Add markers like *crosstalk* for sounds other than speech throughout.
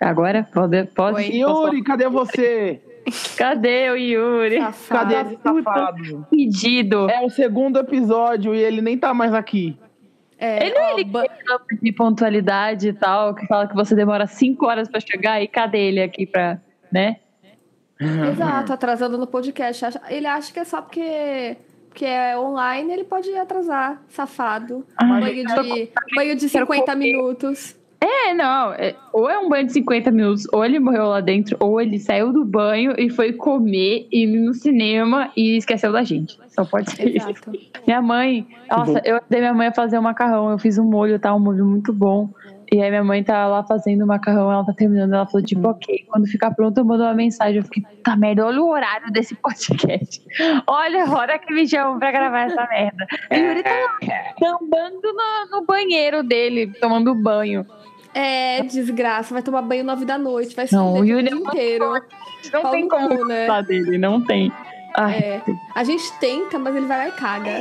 Agora? Pode, pode, Oi. Yuri, cadê você? Cadê o Yuri? Cadê Safado. esse safado? Pedido. É o segundo episódio e ele nem tá mais aqui. É, Ele não é ó, ele ba- de pontualidade e tal, que fala que você demora cinco horas pra chegar e cadê ele aqui pra, né? Exato, atrasando no podcast. Ele acha que é só porque, porque é online, ele pode atrasar. Safado. Ai, banho, eu de, banho de quero 50 comer. minutos. É, não. é- ou é um banho de 50 minutos, ou ele morreu lá dentro, ou ele saiu do banho e foi comer, ir no cinema e esqueceu da gente. Só pode ser isso. Minha mãe, nossa, eu ajudei minha mãe a fazer um macarrão. Eu fiz um molho, tá? Um molho muito bom. E aí minha mãe tá lá fazendo o macarrão, ela tá terminando, ela falou, tipo, ok, quando ficar pronto, eu mando uma mensagem. Eu fiquei, puta merda, olha o horário desse podcast. *laughs* Olha a hora que me chamam pra gravar essa merda. E o Yuri tá lá, tambando no, no banheiro dele, tomando banho. É, desgraça. Vai tomar banho nove da noite. Vai se Não, o Yuri dia é inteiro. Não Pau tem como cu, né? dele, não tem. Ai, É. A gente tenta, mas ele vai lá e caga.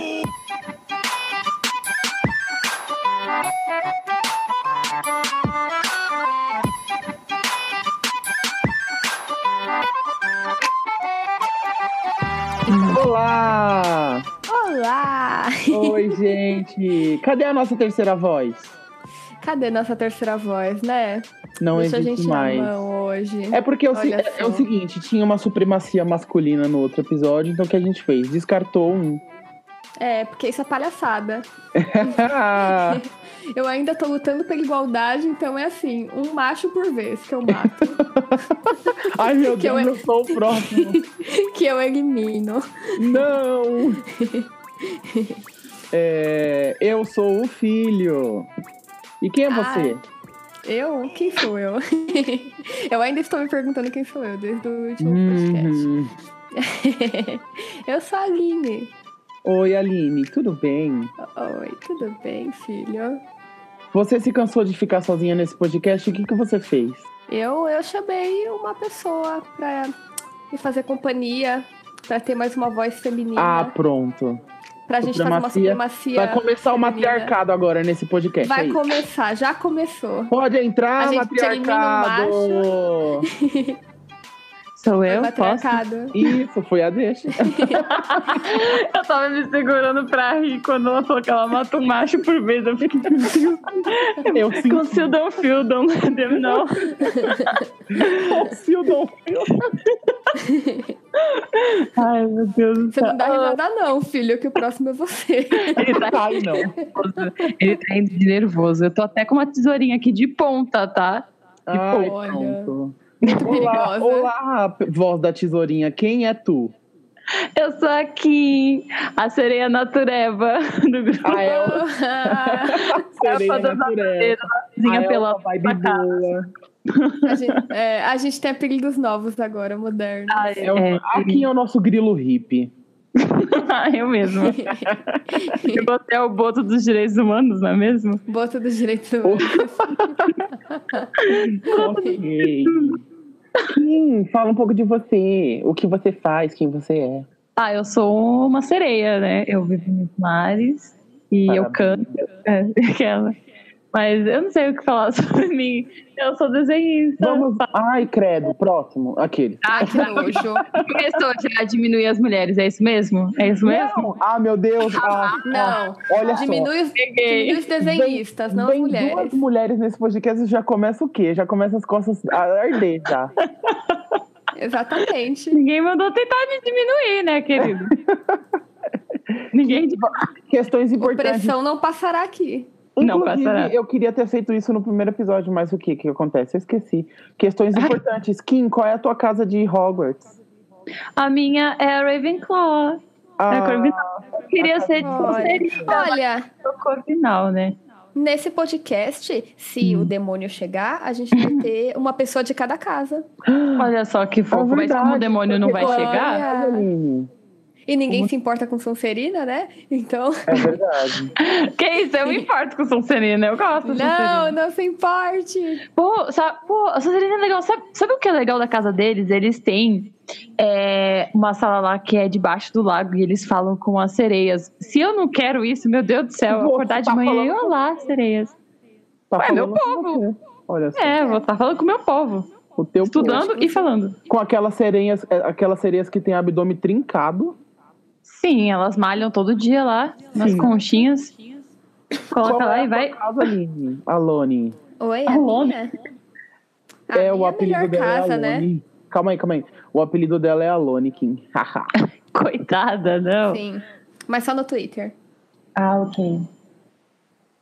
Olá! Olá! Oi, gente! Cadê a nossa terceira voz? Cadê nossa terceira voz, né? Não Deixa a existe gente mais. na mão hoje. É porque é o, se- é o seguinte, tinha uma supremacia masculina no outro episódio, então o que a gente fez? Descartou um. É, porque isso é palhaçada. *laughs* Eu ainda tô lutando pela igualdade, então é assim, um macho por vez que eu mato, *laughs* Ai, meu *laughs* Que eu- Deus, eu sou o próximo. que eu elimino. Não! É, eu sou o filho. E quem é você? Eu? Quem sou eu? *laughs* eu ainda estou me perguntando quem sou eu desde o último podcast. Uhum. *laughs* eu sou a Aline. Oi, Aline, tudo bem? Oi, tudo bem, filho? Você se cansou de ficar sozinha nesse podcast? O que, que você fez? Eu, eu chamei uma pessoa pra me fazer companhia, pra ter mais uma voz feminina. Ah, pronto. Pra gente fazer uma supremacia. Vai começar o feminina. matriarcado agora nesse podcast. Vai isso. começar, já começou. Pode entrar, A gente elimina o matriarcado! *laughs* sou eu? Posso? Isso, foi a deixa. *laughs* Eu tava me segurando pra rir quando ela falou que ela mata um macho por vez. Eu fiquei, meu Deus. Eu. Conceal feel, don't let them know. Sildon. *laughs* Ai, meu Deus do Você céu. não dá risada, não, filho, que o próximo é você. Ele tá, Ai, não. Ele tá indo de nervoso. Eu tô até com uma tesourinha aqui de ponta, tá? Ai, Olha. Muito Olá, perigosa. olá, voz da tesourinha. Quem é tu? Eu sou aqui, a sereia natureba do grupo. Ah, é o *laughs* Ah, sereia natureza. Vizinha Ah, é pela vibe boa. a, gente, é, a gente tem apelidos novos agora, modernos. Ai, É o- é, Aqui é o nosso grilo hippie. *laughs* eu mesmo. Eu botei o boto dos direitos humanos, não é mesmo? Bota dos direitos Oh. humanos. *laughs* ok. Sim, fala um pouco de você. O que você faz, quem você é. Ah, eu sou uma sereia, né? Eu vivo nos mares e eu Parabéns. canto. É, *laughs* aquela. Mas eu não sei o que falar *laughs* sobre mim. Eu sou desenhista. Vamos. Ai, credo, próximo. Aquele. Ah, que nojo. Começou já a diminuir as mulheres, é isso mesmo? É isso mesmo? Não! Ah, meu Deus! Ah, Não, olha diminui os, Peguei. diminui os desenhistas, não as mulheres. duas mulheres nesse podcast já começa o quê? Já começa as costas a arder já. *laughs* Exatamente. Ninguém mandou tentar me diminuir, né, querido? *laughs* Ninguém. Questões importantes. Pressão não passará aqui. Não passará. eu queria ter feito isso no primeiro episódio, mas o que que acontece? Eu esqueci. Questões *laughs* importantes. Kim, qual é a tua casa de Hogwarts? A minha é a Ravenclaw. É Ah, Corvinal. Eu queria ser de Olha, olha, mas Corvinal, né? nesse podcast, se Hum. o demônio chegar, a gente vai *laughs* ter uma pessoa de cada casa. Olha só que fofo, mas É verdade, como o demônio não vai chegar, Aline, E ninguém se importa com Sonserina, né? Então, É verdade. *laughs* que isso, eu me importo com Sonserina, eu gosto de não, Sonserina. não se importe. Pô, sabe, pô, a Sonserina é legal. Sabe, sabe o que é legal da casa deles? Eles têm é, uma sala lá que é debaixo do lago e eles falam com as sereias. Se eu não quero isso, meu Deus do céu, Você acordar de tá manhã e olá, sereias. Tá Ué, meu povo. Olha só. É, vou estar falando com o meu povo. O teu Estudando e falando. Com aquelas serinhas, Estudando povo. e falando. Com aquelas sereias, é, aquelas sereias que tem abdômen trincado. Sim, elas malham todo dia lá, nas Sim. conchinhas. Coloca Qual lá é e a vai. casa, Aline? Alone. Oi, Alone. minha? A é, o minha apelido melhor dela casa, é né? Alone. Calma aí, calma aí. O apelido dela é Alone, Kim. *laughs* Coitada, não. Sim. Mas só no Twitter. Ah, ok.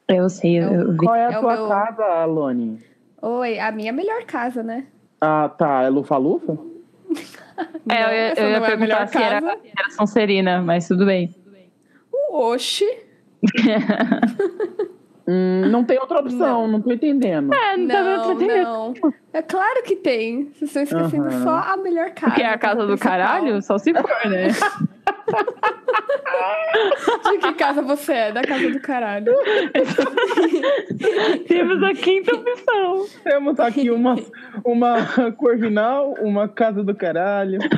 Eu sei, eu, eu vi. Qual é a É tua meu- casa, Alone? Oi, a minha melhor casa, né? Ah, tá. É Lufa-Lufa? É, eu, eu ia não é perguntar se era, se era Sonserina, mas tudo bem. Oxi. *laughs* Hum, não tem outra opção, não, tô entendendo. É, não, tá Não, entendendo. não. É claro que tem. Vocês estão esquecendo Aham. só a melhor casa. Porque é a casa do principal. caralho, só se for, né? De que casa você é? Da casa do caralho. *laughs* Temos a quinta opção. Temos aqui uma, uma *laughs* Corvinal, uma casa do caralho. *laughs*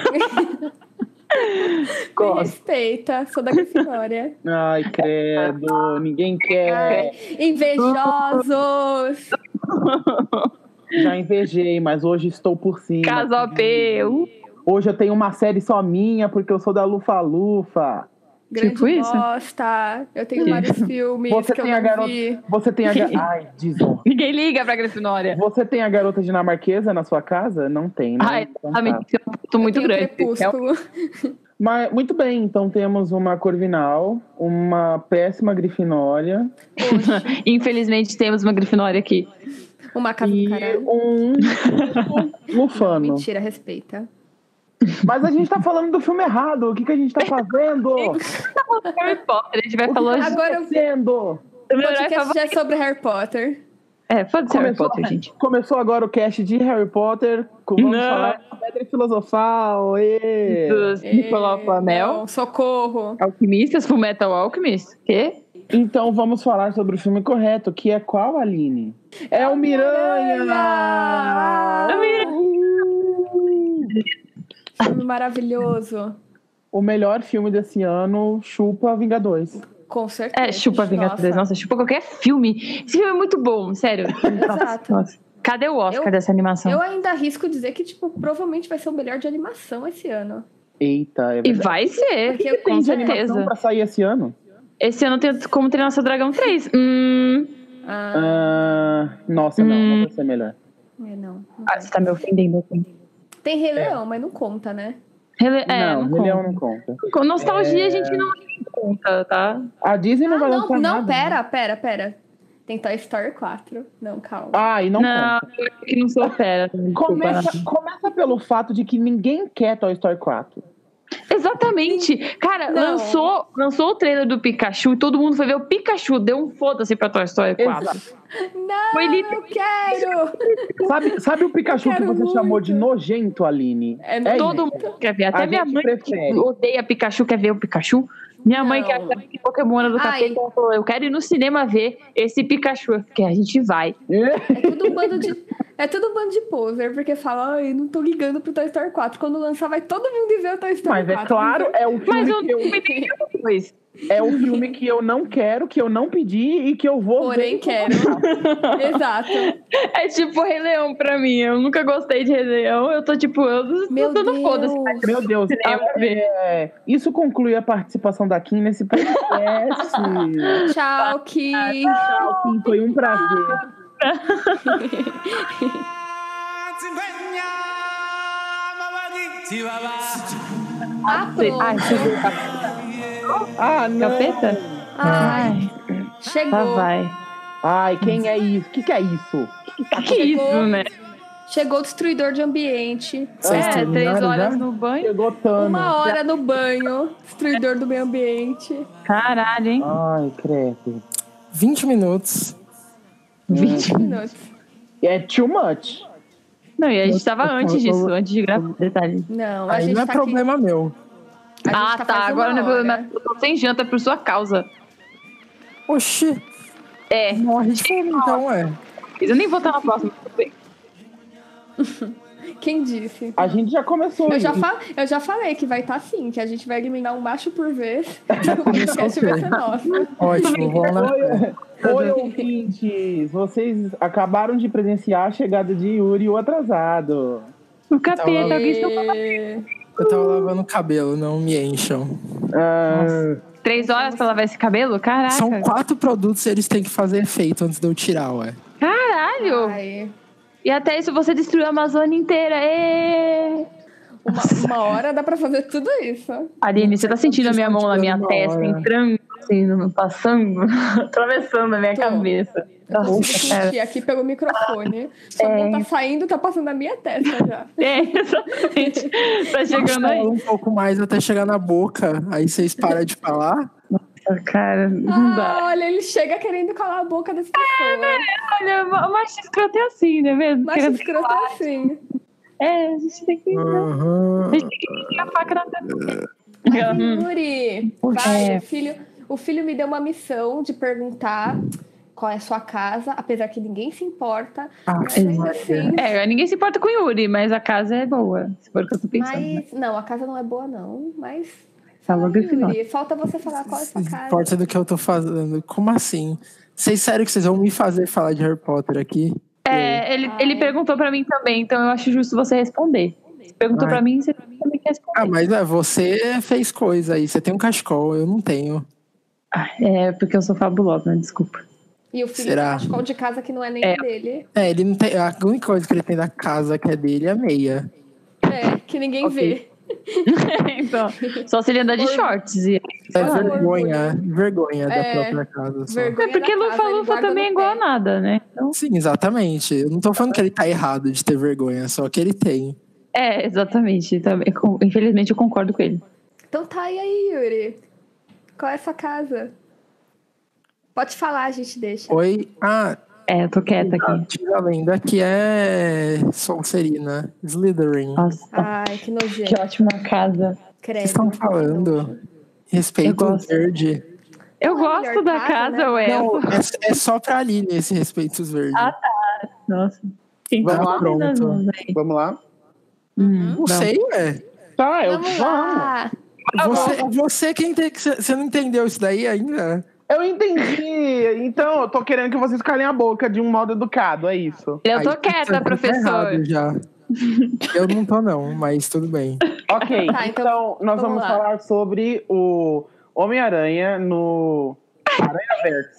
Me respeita, sou da Grifinória. *laughs* Ai, credo, ninguém quer. Ai, invejosos! Já invejei, mas hoje estou por cima. Casa OP. Uh, Hoje eu tenho uma série só minha, porque eu sou da Lufa-Lufa. Grande Tipo isso? bosta. Eu tenho Que? vários *laughs* filmes Você que eu tem a não garota. vi. Você tem a ga- *laughs* Ai, desonra. Ninguém liga pra Grifinória. Você tem a garota dinamarquesa na sua casa? Não tem, né? Ai, Então tá tá. eu tô muito eu grande. Crepúsculo. *laughs* Mas, muito bem, então temos uma Corvinal, uma péssima Grifinória Infelizmente temos uma Grifinória aqui. Uma casa e do caralho. um Lufano. Mentira, respeita. Mas a gente tá falando do filme errado. O que, que a gente tá fazendo? *laughs* Harry Potter, a gente vai falar hoje. Agora eu- Fazendo? do O podcast já é sobre Harry Potter. É, foda-se Harry Começou, Potter, gente. começou agora o cast de Harry Potter. Vamos Não. falar de Pedra Filosofal. ê! Dos Nicolau Flamel. Socorro. Alquimistas, Full Metal Alchemist. Quê? Então vamos falar sobre o filme correto, que é qual, Aline? É o Miranha! Filme maravilhoso. O melhor filme desse ano, chupa Vingadores. Com certeza. É, chupa Vingadores. Nossa. Nossa, chupa qualquer filme. Esse filme é muito bom, sério. Exato. Nossa. Cadê o Oscar Eu- dessa animação? Eu ainda arrisco dizer que, tipo, provavelmente vai ser o melhor de animação esse ano. Eita, é E vai ser, Porque com Tem de animação certeza. pra sair esse ano? Esse ano tem como treinar seu dragão 3. Hum. Ah, Ah, nossa, não, Hum. não vai ser melhor. é, não. não Ah, você tá me ofendendo aqui. Tem Rei Leão, mas não conta, né? Rele... É, não, não, Rei Leão conta. não conta. Com nostalgia É. a gente não conta, tá? A Disney não Ah, vai não, lançar não, nada. pera, pera, pera. Tem Toy Story 4. Não, calma. Ah, e não, Não, conta. eu que não sou fera. *laughs* desculpa. Começa, começa pelo fato de que ninguém quer Toy Story 4. Exatamente. Cara, Não. lançou, lançou o trailer do Pikachu e todo mundo foi ver o Pikachu. Deu um foda-se pra Toy Story 4. Exato. Não, Foi eu quero! Sabe, sabe o Pikachu que você chamou de muito. nojento, Aline? É, É Todo isso. mundo quer ver. Até A minha mãe prefere. que odeia Pikachu quer ver o Pikachu. Minha mãe Não. quer ver que Pokémon era do capeta. Ela falou, eu quero ir no cinema ver esse Pikachu. Eu fiquei, a gente vai. É tudo um bando de. É tudo um bando de poser, porque fala, ai, não tô ligando pro Toy Story 4. Quando lançar, vai todo mundo ver o Toy Story Mas é 4. claro, é o filme Mas eu que eu, é o filme que eu não quero, que eu não pedi e que eu vou Porém, ver. quero. *laughs* Exato. É tipo Rei Leão pra mim. Eu nunca gostei de Rei Leão. Eu tô tipo, eu tô Meu dando Deus. foda-se. Meu Deus, ah, é, isso conclui a participação da Kim nesse podcast. Tchau, Ki. Tchau, Kim, foi um prazer. Ah, Ai, Ah, não. capeta? Ai, Lá chegou. vai. Ai, quem é isso? O que, que é isso? Que isso, né? Chegou o destruidor de ambiente. Vocês É, três horas já? no banho. Chegou Thanos. Uma hora no banho. Destruidor do meio ambiente. Caralho, hein? Ai, credo. 20 minutos. 20 Minutos. É too much. Não, e a gente tava Eu- antes disso, antes de gravar. Detalhe. Não, a Aí gente não é tá problema meu. aqui. a Ah, gente tá. faz Agora não é problema. Eu tô sem janta por sua causa. Oxi, É. morre de fome então, é. Eu nem vou estar na próxima. tudo *laughs* bem. Quem disse? A gente já começou. Eu já, fa eu já falei que vai estar assim, que a gente vai eliminar um macho por vez. *laughs* *laughs* o podcast vai ser nosso. Ótimo, vamos lá. Oi, oi, ouvintes! Vocês acabaram de presenciar a chegada de Yuri, o atrasado. O capeta, alguém está E... Eu tava lavando o cabelo, não me encham. Ah, Três horas pra lavar esse cabelo? Caraca. São quatro produtos e eles têm que fazer efeito antes de eu tirar, ué. Caralho! Ai, E até isso você destruiu a Amazônia inteira. Ê! Uma, uma hora dá pra fazer tudo isso. Aline, você tá sentindo a minha mão na minha testa, hora. entrando, assim, passando, *laughs* atravessando a minha Tô. cabeça. Eu cara. sentir aqui pelo microfone. Sua mão tá saindo, tá passando na minha testa já. *laughs* É, exatamente. Tá chegando aí. Um pouco mais até chegar na boca. Aí vocês param de falar. Cara, não Ah, dá. olha, ele chega querendo calar a boca das pessoas. Olha, o macho escroto é assim, não é mesmo? Querendo escroto é assim. É, a gente tem que. Aham. A gente tem que enfiar a faca na testa. Yuri, vai, É. o filho, o filho me deu uma missão de perguntar qual é a sua casa, apesar que ninguém se importa. Ah, Maria. assim, É, ninguém se importa com o Yuri, mas a casa é boa. Se for o que eu tô pensando. né? mas não, a casa não é boa não, mas Fala, Grifinória. Yuri, falta você falar qual é a sua Se casa. importa do que eu tô fazendo. Como assim? Vocês sério que vocês vão me fazer falar de Harry Potter aqui? É, ele, Ai. ele perguntou pra mim também, então eu acho justo você responder. Perguntou Ai. pra mim, você também quer responder. Ah, mas é, você fez coisa aí. Você tem um cachecol, eu não tenho. Ah, é, porque eu sou fabulosa, né? desculpa. E o filho Será? tem um cachecol de casa que não é nem É. dele. É, ele não tem. A única coisa que ele tem da casa que é dele é a meia. É, que ninguém Ok. vê. *laughs* então, só se ele andar de Or- shorts. E... É vergonha, vergonha da É, própria casa. Só. É porque Lufa-Lufa guarda também é igual a nada, né? Então, Sim, exatamente. Eu não tô falando que ele tá errado de ter vergonha, só que ele tem. é, exatamente. Também, infelizmente eu concordo com ele. Então tá e aí, Yuri. Qual é a sua casa? Pode falar, a gente deixa. Oi? Ah, É, eu tô quieta aqui. tira a lenda que é Sonserina, Slytherin. Nossa, Ai, que nojento. que ótima casa. Credo. Vocês estão falando? Respeito gosto. verde. Eu Não é a gosto da casa, casa, né? ué. Não, é, é só pra Aline esse respeito verde. Ah, Nossa. Quem Vamos tá lá, pronto. mãos aí? vamos lá. Hum, não sei, ué. Tá, eu Vamos vamos. lá. Você, você quem tem que. Você não entendeu isso daí ainda? Eu entendi. Então, eu tô querendo que vocês calem a boca de um modo educado, é isso. Eu tô Aí, quieta, tá professor. errado já. Eu não tô, não, mas tudo bem. *laughs* Ok, Tá, então, então, nós vamos vamos falar sobre o Homem-Aranha no Aranha Verso.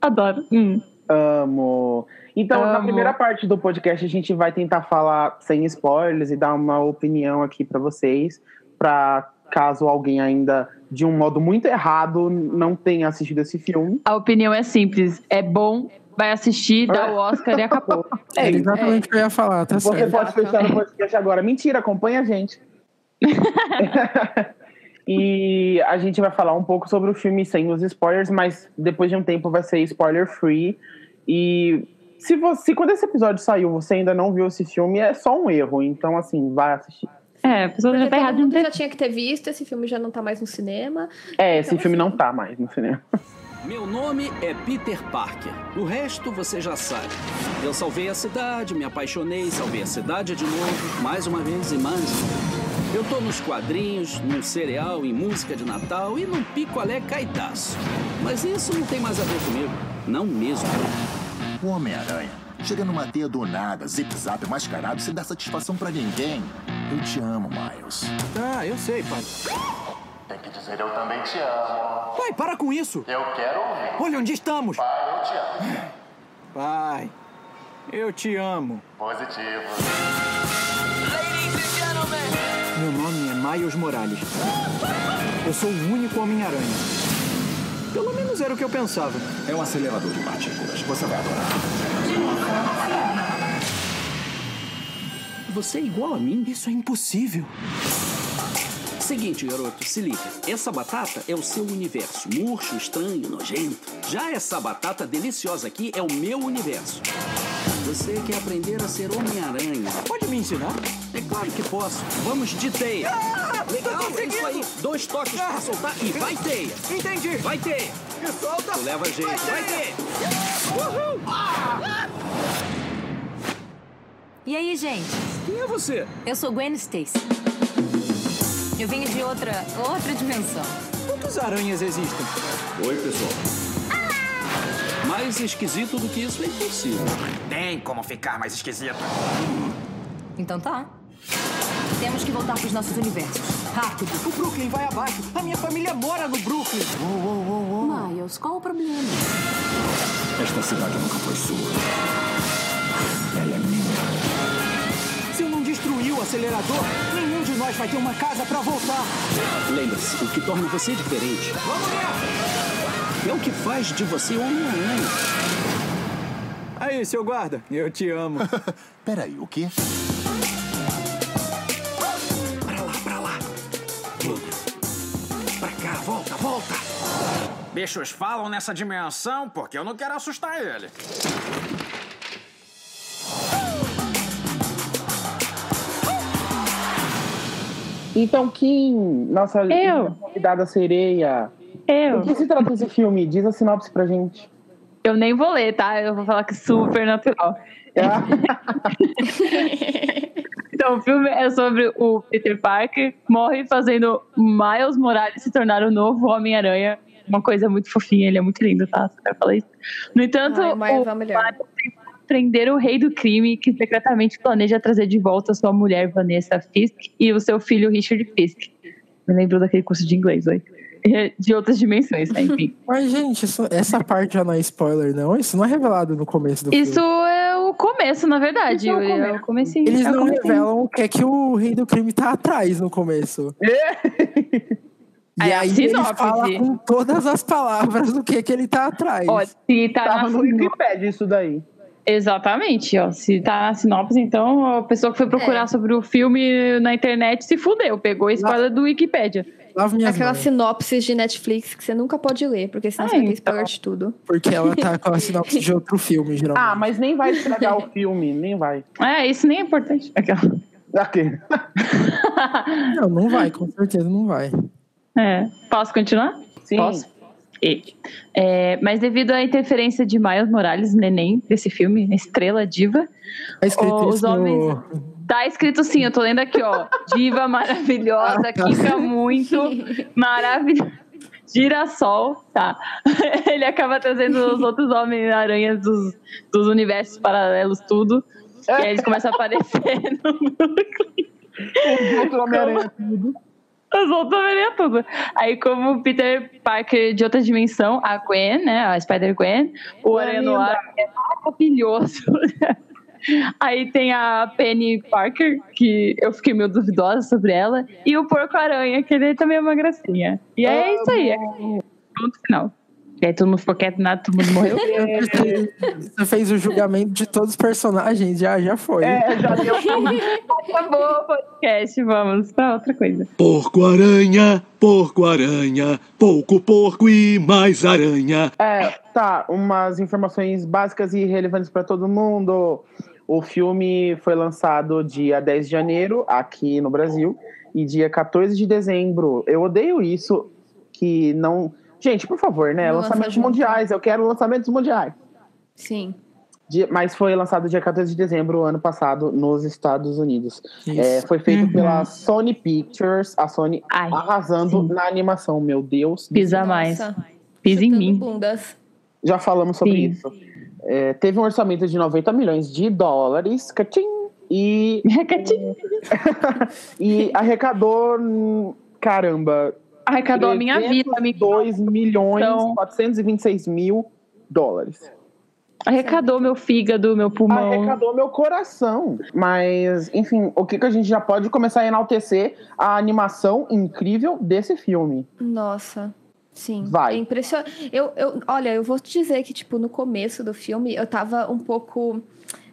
Adoro. Hum. Amo. Então, na Amo. primeira parte do podcast, a gente vai tentar falar sem spoilers e dar uma opinião aqui pra vocês, pra caso alguém ainda, de um modo muito errado, não tenha assistido esse filme. A opinião é simples. É bom, vai assistir, dá o Oscar e acabou. *laughs* É É exatamente o que eu ia falar, tá Você certo. pode fechar o podcast agora. Mentira, acompanha a gente. *laughs* e a gente vai falar um pouco sobre o filme sem os spoilers, mas depois de um tempo vai ser spoiler free. E se você, se quando esse episódio saiu, você ainda não viu esse filme, é só um erro. Então, assim, vai assistir. É, a pessoa já Porque tá todo errada mundo ter. já tinha que ter visto, esse filme já não tá mais no cinema. É, esse Então, filme assim, não tá mais no cinema. Meu nome é Peter Parker. O resto você já sabe. Eu salvei a cidade, me apaixonei, salvei a cidade de novo, mais uma vez e mais. Eu tô nos quadrinhos, num cereal, em música de Natal e num picolé caidaço. Mas isso não tem mais a ver comigo. Não mesmo. O Homem-Aranha chega numa teia do nada, zip-zap mascarado, sem dar satisfação pra ninguém. Eu te amo, Miles. Ah, eu sei, pai. Tem que dizer eu também te amo. Pai, para com isso! Eu quero ouvir. Olha onde estamos! Pai, eu te amo. Pai, eu te amo. Positivo. Meu nome é Miles Morales. Eu sou o único Homem-Aranha. Pelo menos era o que eu pensava. É um acelerador de partículas. Você vai adorar. Você é igual a mim? Isso é impossível. Seguinte, garoto, se liga. Essa batata é o seu universo. Murcho, estranho, nojento. Já essa batata deliciosa aqui é o meu universo. Você quer aprender a ser Homem-Aranha? Pode me ensinar? É claro que posso. Vamos de teia. Legal, é isso aí. Dois toques pra soltar e vai teia. Entendi. Vai teia. Me solta. Tu leva jeito. Vai teia. E aí, gente? Quem é você? Eu sou Gwen Stacy. Eu venho de outra, outra dimensão. Quantas aranhas existem? Oi, pessoal. Mais esquisito do que isso é impossível. Tem como ficar mais esquisito. Então tá. Temos que voltar pros nossos universos. Rápido. O Brooklyn vai abaixo. A minha família mora no Brooklyn. Miles, qual o problema? Esta cidade nunca foi sua. Ela é minha. Se eu não destruir o acelerador, nenhum de nós vai ter uma casa pra voltar. Lembre-se, o que torna você diferente Vamos ver! É o que faz de você Homem-Aranha. Aí, seu guarda, eu te amo. *laughs* Peraí, o quê? pra lá, pra lá. Pra cá, volta, volta. Bichos falam nessa dimensão porque eu não quero assustar ele. Então, Kim, nossa Eu. convidada sereia. Eu. Do que se trata esse filme? Diz a sinopse pra gente. Eu nem vou ler, tá? Eu vou falar que é super natural. *laughs* Então, o filme é sobre o Peter Parker morre fazendo Miles Morales se tornar o novo Homem-Aranha. Uma coisa muito fofinha, ele é muito lindo, tá? Só quero falar isso. No entanto, Ai, o Miles é. Miles tem que prender o rei do crime que secretamente planeja trazer de volta sua mulher Vanessa Fisk e o seu filho Richard Fisk. Me lembrou daquele curso de inglês, oi? *laughs* De outras dimensões, né? Enfim. *laughs* Mas, gente, isso- essa parte já não é spoiler, não? Isso não é revelado no começo do Isso filme. é o começo, na verdade. Isso é o É. Eles é o não comecinho. revelam o que é que o rei do crime tá atrás no começo. E É a aí ele sinopse. fala com todas as palavras do que é que ele tá atrás. Ó, se tá Tava na no. Wikipedia isso daí. Exatamente, ó. Se tá na sinopse, então a pessoa que foi procurar É. sobre o filme na internet se fudeu. Pegou spoiler do Wikipedia. Lava minhas Aquelas mãos. sinopses de Netflix que você nunca pode ler, porque senão É, você vai ter então. spoiler de tudo. Porque ela tá com a *laughs* sinopse de outro filme, geralmente. Ah, mas nem vai estragar o filme, nem vai. É, isso nem é importante. Aquela. Aqui. Não, não vai, com certeza não vai. É. Posso continuar? Sim. Posso? E- É, mas devido à interferência de Miles Morales, neném, desse filme, estrela diva, escrito Os isso no- homens- tá escrito sim, eu tô lendo aqui, ó. Diva maravilhosa, quica *laughs* muito, maravilhosa. Girassol, tá. *laughs* Ele acaba trazendo os outros Homem-Aranhas dos, dos universos paralelos, tudo. E aí eles começam a aparecer *laughs* no Brooklyn. Outro Homem-Aranha tudo. Os outros Homem-Aranha tudo. Aí, como o Peter Parker de outra dimensão, a Gwen, né? A Spider-Gwen, o Aranha. Noir é maravilhoso. Aí tem a Penny Parker, que eu fiquei meio duvidosa sobre ela, e o Porco Aranha, que ele também é uma gracinha. E é isso aí. É ponto final. E aí todo mundo ficou quieto, nada, todo mundo morreu. *laughs* Você fez o julgamento de todos os personagens, já, já foi. É, já deu. Acabou o podcast, vamos pra outra coisa. Porco-aranha, porco-aranha, pouco porco e mais aranha. É, tá, umas informações básicas e relevantes para todo mundo. O filme foi lançado dia 10 de janeiro aqui no Brasil e dia 14 de dezembro. Eu odeio isso que não. Gente, por favor, né? Não lançamentos mundiais. Eu quero lançamentos mundiais. Sim. Dia- Mas foi lançado dia 14 de dezembro, ano passado, nos Estados Unidos. É, foi feito Uhum. pela Sony Pictures, a Sony Ai, arrasando sim. na animação, meu Deus. Pisa mais. Pisa em mim. bundas. Já falamos sobre Sim. isso. É, teve um orçamento de 90 milhões de dólares, catim, e, *laughs* *laughs* e arrecadou, caramba, Arrecadou a minha vida, amigo. 2 milhões Então- 426 mil dólares. Arrecadou meu fígado, meu pulmão. Arrecadou meu coração. Mas, enfim, o que, que a gente já pode começar a enaltecer a animação incrível desse filme. Nossa. Sim. Vai. É impressionante. Eu, eu, olha, eu vou te dizer que, tipo, no começo do filme, eu tava um pouco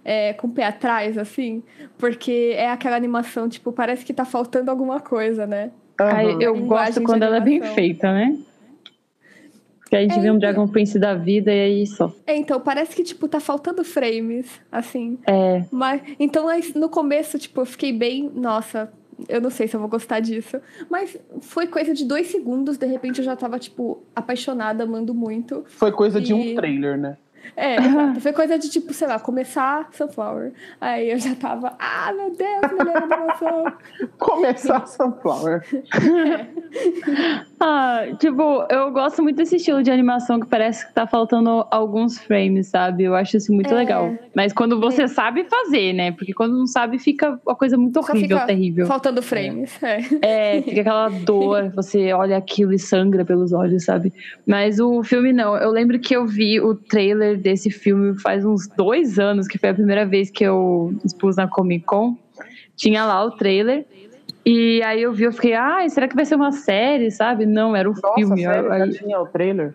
é, com o pé atrás, assim, porque é aquela animação, tipo, parece que tá faltando alguma coisa, né? Ai, Aham. eu gosto quando ela é bem feita, né? Que a gente É, vê um então. Dragon Prince da vida e aí só. É, então, parece que, tipo, tá faltando frames, assim. É, Mas, então, no começo, tipo, eu fiquei bem, nossa, eu não sei se eu vou gostar disso. Mas foi coisa de dois segundos, de repente eu já tava, tipo, apaixonada, amando muito. Foi coisa de E- um trailer, né? É, *laughs* exato. Foi coisa de, tipo, sei lá, começar Sunflower. Aí eu já tava, ah, meu Deus, melhor animação. *laughs* Começar Sunflower. *laughs* Ah, tipo, eu gosto muito desse estilo de animação que parece que tá faltando alguns frames, sabe? Eu acho isso muito É. legal. Mas quando você sabe fazer, né? Porque quando não sabe, fica uma coisa muito Só horrível, fica terrível. Faltando frames. É. É, fica aquela dor, você olha aquilo e sangra pelos olhos, sabe? Mas o filme não. Eu lembro que eu vi o trailer desse filme faz uns dois anos, que foi a primeira vez que eu expus na Comic Con. Tinha lá o trailer. E aí eu vi, eu fiquei, ah, será que vai ser uma série, sabe? Não, era um Nossa, filme. sério, Aí- já tinha o trailer?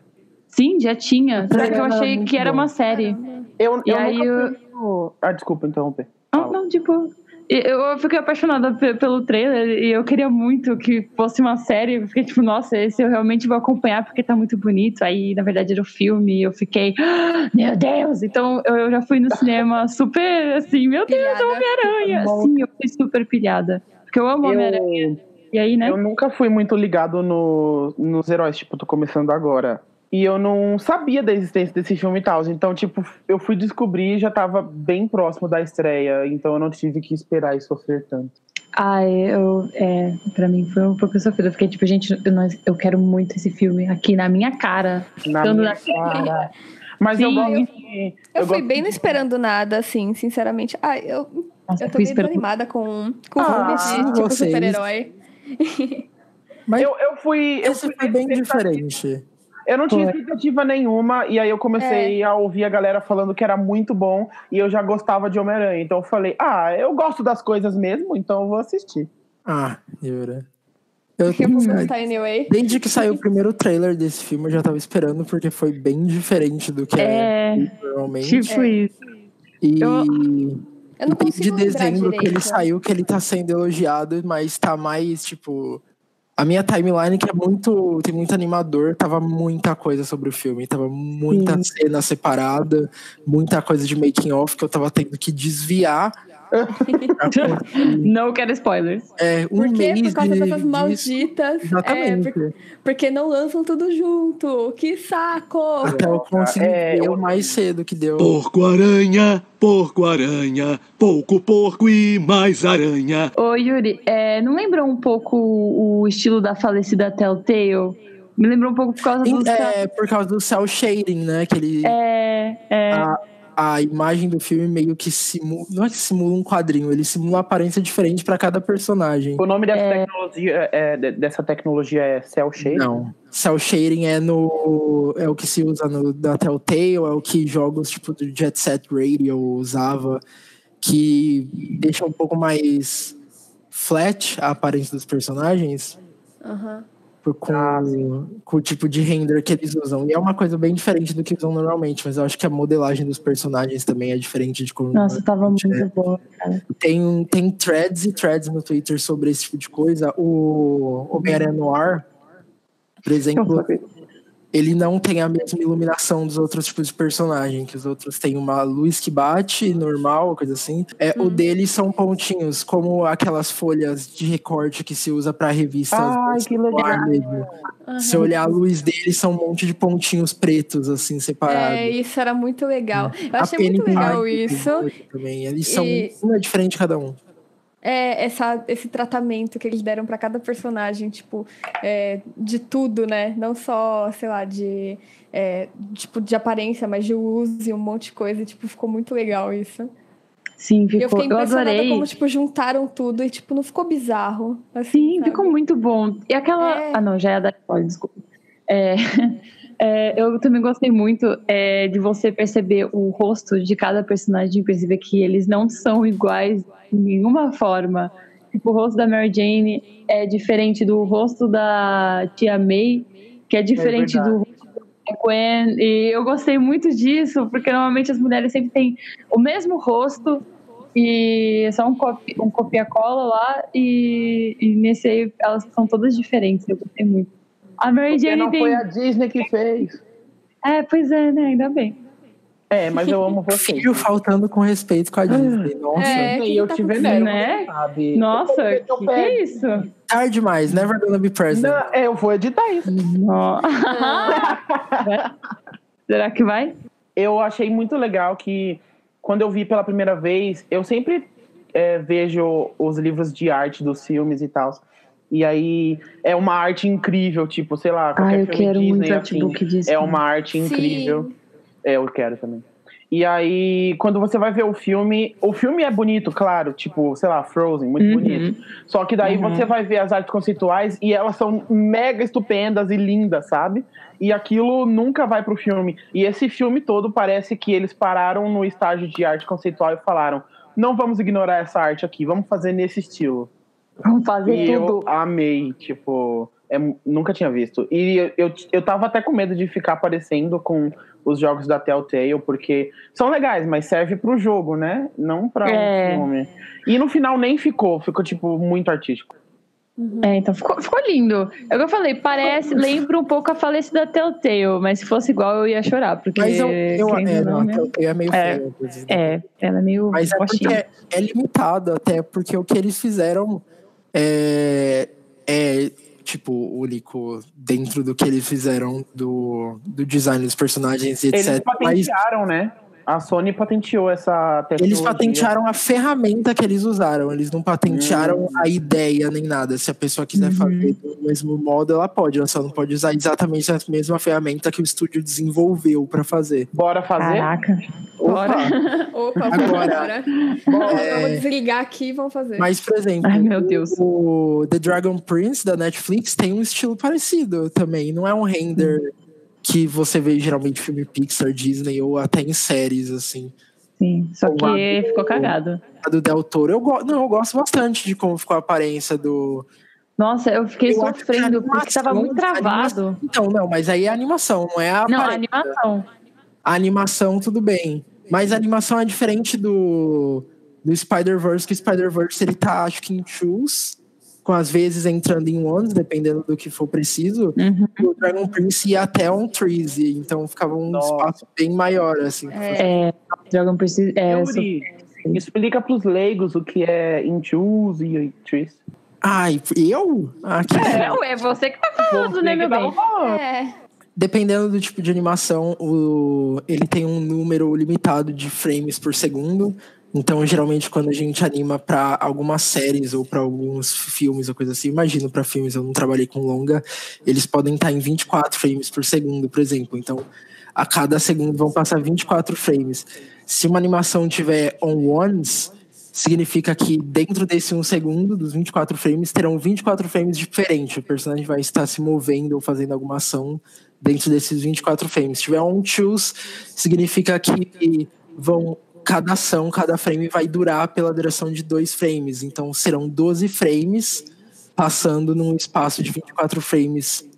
Sim, já tinha. Só que eu achei que era bom. uma série. Eu, E eu aí nunca eu- Ah, desculpa interromper. Não, não, tipo. Eu fiquei apaixonada pe- pelo trailer e eu queria muito que fosse uma série. Eu fiquei tipo, nossa, esse eu realmente vou acompanhar porque tá muito bonito. Aí, na verdade, era o filme e eu fiquei, "Ah, meu Deus! Então eu, já fui no cinema *laughs* super assim, meu Deus, é. Homem-Aranha! Sim, eu fui super pilhada. Porque eu amo Homem-Aranha. E aí, né? eu nunca fui muito ligado no, nos heróis, tipo, tô começando agora. E eu não sabia da existência desse filme e tal. Então, tipo, eu fui descobrir e já tava bem próximo da estreia. Então eu não tive que esperar e sofrer tanto. Ai, eu, é, pra mim foi um pouco sofrido. Eu fiquei tipo, gente, eu, não- eu quero muito esse filme aqui na minha cara. Na minha na- cara. Mas eu Sim. gosto de. Eu, fui gosto bem de- não esperando nada, assim, sinceramente. Ah, eu, Nossa, eu tô fui meio esperando desanimada com, com Ah, filmes de tipo vocês. super-herói. Mas Eu, eu fui. Eu esse fui foi bem diferente. Eu não tinha expectativa nenhuma, e aí eu comecei a ouvir a galera falando que era muito bom, e eu já gostava de Homem-Aranha. Então eu falei, ah, eu gosto das coisas mesmo, então eu vou assistir. Ah, Yura. Eu, Eu vou gostar anyway. desde que saiu o primeiro trailer desse filme, eu já tava esperando, porque foi bem diferente do que é, É, normalmente. tipo isso. E eu- Eu não consigo lembrar dezembro que ele saiu, que ele tá sendo elogiado, mas tá mais, tipo. A minha timeline, que é muito. Tem muito animador, tava muita coisa sobre o filme. Tava muita cena separada, muita coisa de making off que eu tava tendo que desviar. *laughs* Não quero spoilers. é, um Por quê? Por causa de, dessas malditas. É, Exatamente. por- porque não lançam tudo junto. Que saco! Até eu conseguir É, eu- o mais cedo que deu. Porco-aranha, porco-aranha, pouco porco e mais aranha. Ô, Yuri, é, não lembrou um pouco o estilo da falecida Telltale? Me lembrou um pouco por causa dos. É, por causa do cel shading, né? Que ele, É, é. a, a imagem do filme meio que simula. Não é que simula um quadrinho, ele simula uma aparência diferente pra cada personagem. O nome dessa tecnologia é, de- dessa tecnologia é Cell Shade? Não. Cel shading é no. É o que se usa no, da Telltale, é o que jogos tipo do Jet Set Radio usava, que deixa um pouco mais flat a aparência dos personagens. Aham. Por- com, Ah, com o tipo de render que eles usam. E é uma coisa bem diferente do que usam normalmente, mas eu acho que a modelagem dos personagens também é diferente de como. Nossa, tava muito é. cara. Tem, tem threads e threads no Twitter sobre esse tipo de coisa. O Homem-Aranha Noir, por exemplo, ele não tem a mesma iluminação dos outros tipos de personagem, que os outros têm uma luz que bate, normal, coisa assim. É, O dele são pontinhos, como aquelas folhas de recorte que se usa para revistas. Ai, que legal. Mesmo. Se olhar a luz dele, são um monte de pontinhos pretos, assim, separados. É, isso era muito legal. Eu A achei muito legal isso. Também. Eles são E- um é diferente cada um. É, essa, esse tratamento que eles deram pra cada personagem, tipo, é, de tudo, né? Não só, sei lá, de, é, tipo, de aparência, mas de uso e um monte de coisa. Tipo, ficou muito legal isso. Sim, E eu ficou. fiquei Eu, impressionada adorei. como, tipo, juntaram tudo e, tipo, não ficou bizarro. Assim, Sim, sabe? ficou muito bom. E aquela. É. Ah, não, já é da spoiler, desculpa. É, *laughs* é, eu também gostei muito é, de você perceber o rosto de cada personagem, perceber que eles não são iguais de nenhuma forma. Tipo, o rosto da Mary Jane é diferente do rosto da tia May, que é diferente verdade. do rosto da Gwen. E eu gostei muito disso, porque normalmente as mulheres sempre têm o mesmo rosto, e é só um, copi, um copia-cola lá, e, e nesse aí elas são todas diferentes, eu gostei muito. A Mary Porque Jane não tem. foi a Disney que fez. É, pois é, né? Ainda bem. É, mas eu amo você. Filho faltando com respeito com a Disney. Nossa, É, E eu tá te venero, Né? sabe. Nossa, Eu- que, que é isso? tarde demais. Never gonna be present. Não, é, eu vou editar isso. *laughs* Será que vai? eu achei muito legal que quando eu vi pela primeira vez, eu sempre é, vejo os livros de arte dos filmes e tal. E aí é uma arte incrível, tipo, sei lá, qualquer Ah, eu filme quero Disney muito artbook disso. é uma arte incrível. É, eu quero também. E aí, quando você vai ver o filme, o filme é bonito, claro, tipo, sei lá, Frozen, muito Uhum. bonito. Só que daí Uhum. você vai ver as artes conceituais e elas são mega estupendas e lindas, sabe? E aquilo nunca vai pro filme. E esse filme todo parece que eles pararam no estágio de arte conceitual e falaram: não vamos ignorar essa arte aqui, vamos fazer nesse estilo. Vamos fazer E tudo. eu amei, tipo, é, nunca tinha visto. E eu, eu, eu tava até com medo de ficar parecendo com os jogos da Telltale, porque são legais, mas serve pro jogo, né? Não pra É. um filme. E no final nem ficou, ficou, tipo, muito artístico. É, então ficou, ficou lindo. É o que eu falei, parece, lembra um pouco a falecida Telltale, mas se fosse igual eu ia chorar, porque. Mas eu, eu é, não, não, a né? Telltale é meio É. feia. inclusive. É, ela é meio. Mas é é, é limitado, até porque o que eles fizeram é, é tipo, único dentro do que eles fizeram do, do design dos personagens e Eles etc. Mas patentearam, né? A Sony patenteou essa tecnologia. eles patentearam a ferramenta que eles usaram, eles não patentearam Hum. a ideia nem nada. Se a pessoa quiser fazer do mesmo modo, ela pode, ela só não pode usar exatamente a mesma ferramenta que o estúdio desenvolveu pra fazer. Bora fazer? Caraca. Bora. *laughs* Opa, Agora, bora. é- Vamos desligar aqui e vamos fazer. Mas, por exemplo, Ai, meu Deus. o The Dragon Prince da Netflix tem um estilo parecido também. Não é um render que você vê geralmente filme Pixar, Disney ou até em séries, assim. Sim, só que ficou cagado. A do Del Toro, eu, go não, eu gosto bastante de como ficou a aparência do. Nossa, eu fiquei Eu sofrendo porque animação- tava muito a travado. Então, não, mas aí é a animação, não é a Não, a animação. A animação, tudo bem. Mas a animação é diferente do, do Spider-Verse, que o Spider-Verse ele tá, acho que em twos, com às vezes entrando em ones, dependendo do que for preciso. Uhum. E o Dragon Prince ia até on trees, e então ficava um Nossa. espaço bem maior, assim. É, Dragon Prince. É, Yuri, explica pros leigos o que é Intus e Trees. Ai, eu? Ah, que é, ué, você que tá falando, né, meu bem? É. Dependendo do tipo de animação, o, ele tem um número limitado de frames por segundo. Então, geralmente, quando a gente anima para algumas séries ou para alguns filmes ou coisa assim, imagino para filmes, eu não trabalhei com longa, eles podem estar em 24 frames por segundo, por exemplo. Então, a cada segundo vão passar 24 frames. Se uma animação tiver on ones, significa que dentro desse um segundo, dos 24 frames, terão 24 frames diferentes. O personagem vai estar se movendo ou fazendo alguma ação dentro desses 24 frames. Se tiver on twos, significa que vão cada ação, cada frame vai durar pela duração de dois frames. Então serão 12 frames passando num espaço de 24 frames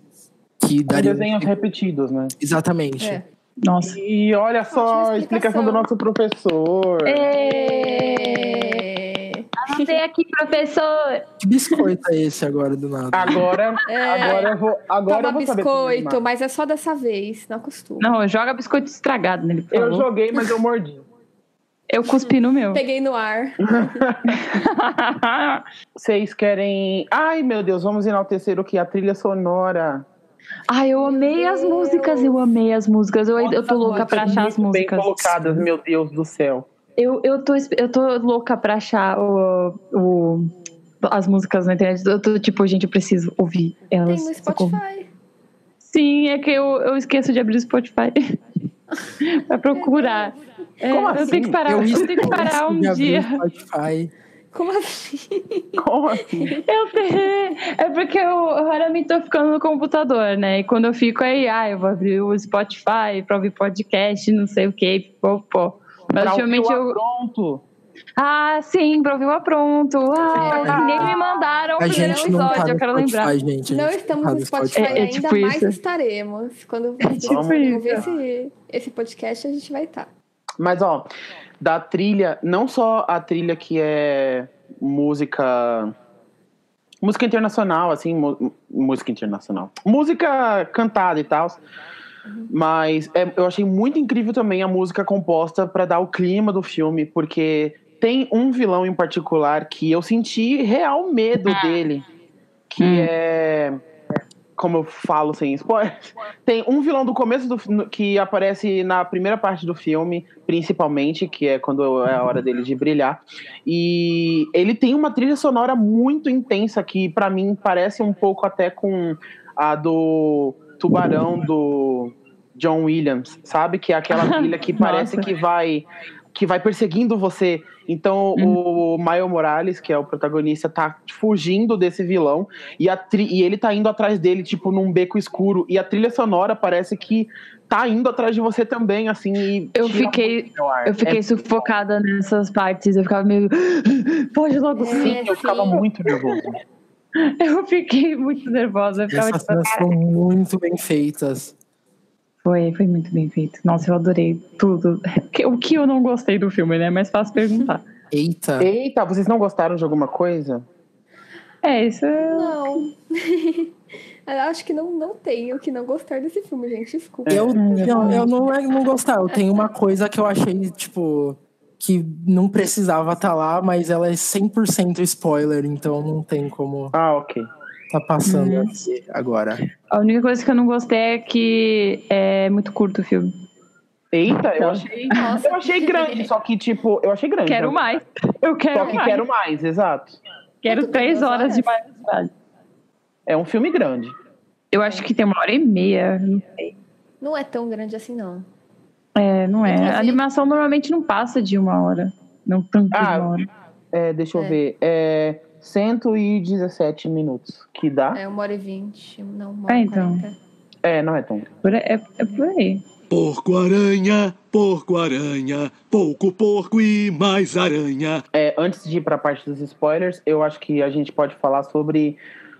que daria desenhos repetidos, né? exatamente. É. Nossa. E olha só a explicação do nosso professor. É. *laughs* Anotei aqui, professor. Que biscoito é esse agora do nada? Agora, É. agora eu vou, agora Toma eu vou biscoito, mas é só dessa vez, não acostuma. Não, joga biscoito estragado nele, Eu joguei, mas eu mordi. Eu cuspi no meu. Peguei no ar. *laughs* Vocês querem. Ai, meu Deus, vamos enaltecer o que? A trilha sonora. Ai, eu amei as músicas, eu amei as músicas. Eu, eu tô louca pra achar as Muito bem músicas. colocadas, meu Deus do céu. Eu, eu, tô, eu tô louca pra achar o, o, as músicas na internet. Eu tô tipo, gente, eu preciso ouvir Tem elas. no socorro. Spotify. Sim, é que eu, eu esqueço de abrir o Spotify *laughs* *laughs* pra procurar. É, Como eu assim? tenho que parar, eu, risco- tenho que parar um dia. Spotify. Como assim? Como assim? Eu tenho. É porque eu, eu raramente tô ficando no computador, né? E quando eu fico aí, ah, eu vou abrir o Spotify pra ouvir podcast, não sei o que, pô, pô. Mas Pra ultimamente eu. Pronto. Ah, sim, pra ouvir o Apronto. Ah, nem me mandaram o primeiro gente não tá episódio, eu quero lembrar. Spotify, gente. a Não gente estamos tá no Spotify É- é ainda, tipo mas isso. estaremos. Quando É tipo isso. esse, esse podcast, a gente vai estar. Mas, ó, da trilha, não só a trilha que é música. Música internacional, assim, música internacional. Música cantada e tal. Mas é, eu achei muito incrível também a música composta para dar o clima do filme, porque tem um vilão em particular que eu senti real medo dele, que Hum. é. Como eu falo sem spoilers, *laughs* tem um vilão do começo do que aparece na primeira parte do filme, principalmente, que é quando é a hora dele de brilhar. E ele tem uma trilha sonora muito intensa que pra mim parece um pouco até com a do Tubarão do John Williams, sabe? Que é aquela *laughs* trilha que parece que vai que vai perseguindo você. Então o Maio Morales, que é o protagonista, tá fugindo desse vilão e, a tri- e ele tá indo atrás dele, tipo, num beco escuro. E a trilha sonora parece que tá indo atrás de você também, assim. E Eu fiquei, eu fiquei É- sufocada nessas partes. Eu ficava meio. *gasps* Pode logo sim. Sim, eu ficava muito nervoso. *laughs* Eu fiquei muito nervosa. Eu ficava Essas tipo, cenas são muito bem feitas. Foi, foi muito bem feito. Nossa, eu adorei tudo. O que eu não gostei do filme, né? Mais fácil perguntar. Eita. Eita, vocês não gostaram de alguma coisa? É, isso é. Não. *laughs* Eu acho que não, não tem o que não gostar desse filme, gente. Desculpa. Eu, eu, eu não é não gostar. Eu tenho uma coisa que eu achei, tipo, que não precisava estar lá, mas ela é 100% spoiler, então não tem como Ah, ok. Tá passando Uhum. aqui agora. A única coisa que eu não gostei é que é muito curto o filme. Eita, eu achei, *laughs* Nossa. eu achei grande, só que, tipo, eu achei grande. Quero mais. Eu Só quero que mais. quero mais, exato. Quero três horas de horas? mais. É um filme grande. Eu acho que tem uma hora e meia. Não sei. Não é tão grande assim, não. É, não é. Inclusive- A animação normalmente não passa de uma hora. Não tanto Ah, de uma hora. É, deixa eu É. ver. É 117 minutos. Que dá? É uma hora e vinte. Não, uma hora É, e então. quarenta. É, não é tão. Por- É, é por aí. Porco-aranha, porco-aranha, pouco porco e mais aranha. É, antes de ir pra parte dos spoilers, eu acho que a gente pode falar sobre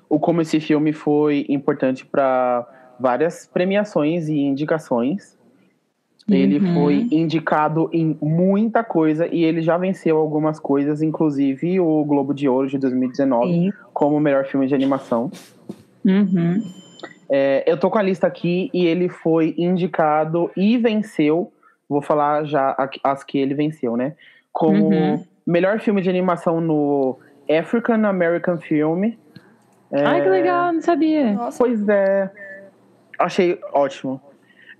o como esse filme foi importante para várias premiações e indicações. Ele Uhum. foi indicado em muita coisa e ele já venceu algumas coisas, inclusive o Globo de Ouro de 2019 Sim. como o melhor filme de animação. Uhum. É, eu tô com a lista aqui e ele foi indicado e venceu. Vou falar já as que ele venceu, né? Como Uhum. melhor filme de animação no African American Film. É, Ai, que legal, não sabia. Nossa, Pois é. Achei ótimo.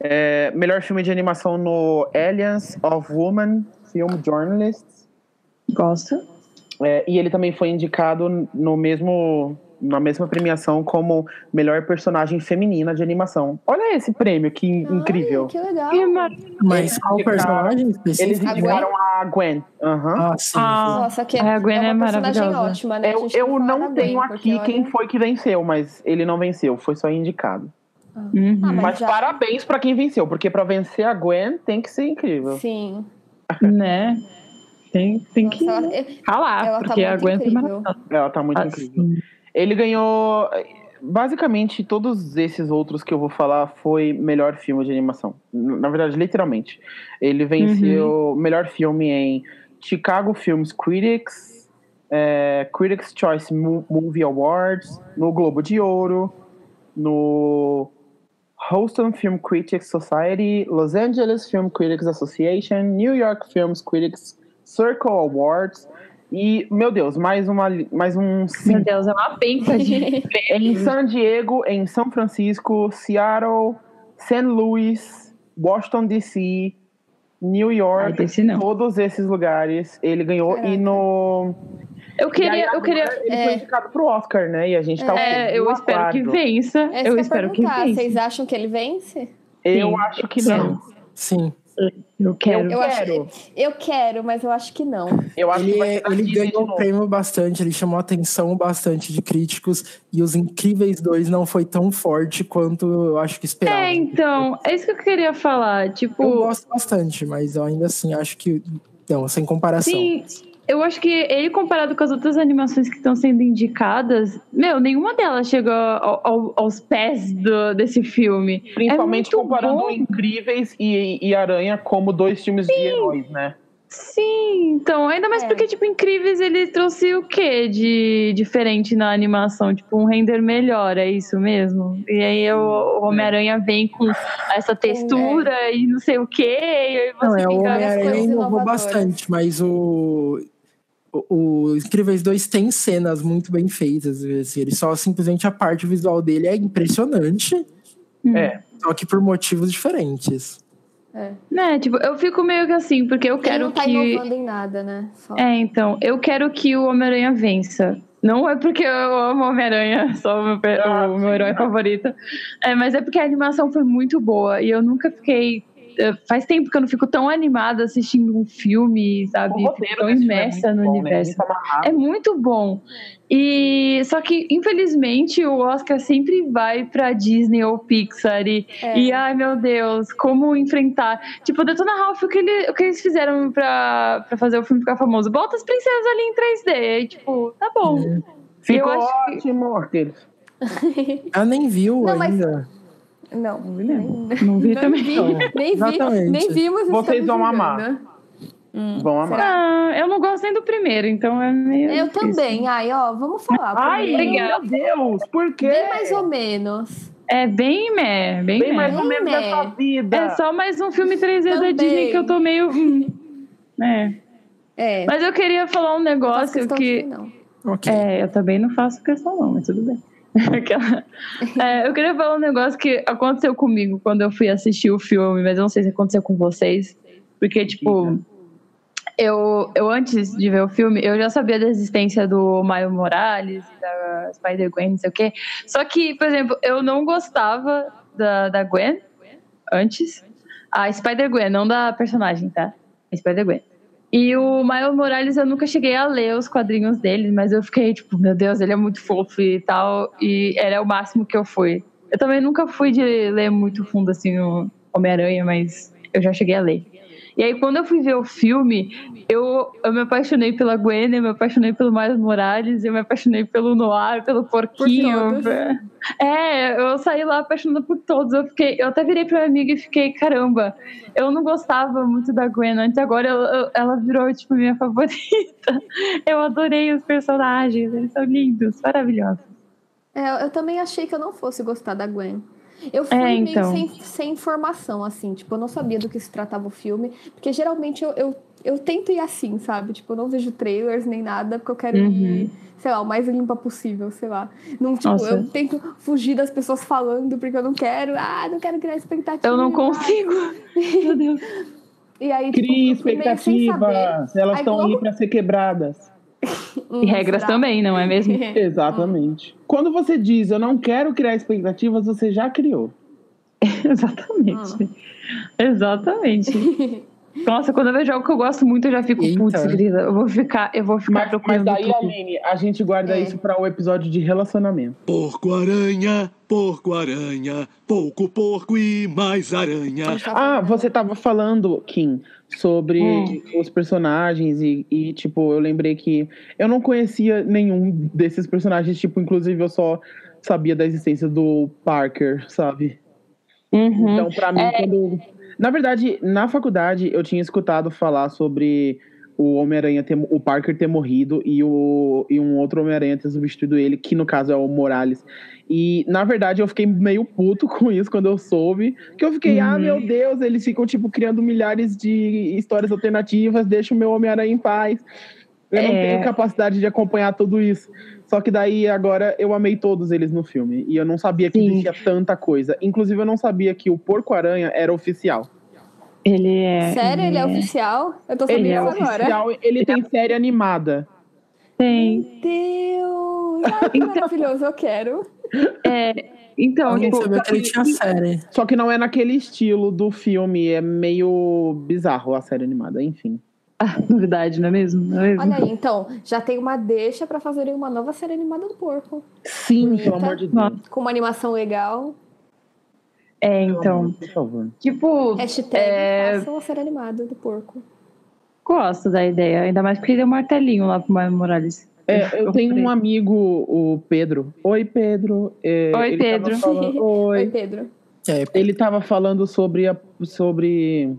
É, melhor filme de animação no Aliens of Women Film Journalists. Gosto. É, e ele também foi indicado no mesmo, na mesma premiação como melhor personagem feminina de animação. Olha esse prêmio, que incrível. Ai, que legal. Que mar... Mas qual personagem Eles específico? A Gwen? indicaram a Gwen. Aham. Ah, sim. Ah, Nossa, que é, a Gwen é uma é personagem maravilhosa. ótima, né? Eu, eu não da tenho Gwen, aqui quem olha- foi que venceu, mas ele não venceu, foi só indicado. Uhum. Ah, Mas já- parabéns pra quem venceu, porque pra vencer a Gwen tem que ser incrível. Sim. Né? Tem, tem Nossa, que ela, é- ralar, ela tá porque a muito Gwen incrível. maravilhosa. Ela tá muito Ah, incrível. sim. Ele ganhou. Basicamente, todos esses outros que eu vou falar foi melhor filme de animação. Na verdade, literalmente. Ele venceu melhor filme em Chicago Films Critics, é, Critics' Choice Mo- Movie Awards, no Globo de Ouro, no Houston Film Critics Society, Los Angeles Film Critics Association, New York Films Critics Circle Awards. E, meu Deus, mais, uma, mais um Meu Deus, é uma penca de *laughs* em San Diego, em São Francisco, Seattle, St. Louis, Washington DC, New Ai, York, não. todos esses lugares ele ganhou Caraca. e no Eu aí queria, eu queria. ele foi É. indicado pro Oscar, né? E a gente tá É, eu espero que aguardo. vença. É isso eu que eu espero que perguntar. vença. Vocês acham que ele vence? Eu Sim. acho que não. Sim. Eu quero. Eu, quero. acho, eu quero, mas eu acho que não. Eu acho que vai Ele, ser da ele ganhou o prêmio bastante, ele chamou a atenção bastante de críticos e Os Incríveis 2 não foi tão forte quanto eu acho que esperava. É, então, é isso que eu queria falar. Eu Tipo, gosto bastante, mas eu ainda assim acho que. Não, sem comparação. sim, eu acho que ele, comparado com as outras animações que estão sendo indicadas, meu, nenhuma delas chegou ao- ao- aos pés do- desse filme. Principalmente É comparando bom. Incríveis e, e Aranha como dois filmes de heróis, né? Sim, então, ainda mais É. porque, tipo, Incríveis ele trouxe o quê de diferente na animação? Tipo, um render melhor, é isso mesmo? E aí o, o Homem-Aranha vem com essa textura e não sei o quê, e aí Não, você é o fica. Homem-Aranha inovou bastante, mas o. o, o Incríveis 2 tem cenas muito bem feitas. Assim, ele só simplesmente a parte visual dele é impressionante. É. Só que por motivos diferentes. É. Né, tipo, eu fico meio que assim, porque eu Ele quero não tá que. inovando em nada, né? Só. É, então, eu quero que o Homem-Aranha vença. Não é porque eu amo Homem-Aranha, sou o meu, Ah, o meu sim, herói favorito. É, mas é porque a animação foi muito boa e eu nunca fiquei. Eh, Faz tempo que eu não fico tão animada assistindo um filme, sabe? Fico tão é imersa muito no bom, né? universo. Muito amarrado. É muito bom. E só que, infelizmente, o Oscar sempre vai pra Disney ou Pixar. E, É. e ai meu Deus, como enfrentar? Tipo, Detona Ralph, o que, ele- o que eles fizeram pra, pra fazer o filme ficar famoso? Bota as princesas ali em 3D. E, tipo, tá bom. Ficou eu acho que- ótimo. Aqueles. *laughs* Ela nem viu Não, mas- ainda. Não, Não vi, nem, Não vi *laughs* não também. vi, não. nem vi, Exatamente. nem vimos. Vocês vão amar. julgando. Vão amar. Ah, eu não gosto nem do primeiro, então é meio. Eu difícil. também. Ai, ó, vamos falar. Ai, meu Deus, por quê? Bem mais ou menos. É bem meh, bem, Bem meh. mais ou menos dessa vida. É só mais um filme 3D da Também. Disney que eu tô meio. hum. *laughs* É. É. Mas eu queria falar um negócio que. de não. Ok. É, eu também não faço questão, não, mas tudo bem. *laughs* É, eu queria falar um negócio que aconteceu comigo quando eu fui assistir o filme, mas eu não sei se aconteceu com vocês. Porque, tipo, eu, eu antes de ver o filme, eu já sabia da existência do Miles Morales da Spider-Gwen, não sei o quê. Só que, por exemplo, eu não gostava da, da Gwen antes. A Spider-Gwen, não da personagem, tá? A Spider-Gwen. E o Miles Morales eu nunca cheguei a ler os quadrinhos dele, mas eu fiquei tipo, meu Deus, ele é muito fofo e tal. E era o máximo que eu fui. Eu também nunca fui de ler muito fundo assim o Homem-Aranha, mas eu já cheguei a ler. E aí, quando eu fui ver o filme, eu, eu me apaixonei pela Gwen, eu me apaixonei pelo Miles Morales, eu me apaixonei pelo Noir, pelo Porquinho. todos. é, eu saí lá apaixonada por todos. Eu, fiquei, eu até virei pra minha amiga e fiquei, caramba, eu não gostava muito da Gwen antes, agora eu- ela virou, tipo, minha *laughs* favorita. Eu adorei os personagens, eles são lindos, maravilhosos. É, eu também achei que eu não fosse gostar da Gwen. Eu fui É, meio então. sem, sem informação, assim. Tipo, eu não sabia do que se tratava o filme. Porque geralmente eu, eu, eu tento ir assim, sabe? Tipo, eu não vejo trailers nem nada, porque eu quero Uhum. ir, sei lá, o mais limpa possível, sei lá. Não, tipo, Nossa. eu tento fugir das pessoas falando, porque eu não quero. Ah, não quero criar expectativa. Eu não consigo. Meu Deus. E aí, tipo, meio saber. expectativas. Elas Aí estão logo- ali para ser quebradas. *laughs* E regras também, não é mesmo? *laughs* *laughs* Exatamente. Quando você diz eu não quero criar expectativas, você já criou. Exatamente. Exatamente. Nossa, quando eu vejo algo que eu gosto muito, eu já fico, Eita. putz, grida, eu vou ficar, eu vou ficar Mas, mas procurando daí, tudo. Aline, a gente guarda É. isso para o episódio de relacionamento. Porco-aranha, porco-aranha, pouco porco e mais aranha. Ah, você tava falando, Kim, sobre Hum. os personagens e, e, tipo, eu lembrei que eu não conhecia nenhum desses personagens, tipo, inclusive eu só sabia da existência do Parker, sabe? Uhum. Então, pra mim, É. quando. Na verdade, na faculdade eu tinha escutado falar sobre o Homem-Aranha ter, o Parker ter morrido e, o, e um outro Homem-Aranha ter substituído ele, que no caso é o Morales. E, na verdade, eu fiquei meio puto *laughs* com isso quando eu soube. Que eu fiquei, ah, meu Deus, eles ficam, tipo, criando milhares de histórias alternativas, deixa o meu Homem-Aranha em paz. Eu não É. tenho capacidade de acompanhar tudo isso. Só que daí agora eu amei todos eles no filme. E eu não sabia que Sim. existia tanta coisa. Inclusive, eu não sabia que o Porco-Aranha era oficial. Ele é. Sério? Ele é é. oficial? Eu tô Ele sabendo é isso agora. oficial, ele tem série animada. Tem. Deus! Ai, que maravilhoso, eu quero. É, então, tipo, sabia que ele tinha série. Só que não é naquele estilo do filme, é meio bizarro a série animada, enfim. Ah, *laughs* novidade, não é mesmo? Não é mesmo? Olha aí, então, já tem uma deixa pra fazerem uma nova série animada do porco. Sim, Bonita. pelo amor de Deus. Com uma animação legal. É, então. Por favor. Tipo, Hashtag É. façam uma série animada do porco. gosto da ideia. Ainda mais porque ele deu um martelinho lá pro Miles Morales. É, eu tenho um amigo, o Pedro. Oi, Pedro. É, Oi, ele tava Pedro. falando- *laughs* Oi, Oi. Pedro. É, Ele tava falando sobre, a- sobre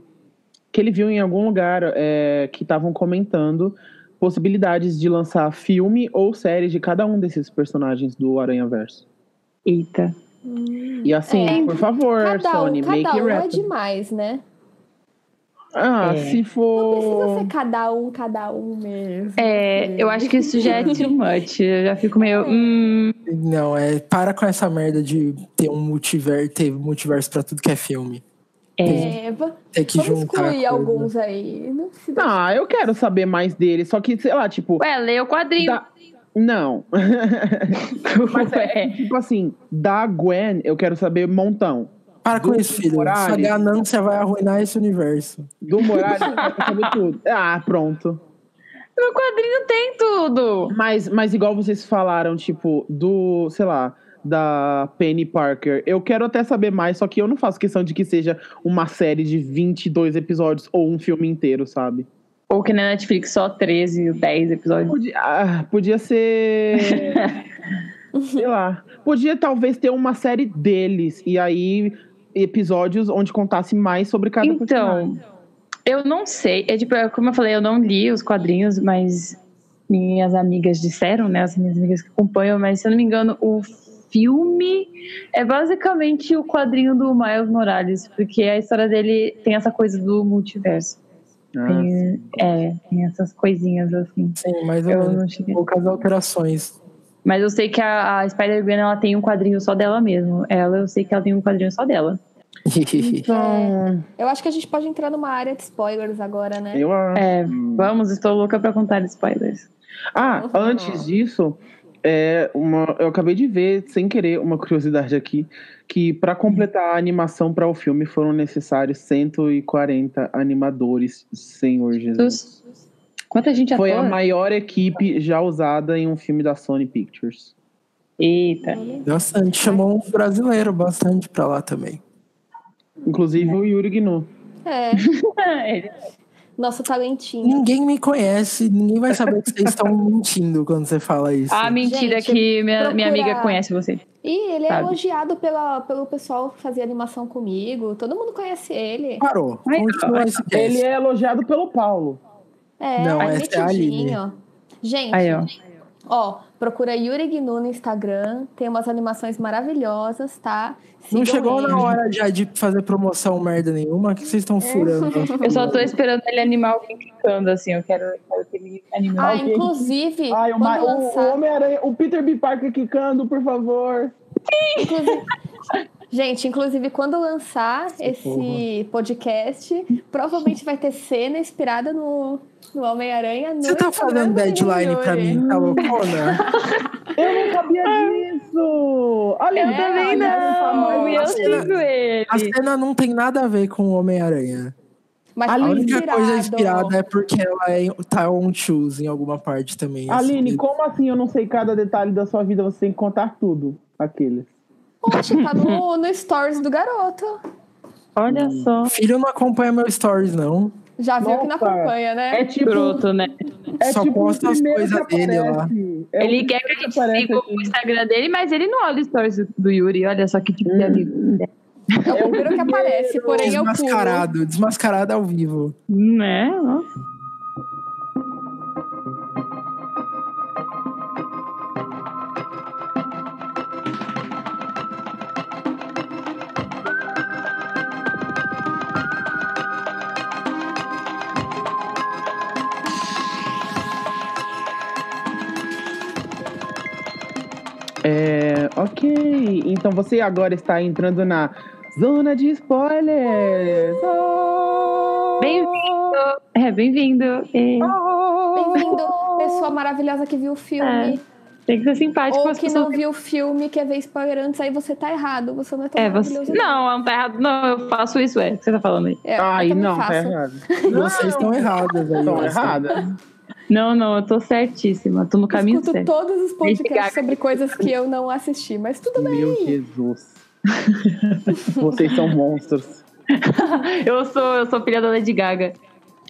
que ele viu em algum lugar é, que estavam comentando possibilidades de lançar filme ou série de cada um desses personagens do Aranha Verso. Eita. E assim, É. por favor, Cada um, Sony, make cada it um é demais, né? Ah, É. se Não for. precisa ser cada um, cada um mesmo. É, eu acho que isso já é too much. Eu já fico meio. Hum, Não, é. Para com essa merda de ter um multiverso, ter multiverso pra tudo que é filme. É. É, que vamos juntar. excluir alguns aí. Não. Ah, eu quero saber mais dele. Só que, sei lá, tipo. Ué, lê o quadrinho. da- Não. *laughs* Mas é, tipo assim, da Gwen, eu quero saber montão. Para com isso, filho. Sua Morales. ganância vai arruinar esse universo. Do Morales, eu quero saber *laughs* tudo. Ah, pronto. No quadrinho tem tudo. Mas, mas igual vocês falaram, tipo, do, sei lá, da Penny Parker, eu quero até saber mais, só que eu não faço questão de que seja uma série de 22 episódios ou um filme inteiro, sabe? Ou que na Netflix só 13, 10 episódios. Podia, ah, podia ser. *laughs* sei lá. Podia talvez ter uma série deles, e aí episódios onde contasse mais sobre cada personagem. Então, eu não sei. É tipo, como eu falei, eu não li os quadrinhos, mas minhas amigas disseram, né? As minhas amigas que acompanham, mas se eu não me engano, o filme é basicamente o quadrinho do Miles Morales, porque a história dele tem essa coisa do multiverso. Ah, Tem, é, tem essas coisinhas assim. Sim, mais ou Eu menos. não cheguei. Poucas alterações. Mas eu sei que a, a Spider-Gwen ela tem um quadrinho só dela mesmo. Ela, eu sei que ela tem um quadrinho só dela. Então, *laughs* Eu acho que a gente pode entrar numa área de spoilers agora, né? eu acho. É, vamos, estou louca pra contar spoilers. Ah, antes disso, é uma, eu acabei de ver, sem querer, uma curiosidade aqui, que para completar a animação para o filme foram necessários 140 animadores, Senhor Jesus. Quanta gente Foi a atua? maior equipe já usada em um filme da Sony Pictures. Eita. Bastante. Chamou um brasileiro bastante pra lá também. Inclusive o Yuri Gnu. É, *laughs* *laughs* Ele- nosso talentinho. Ninguém me conhece, ninguém vai saber que vocês estão *laughs* mentindo quando você fala isso. Ah, mentira Gente, que minha, minha amiga conhece você. E ele é Sabe. elogiado pela, pelo pessoal que fazia animação comigo. Todo mundo conhece ele. Parou. Ai. Ele é elogiado pelo Paulo. É, Não, é essa é a Aline. metidinho. Gente, Aí, ó. Ó, procura Yuri Gnu no Instagram. Tem umas animações maravilhosas, tá? Não Sigam chegou ele. na hora já de fazer promoção merda nenhuma? O que vocês estão furando? Eu só tô esperando ele animar alguém clicando, assim. Eu quero, quero que ele anime Ah, alguém. inclusive, Ai, o, Ma- quando o- o lançar... Homem-Aranha, o Peter B. Parker quicando, por favor. Inclusive- Gente, inclusive, quando lançar esse podcast, provavelmente vai ter cena inspirada no, no Homem-Aranha. Você tá Instagram fazendo do deadline pra mim, tá loucona? *laughs* Eu não sabia disso! Olha, Eu É, também não. Eu cena- sigo ele. A cena não tem nada a ver com o Homem-Aranha. Mas A foi única inspirado. coisa inspirada é porque ela é, tá on choose em alguma parte também. assim. Aline, como assim eu não sei cada detalhe da sua vida? Você tem que contar tudo. Aqueles. Poxa, tá no, no stories do garoto. Olha só. Filho não acompanha meu stories, não. Já viu que não Nossa, acompanha, né? É tipo. Broto, né? É Só tipo posta o as coisas dele aparece. É o ele quer que a gente siga aqui. o Instagram dele, mas ele não olha os stories do- Yuri. Olha só que tipo de amigo. É o primeiro que aparece, porém eu pulo. Desmascarado, desmascarado ao vivo. Né? Nossa. Ok. Então você agora está entrando na zona de spoilers. Oh! Bem-vindo. É, bem-vindo. É, Bem-vindo, pessoa maravilhosa que viu o filme. tem que ser simpático com Ou as que pessoas. não viu o filme, quer ver spoiler antes, aí você tá errado. Você não é tão É, você... maravilhoso. Não, não tá errado. Não, eu faço isso, é. O que você tá falando aí? É, Ai, não, faço. tá errado. Vocês estão erradas aí. Estão erradas. Não, não, eu tô certíssima. Tô no caminho Escuto certo. todos os podcasts sobre coisas que eu não assisti, mas tudo bem. Meu Jesus. Vocês são monstros. *laughs* Eu sou, eu sou filha da Lady Gaga.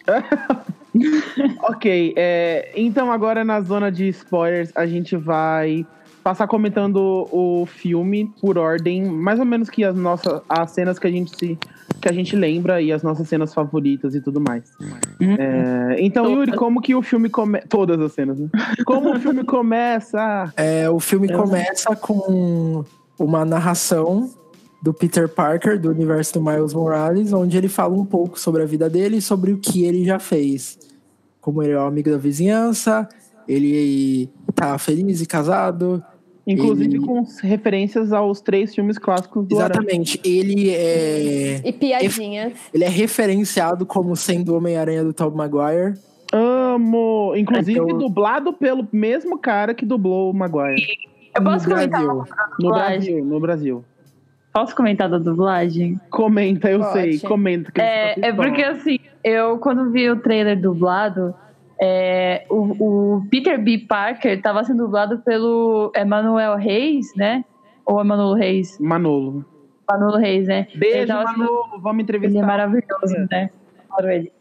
*laughs* Ok, é, então agora na zona de spoilers a gente vai passar comentando o filme por ordem, mais ou menos que as nossas as cenas que a gente se que a gente lembra e as nossas cenas favoritas e tudo mais. É, então Todas. Yuri, como que o filme começa? Todas as cenas, né? Como o filme começa? É, o filme começa com uma narração do Peter Parker, do universo do Miles Morales, onde ele fala um pouco sobre a vida dele e sobre o que ele já fez. Como ele é um amigo da vizinhança, ele tá feliz e casado. Inclusive ele- com referências aos três filmes clássicos do Exatamente. Ele é. E piadinhas. Ele é referenciado como sendo o Homem-Aranha do Tobey Maguire. Amo! Inclusive É eu- dublado pelo mesmo cara que dublou o Maguire. Eu posso no comentar Brasil. No dublagem? Brasil, no Brasil. Posso comentar da dublagem? Comenta, eu Pode. sei, comenta. que É, tá é porque assim, eu quando vi o trailer dublado, é, o, o Peter B. Parker estava sendo dublado pelo Emanuel Reis, né? Ou Emanuel Reis? Manolo. Manolo Reis, né? Beijo, tava sendo- Manolo. Vamos entrevistar. Ele é maravilhoso, né? Adoro ele.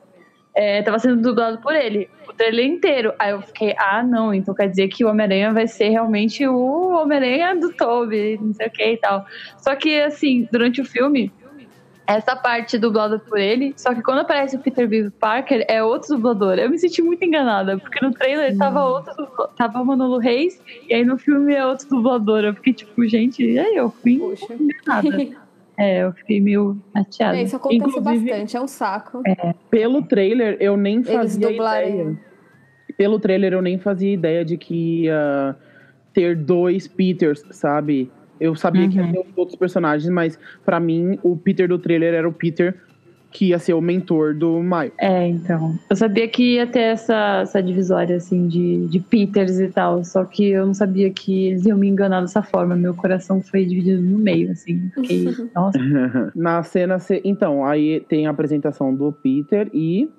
É, tava sendo dublado por ele, o trailer inteiro. Aí eu fiquei, ah, não, então quer dizer que o Homem-Aranha vai ser realmente o Homem-Aranha do Toby, não sei o que e tal. Só que, assim, durante o filme, essa parte dublada por ele, só que quando aparece o Peter B. Parker, é outro dublador. Eu me senti muito enganada, porque no trailer tava outro, dubla- tava o Manolo Reis, e aí no filme é outro dublador. Eu fiquei tipo, gente, e aí eu fui enganada. é, eu fiquei meio chateada. É, isso acontece Inclusive- bastante, é um saco. Pelo trailer, eu nem fazia ideia. Pelo trailer, eu nem fazia ideia de que ia ter dois Peters, sabe? Eu sabia que ia Uhum. ter os outros personagens, mas pra mim, o Peter do trailer era o Peter que ia ser o mentor do Miles. É, então. Eu sabia que ia ter essa, essa divisória, assim, de, de Peters e tal. Só que eu não sabia que eles iam me enganar dessa forma. Meu coração foi dividido no meio, assim. Fiquei, *laughs* nossa. *laughs* Na cena, se- então, aí tem a apresentação do Peter e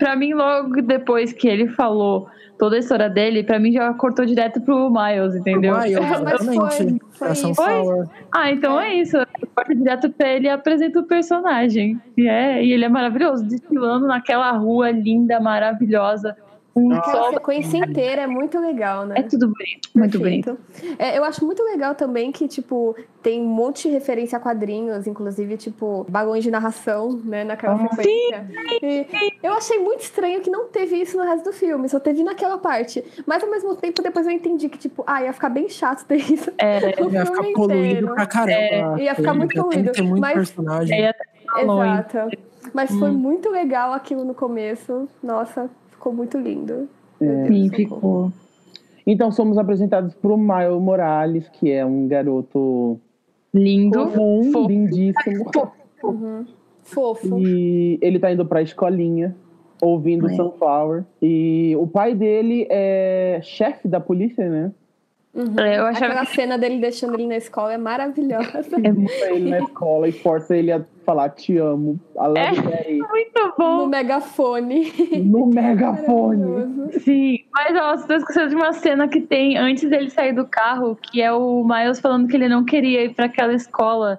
Pra mim, logo depois que ele falou toda a história dele, pra mim já cortou direto pro Miles, entendeu? Miles, É, mas exatamente. foi- foi. Ah, então é isso. Corta direto pra ele e apresenta o personagem. E, é, e ele é maravilhoso, desfilando naquela rua linda, maravilhosa. Sol. sequência inteira é muito legal, né? É tudo bonito, muito bonito. Perfeito. É, eu acho muito legal também que, tipo, tem um monte de referência a quadrinhos, inclusive, tipo, balões de narração, né, naquela Ah, sequência. E eu achei muito estranho que não teve isso no resto do filme, só teve naquela parte. Mas ao mesmo tempo, depois eu entendi que, tipo, ah, ia ficar bem chato ter isso. É, no Ia ficar filme poluído inteiro. pra caramba. ia ficar muito Tem poluído, ter muito mas- personagem. É. Exato. Mas foi muito legal aquilo no começo. Nossa, ficou muito lindo. Deus, Sim, ficou. então somos apresentados pro Miles Morales, que é um garoto Lindo. comum, fofo. lindíssimo. *laughs* Uhum. Fofo. E ele tá indo pra escolinha, ouvindo É. Sunflower. E o pai dele é chefe da polícia, né? Uhum. É, eu achava Aquela cena dele deixando ele na escola é maravilhosa. É muito, ele na escola e força ele a falar te amo. I love É. daddy", muito No bom. megafone. no *laughs* megafone. Sim, mas ó, você esquecendo de uma cena que tem antes dele sair do carro, que é o Miles falando que ele não queria ir pra aquela escola.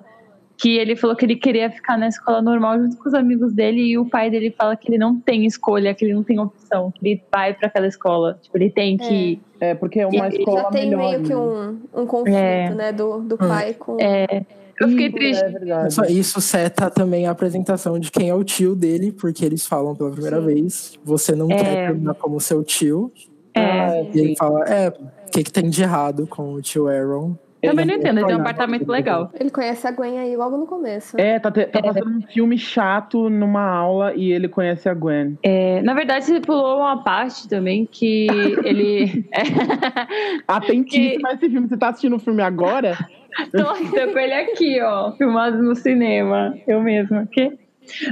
Que ele falou que ele queria ficar na escola normal junto com os amigos dele, e o pai dele fala que ele não tem escolha, que ele não tem opção, que ele vai pra aquela escola. Tipo, ele tem que. É, porque é uma E- escola Já tem melhor. meio que né? um, um conflito, É. né? Do, do pai com. É, eu fiquei triste. É. Isso, isso seta também a apresentação de quem é o tio dele, porque eles falam pela primeira Sim. vez. Você não É. quer terminar como seu tio. É. Ah, E ele fala, é, o que, que tem de errado com o tio Aaron? Também não entendo, ele tem um apartamento legal. Ele conhece a Gwen aí logo no começo. É, tá, te- tá passando um filme chato numa aula e ele conhece a Gwen. É, na verdade, você pulou uma parte também que *laughs* ele. *laughs* Atentíssimo a esse filme. Você tá assistindo o filme agora? *laughs* Tô, tô com ele aqui, ó, filmado no cinema. Eu mesma, ok?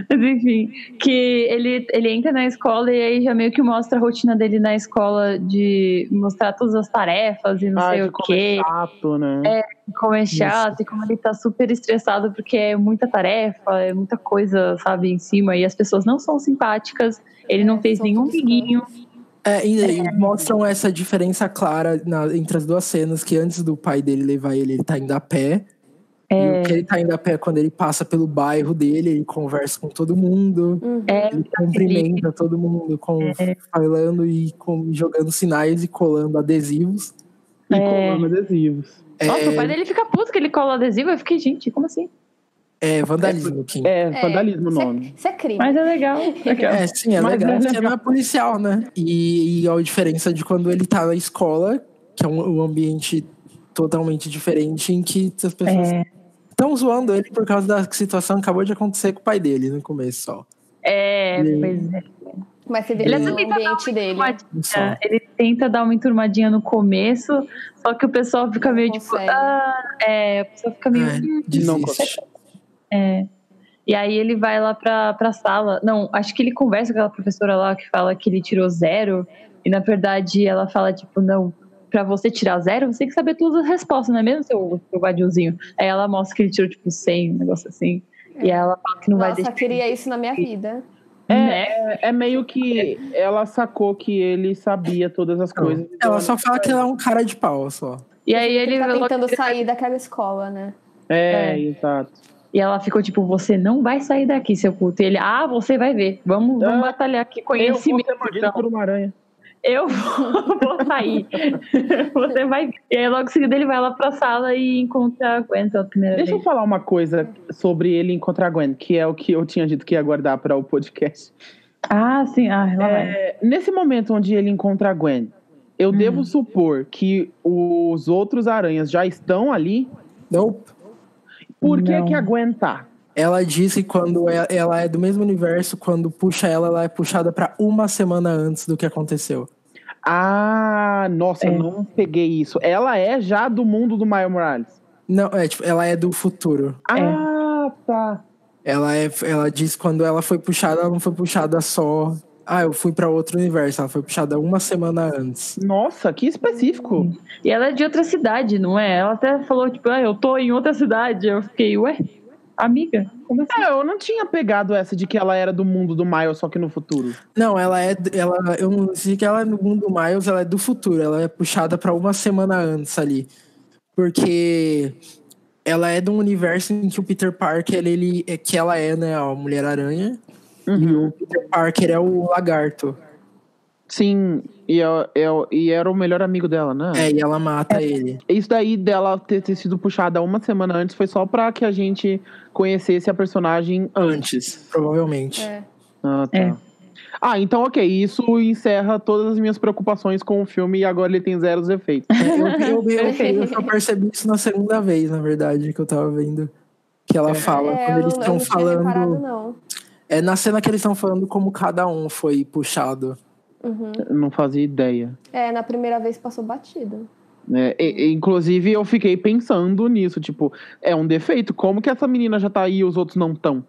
Mas enfim, que ele, ele entra na escola e aí já meio que mostra a rotina dele na escola de mostrar todas as tarefas e não Ai, sei que o como quê. é chato, né? Como é chato e como ele tá super estressado porque é muita tarefa, é muita coisa, sabe, em cima. E as pessoas não são simpáticas. Ele não É, fez são nenhum amiguinho. É, e, e mostram essa diferença clara na- entre as duas cenas, que antes do pai dele levar ele, ele tá indo a pé. E o que ele tá indo a pé, quando ele passa pelo bairro dele, ele conversa com todo mundo. Uhum. É, Ele cumprimenta todo mundo, com, falando e com, jogando sinais e colando adesivos. E É. colando adesivos. Nossa, o pai dele fica puto que ele cola adesivo. Eu fiquei, gente, como assim? É vandalismo, Kim. É, vandalismo o é- nome. Isso é crime. Mas é legal. *laughs* É, sim, é Mas legal. é Você legal. não é policial, né? E, e a diferença de quando ele tá na escola, que é um, um ambiente totalmente diferente, em que as pessoas É. Estão zoando ele por causa da situação que acabou de acontecer com o pai dele no começo só. É, Ele- pois é. Mas você vê Ele no ambiente dele. Enturmadinha. Ele tenta dar uma enturmadinha no começo, só que o pessoal fica meio tipo, ah, é, o pessoal fica meio. Ai, "Hum, desiste. É. E aí ele vai lá pra, pra sala. Não, acho que ele conversa com aquela professora lá que fala que ele tirou zero. E na verdade ela fala, tipo, não, pra você tirar zero, você tem que saber todas as respostas, não é mesmo, seu, seu vadiozinho? Aí ela mostra que ele tirou, tipo, 100, um negócio assim. E ela fala que não vai Nossa, deixar. queria isso na minha vida. Né? É, é meio que ela sacou que ele sabia todas as coisas. Ela só fala que ela é um cara de pau só. E aí ele. Ele tá tentando sair daquela escola, né? É, É. exato. E ela ficou tipo, você não vai sair daqui, seu puto. E ele, ah, você vai ver. Vamos, vamos Ah, batalhar aqui Eu vou conhecimento. ser mordido então. por uma aranha. Eu vou, *laughs* vou sair. você vai. E aí logo em seguida ele vai lá pra sala e encontra a Gwen pela primeira Deixa eu vez. falar uma coisa sobre ele encontrar a Gwen, que é o que eu tinha dito que ia guardar para o podcast. Ah, sim. Ah, lá vai. É, nesse momento onde ele encontra a Gwen, eu devo supor que os outros aranhas já estão ali. Nope. Por que, Não. que a Gwen tá? Ela disse que quando é- ela é do mesmo universo, quando puxa ela, ela é puxada pra uma semana antes do que aconteceu. Ah, nossa, É. eu não peguei isso. Ela é já do mundo do Miles Morales. Não, é tipo, ela é do futuro. Ah, tá. Ela é, ela diz que quando ela foi puxada, ela não foi puxada só. Ah, eu fui pra outro universo. Ela foi puxada uma semana antes. Nossa, que específico. E ela é de outra cidade, não é? Ela até falou, tipo, ah, eu tô em outra cidade. Eu fiquei, ué, amiga, como assim? É, eu não tinha pegado essa de que ela era do mundo do Miles, só que no futuro. Não, ela é. Ela, eu não sei que ela é no mundo Miles, ela é do futuro. Ela é puxada pra uma semana antes ali. Porque ela é de um universo em que o Peter Parker, ele, ele é que ela é, né, a Mulher-Aranha. E o Peter Parker é o lagarto. Sim, e, é- é- e era o melhor amigo dela, né? É, e ela mata ele. Isso daí dela ter, ter sido puxada uma semana antes foi só pra que a gente conhecesse a personagem antes. Antes, provavelmente. É. Ah, tá. É. Ah, então ok, isso encerra todas as minhas preocupações com o filme e agora ele tem zeros efeitos. É, eu, eu, eu, *laughs* eu só percebi isso na segunda vez, na verdade, que eu tava vendo. Que ela fala, É, quando eu eles eu estão reparado, falando. não. É na cena que eles estão falando como cada um foi puxado. Uhum. Não fazia ideia. É, na primeira vez passou batido. É, e- e, inclusive, eu fiquei pensando nisso, tipo, é um defeito. Como que essa menina já tá aí e os outros não estão?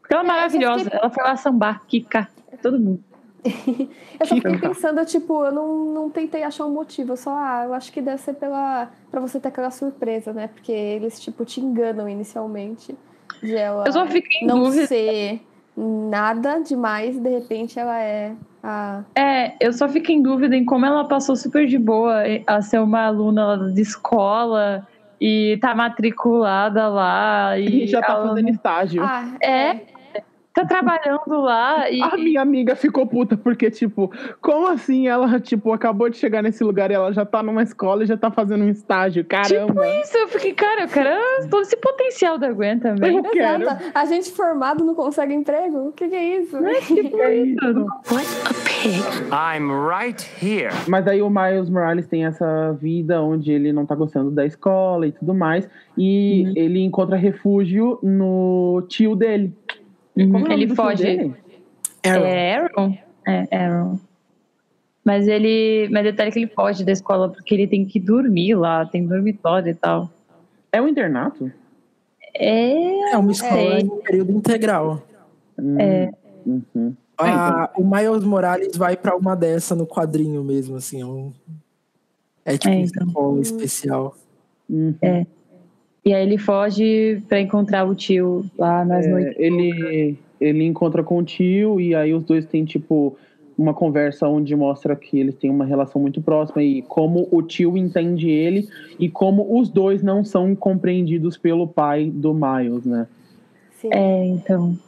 Porque ela é É, maravilhosa. fiquei- Ela foi lá sambar, quicar, todo mundo. *laughs* Eu só fiquei pensando, tipo, eu não, não tentei achar um motivo. Eu só, ah, eu acho que deve ser pela. pra você ter aquela surpresa, né? Porque eles, tipo, te enganam inicialmente. De ela Eu só fiquei em não dúvida. ser nada demais e de repente ela é a. É, eu só fico em dúvida em como ela passou super de boa a ser uma aluna de escola e tá matriculada lá. E E já tá fazendo estágio. Ah, É, tá trabalhando lá e. A minha amiga ficou puta, porque, tipo, como assim ela, tipo, acabou de chegar nesse lugar e ela já tá numa escola e já tá fazendo um estágio? Caramba! Tipo isso, eu fiquei, cara, eu quero todo esse potencial da Gwen também. Eu quero. Exato. A gente formado não consegue emprego? O que, que é isso? I'm right here. Mas daí o Miles Morales tem essa vida onde ele não tá gostando da escola e tudo mais. E ele encontra refúgio no tio dele. Uhum, Como é nome Ele foge. dele? Aaron. É Aaron? É, Aaron. Mas ele. Mas detalhe que ele foge da escola porque ele tem que dormir lá, tem dormitório e tal. É um internato? É. É uma escola sei. em período integral. É. Uhum. Ah, o Miles Morales vai pra uma dessa no quadrinho mesmo, assim. É, um... é tipo É, então. escola especial. Uhum. E aí ele foge pra encontrar o tio lá nas É, noites. ele, ele encontra com o tio e aí os dois têm, tipo, uma conversa onde mostra que eles têm uma relação muito próxima e como o tio entende ele e como os dois não são compreendidos pelo pai do Miles, né? Sim. É, então.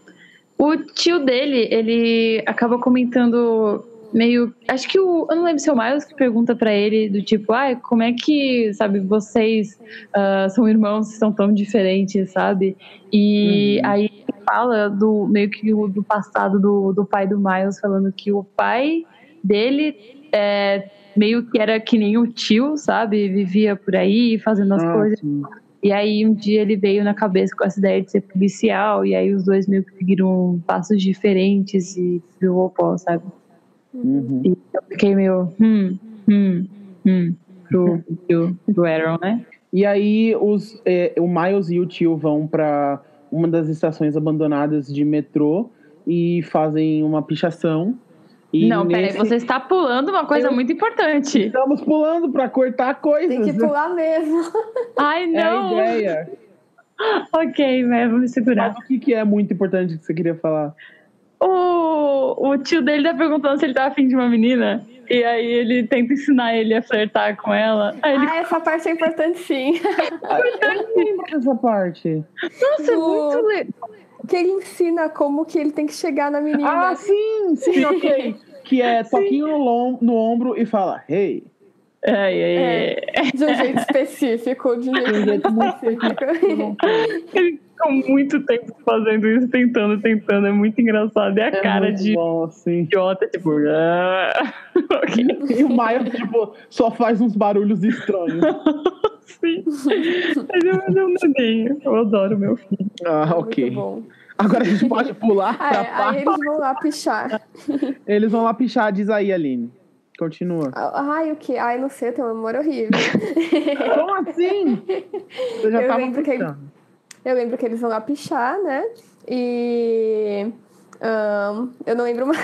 O tio dele, ele acaba comentando meio. Acho que o. Eu não lembro se é o Miles que pergunta pra ele, do tipo, ai, como é que, sabe, vocês ah, são irmãos, são tão diferentes, sabe? E aí ele fala do meio que do passado do, do pai do Miles, falando que o pai dele é, meio que era que nem o tio, sabe? Vivia por aí fazendo as Ah, coisas sim. E aí um dia ele veio na cabeça com essa ideia de ser policial, e aí os dois meio que seguiram passos diferentes e viu o opó, sabe? Uhum. E eu fiquei meio, hum, hum, hum, pro, pro, pro Aaron, né? E aí os, é, o Miles e o tio vão pra uma das estações abandonadas de metrô e fazem uma pichação. E não, peraí, nesse- você está pulando uma coisa Eu- muito importante. Estamos pulando pra cortar coisas. Tem que pular mesmo. Ai, É a não! ideia. *laughs* ok, mas vou me segurar. Mas o que, que é muito importante que você queria falar? O, o tio dele tá perguntando se ele tá afim de uma menina. E aí ele tenta ensinar ele a flertar com ela. Aí ele Ah, essa parte é importante sim. Eu não lembro dessa parte. Nossa, é Do- muito legal. Que ele ensina como que ele tem que chegar na menina. Ah, sim, sim, ok. *laughs* Que é toquinho no, lom- no ombro e fala, hey. Ai, ai, É, de um jeito específico, de *laughs* um jeito um muito específico. *laughs* Ele ficou muito tempo fazendo isso, tentando, tentando. É muito engraçado. E a É cara de bom, assim. idiota, tipo. ah. *laughs* ok. E o Miles, tipo, só faz uns barulhos estranhos. Sim. Mas eu não odeio. Eu adoro meu filho. Ah, ok. Muito bom. Agora a gente pode pular Ah, pra é, parte. aí eles vão lá pichar. Eles vão lá pichar, diz aí, Aline. Continua. Ai, o que? Ai, não sei, eu tenho uma memória horrível. *laughs* Como assim? Você já Eu tava lembro que. Eu lembro que eles vão lá pichar, né? E. ahn, eu não lembro *laughs* mais.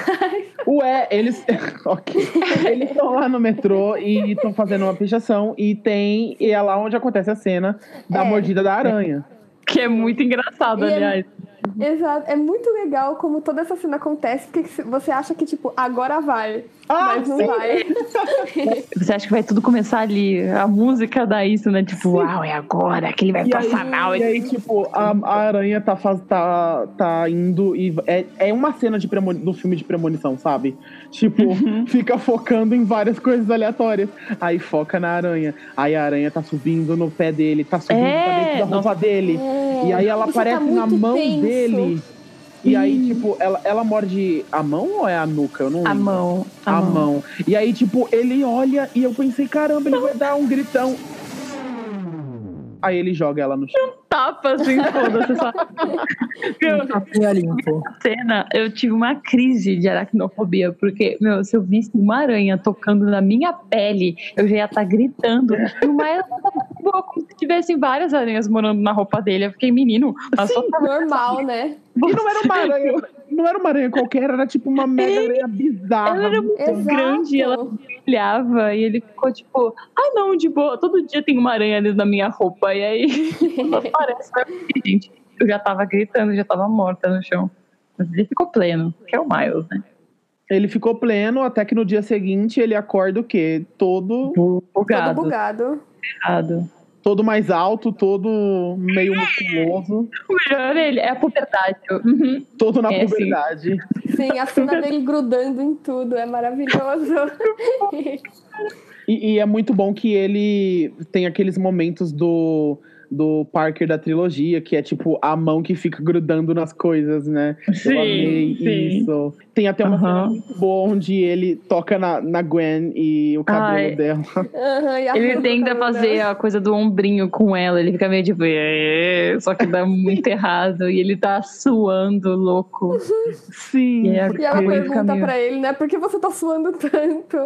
Ué, eles. *laughs* ok. Eles estão lá no metrô e estão fazendo uma pichação. E tem. E é lá onde acontece a cena da É. mordida da aranha. Que é muito engraçado, E é- aliás. Exato. É muito legal como toda essa cena acontece, porque você acha que, tipo, agora vai. Ah, mas não sim. vai. *laughs* Você acha que vai tudo começar ali? A música dá isso, né? Tipo, uau, é agora que ele vai E passar aí, mal. e aí, tipo, a, a aranha tá, faz, tá, tá indo e. É, é uma cena de premoni- do filme de premonição, sabe? Tipo, Uhum. fica focando em várias coisas aleatórias. Aí foca na aranha. Aí a aranha tá subindo no pé dele, tá subindo É, pra dentro da roupa dele. É, E aí ela tá aparece na muito mão tenso. dele. E aí, tipo, ela, ela morde a mão ou é a nuca? Eu não A lembro. mão. A, mão. E aí, tipo, ele olha e eu pensei, caramba, ele vai dar um gritão. Aí ele joga ela no chão. Tapa, assim, foda-se. Só... *laughs* Meu, Tapinha limpo. cena, eu tive uma crise de aracnofobia, porque, meu, se eu visse uma aranha tocando na minha pele, eu já ia estar gritando. E de boa, como se tivessem várias aranhas morando na roupa dele. Eu fiquei, menino, mas só tá Normal, né? E não era uma aranha, não era uma aranha qualquer, era tipo uma mega aranha bizarra. Ela era muito Exato. grande, ela brilhava, e ele ficou tipo, ah não, de boa, todo dia tem uma aranha ali na minha roupa, e aí *laughs* *laughs* aparece, aqui, gente. Eu já tava gritando, já tava morta no chão. Mas ele ficou pleno, que é o Miles, né? Ele ficou pleno até que no dia seguinte ele acorda o quê? Todo, Todo Bugado, bugado. errado. Todo mais alto, todo meio musculoso, O melhor é ele, é a puberdade. Uhum. todo na É, sim. puberdade. Sim, a cena dele grudando em tudo é maravilhoso. *laughs* E, e é muito bom que ele tem aqueles momentos do, do Parker da trilogia, que é tipo a mão que fica grudando nas coisas, né? Sim, Eu amei sim. isso. Tem até uma cena Aham. muito boa onde ele toca na, na Gwen e o cabelo Ai. dela. A Ele tenta fazer a coisa do ombrinho com ela, ele fica meio tipo, só que dá *laughs* muito errado, e ele tá suando louco. Sim. E, é E ela pergunta meio- pra ele, né? Por que você tá suando tanto?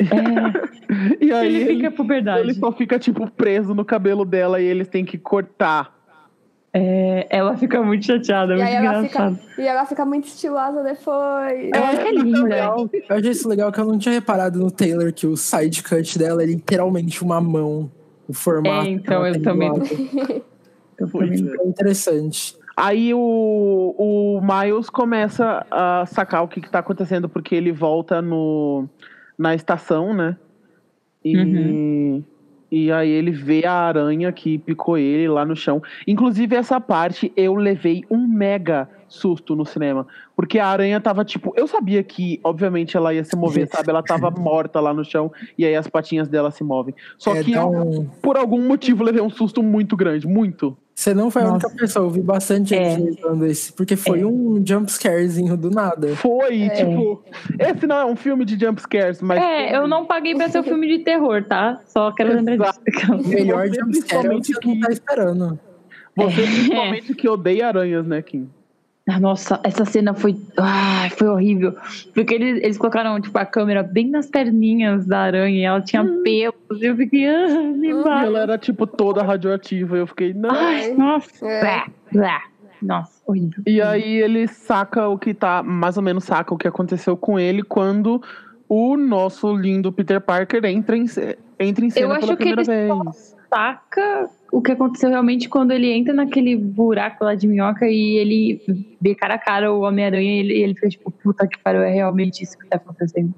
É, *laughs* E aí ele ele, fica puberdade. ele só fica, tipo, preso no cabelo dela e eles têm que cortar. É, ela fica muito chateada, é e muito engraçado. fica, e ela fica muito estilosa depois. Eu acho que é lindo? Legal. Eu achei isso legal que eu não tinha reparado no Taylor que o side cut dela é literalmente uma mão. O formato. É, então, *laughs* eu também- lado. Eu também- É interessante. Aí o, o Miles começa a sacar o que, que tá acontecendo, porque ele volta no, na estação, né? E, Uhum. E aí ele vê a aranha que picou ele lá no chão. Inclusive, essa parte eu levei um mega susto no cinema. Porque a aranha tava tipo. Eu sabia que, obviamente, ela ia se mover, sabe? Ela tava *laughs* morta lá no chão e aí as patinhas dela se movem. Só É, que eu, um- por algum motivo, levei um susto muito grande. Muito. Você não foi a única Nossa. pessoa, eu vi bastante gente É. isso, porque foi É. um jumpscarezinho do nada. Foi, tipo, esse não é um filme de jumpscares, mas. É, eu não paguei pra ser um filme de terror, tá? Só quero lembrar disso. O *laughs* melhor jumpscare é o que você não tá esperando. Você É. principalmente que odeia aranhas, né, Kim? Ah, Nossa, essa cena foi. Ai, foi horrível. Porque eles, eles colocaram, tipo, a câmera bem nas perninhas da aranha e ela tinha pelos. E eu fiquei, ah, me E mata. ela era, tipo, toda radioativa. Eu fiquei, não. Ai, nossa. É. Blá, blá. Nossa, horrível. E aí ele saca o que tá, mais ou menos saca o que aconteceu com ele quando o nosso lindo Peter Parker entra em, entra em cena Eu acho pela primeira só vez. Saca o que aconteceu realmente quando ele entra naquele buraco lá de minhoca e ele vê cara a cara o Homem-Aranha e ele, ele fica tipo, puta que pariu, é realmente isso que tá acontecendo.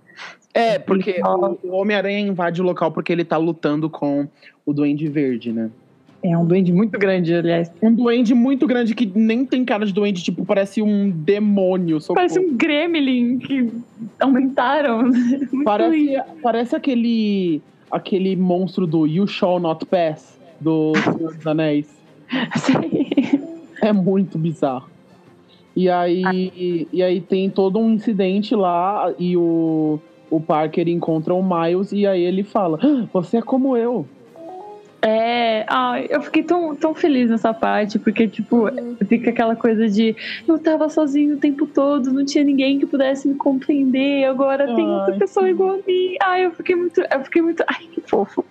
É, porque o, o Homem-Aranha invade o local porque ele tá lutando com o Duende Verde, né? É um duende muito grande, aliás. Um duende muito grande que nem tem cara de duende, tipo, parece um demônio. socorro. Parece um gremlin que aumentaram. *laughs* Parece, parece aquele, aquele monstro do You Shall Not Pass, do Senhor dos Anéis. *laughs* É muito bizarro. E aí, e aí tem todo um incidente lá e o, o Parker encontra o Miles e aí ele fala: "Ah, Você é como eu. É, ai, eu fiquei tão, tão feliz nessa parte, porque, tipo, fica aquela coisa de eu tava sozinho o tempo todo, não tinha ninguém que pudesse me compreender, agora tem outra Ai, pessoa igual a mim. Ai, eu fiquei muito, eu fiquei muito, ai, que fofo.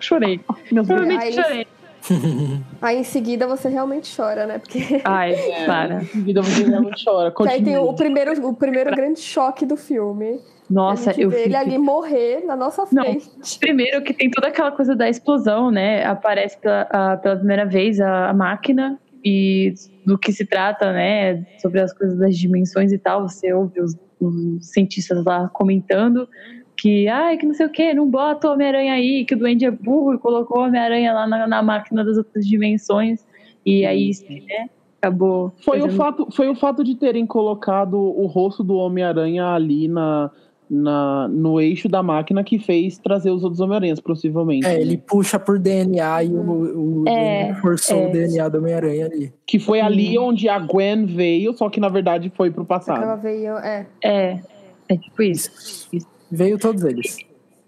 Chorei. Meu Deus. Realmente Aí- chorei. *laughs* Aí em seguida você realmente chora, né? Porque *laughs* Ai, É, para. Em seguida você realmente chora. que aí tem Continua. o primeiro, o primeiro grande choque do filme. Nossa, a gente eu vê ele ali morrer na nossa Não. frente. Primeiro que tem toda aquela coisa da explosão, né? Aparece pela, a- pela primeira vez a, a máquina e do que se trata, né? Sobre as coisas das dimensões e tal. Você ouve os, os cientistas lá comentando que, ai, que não sei o que, não bota o Homem-Aranha aí, que o Duende é burro e colocou o Homem-Aranha lá na, na máquina das outras dimensões. E aí, né? Acabou. Foi o, fazendo- fato, foi o fato de terem colocado o rosto do Homem-Aranha ali na, na, no eixo da máquina que fez trazer os outros Homem-Aranhas, possivelmente. É, né? ele puxa por DNA e o, o É, Duende forçou é. o DNA do Homem-Aranha ali. Que foi ali onde a Gwen veio, só que na verdade foi pro passado. veio. É. É, é tipo isso. Veio todos eles.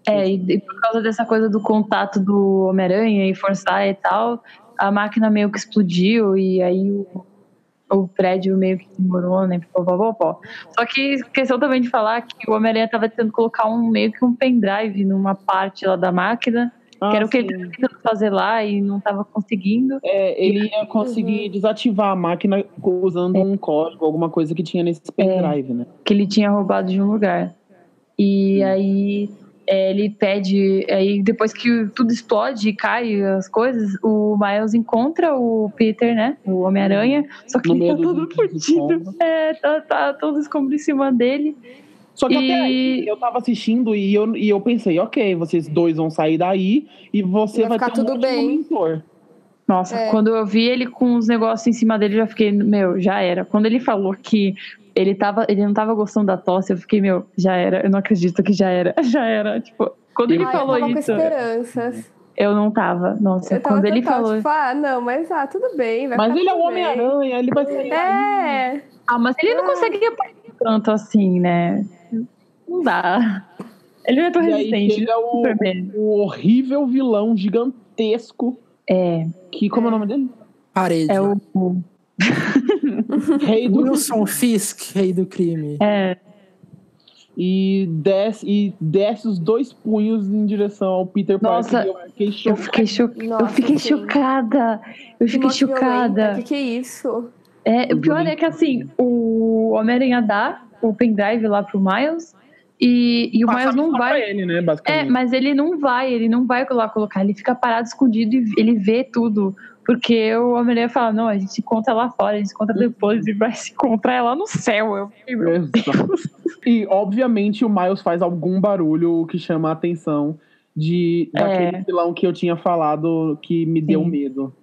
É, e, e por causa dessa coisa do contato do Homem-Aranha e forçar e tal, a máquina meio que explodiu e aí o, o prédio meio que demorou, né? Pó, pó, pó, pó. Só que esqueceu também de falar que o Homem-Aranha tava tentando colocar um meio que um pendrive numa parte lá da máquina, Ah, que era o que sim. ele tava tentando fazer lá e não tava conseguindo. É, ele ia conseguir desativar a máquina usando um código, alguma coisa que tinha nesse pendrive, né? que ele tinha roubado de um lugar. E aí é, ele pede, aí depois que tudo explode e cai as coisas, o Miles encontra o Peter, né? O Homem-Aranha, só que No ele tá todo fudido. escombros. É, tá, tá todo escombro em cima dele. Só que até E- aí eu tava assistindo e eu, e eu pensei, ok, vocês dois vão sair daí e você Vai vai, ficar ter um tudo bem. mentor. Nossa, É. quando eu vi ele com os negócios em cima dele, eu já fiquei, meu, já era. Quando ele falou que ele, tava, ele não tava gostando da tosse, eu fiquei, meu, já era. Eu não acredito que já era. *laughs* Já era. Tipo, quando ele Ai, falou eu tava isso, com esperanças. eu não tava. Nossa, Eu tava quando ele falou. tipo, ah, não, mas ah, tudo bem. Vai Mas ficar ele é o. Homem-Aranha, ele vai sair. É, Ah, mas ele não Ah. conseguia partir tanto assim, né? Não dá. Ele não é tão E aí resistente. chega o, o horrível vilão gigantesco. É, Que, como é o nome dele? Parede. é o. o- *laughs* Rei do Wilson Fisk, rei do crime. É, e desce, e desce os dois punhos em direção ao Peter Nossa, Parker. e Eu fiquei eu chocado. fiquei, cho... eu Nossa, fiquei sim. chocada. Eu que fiquei chocada. violenta, Que que é isso? É, o pior é que assim, o Homem-Aranha dá o pendrive lá pro Miles e, e o Passa Miles não vai. ele, né, É, mas ele não vai, ele não vai lá colocar, ele fica parado escondido e ele vê tudo. Porque o Homem-Aranha fala, não, a gente se encontra lá fora, a gente se encontra depois e vai *laughs* se encontrar lá no céu. Eu fiquei, meu Exato. E, obviamente, o Miles faz algum barulho que chama a atenção de, daquele É. vilão que eu tinha falado que me deu Sim. medo.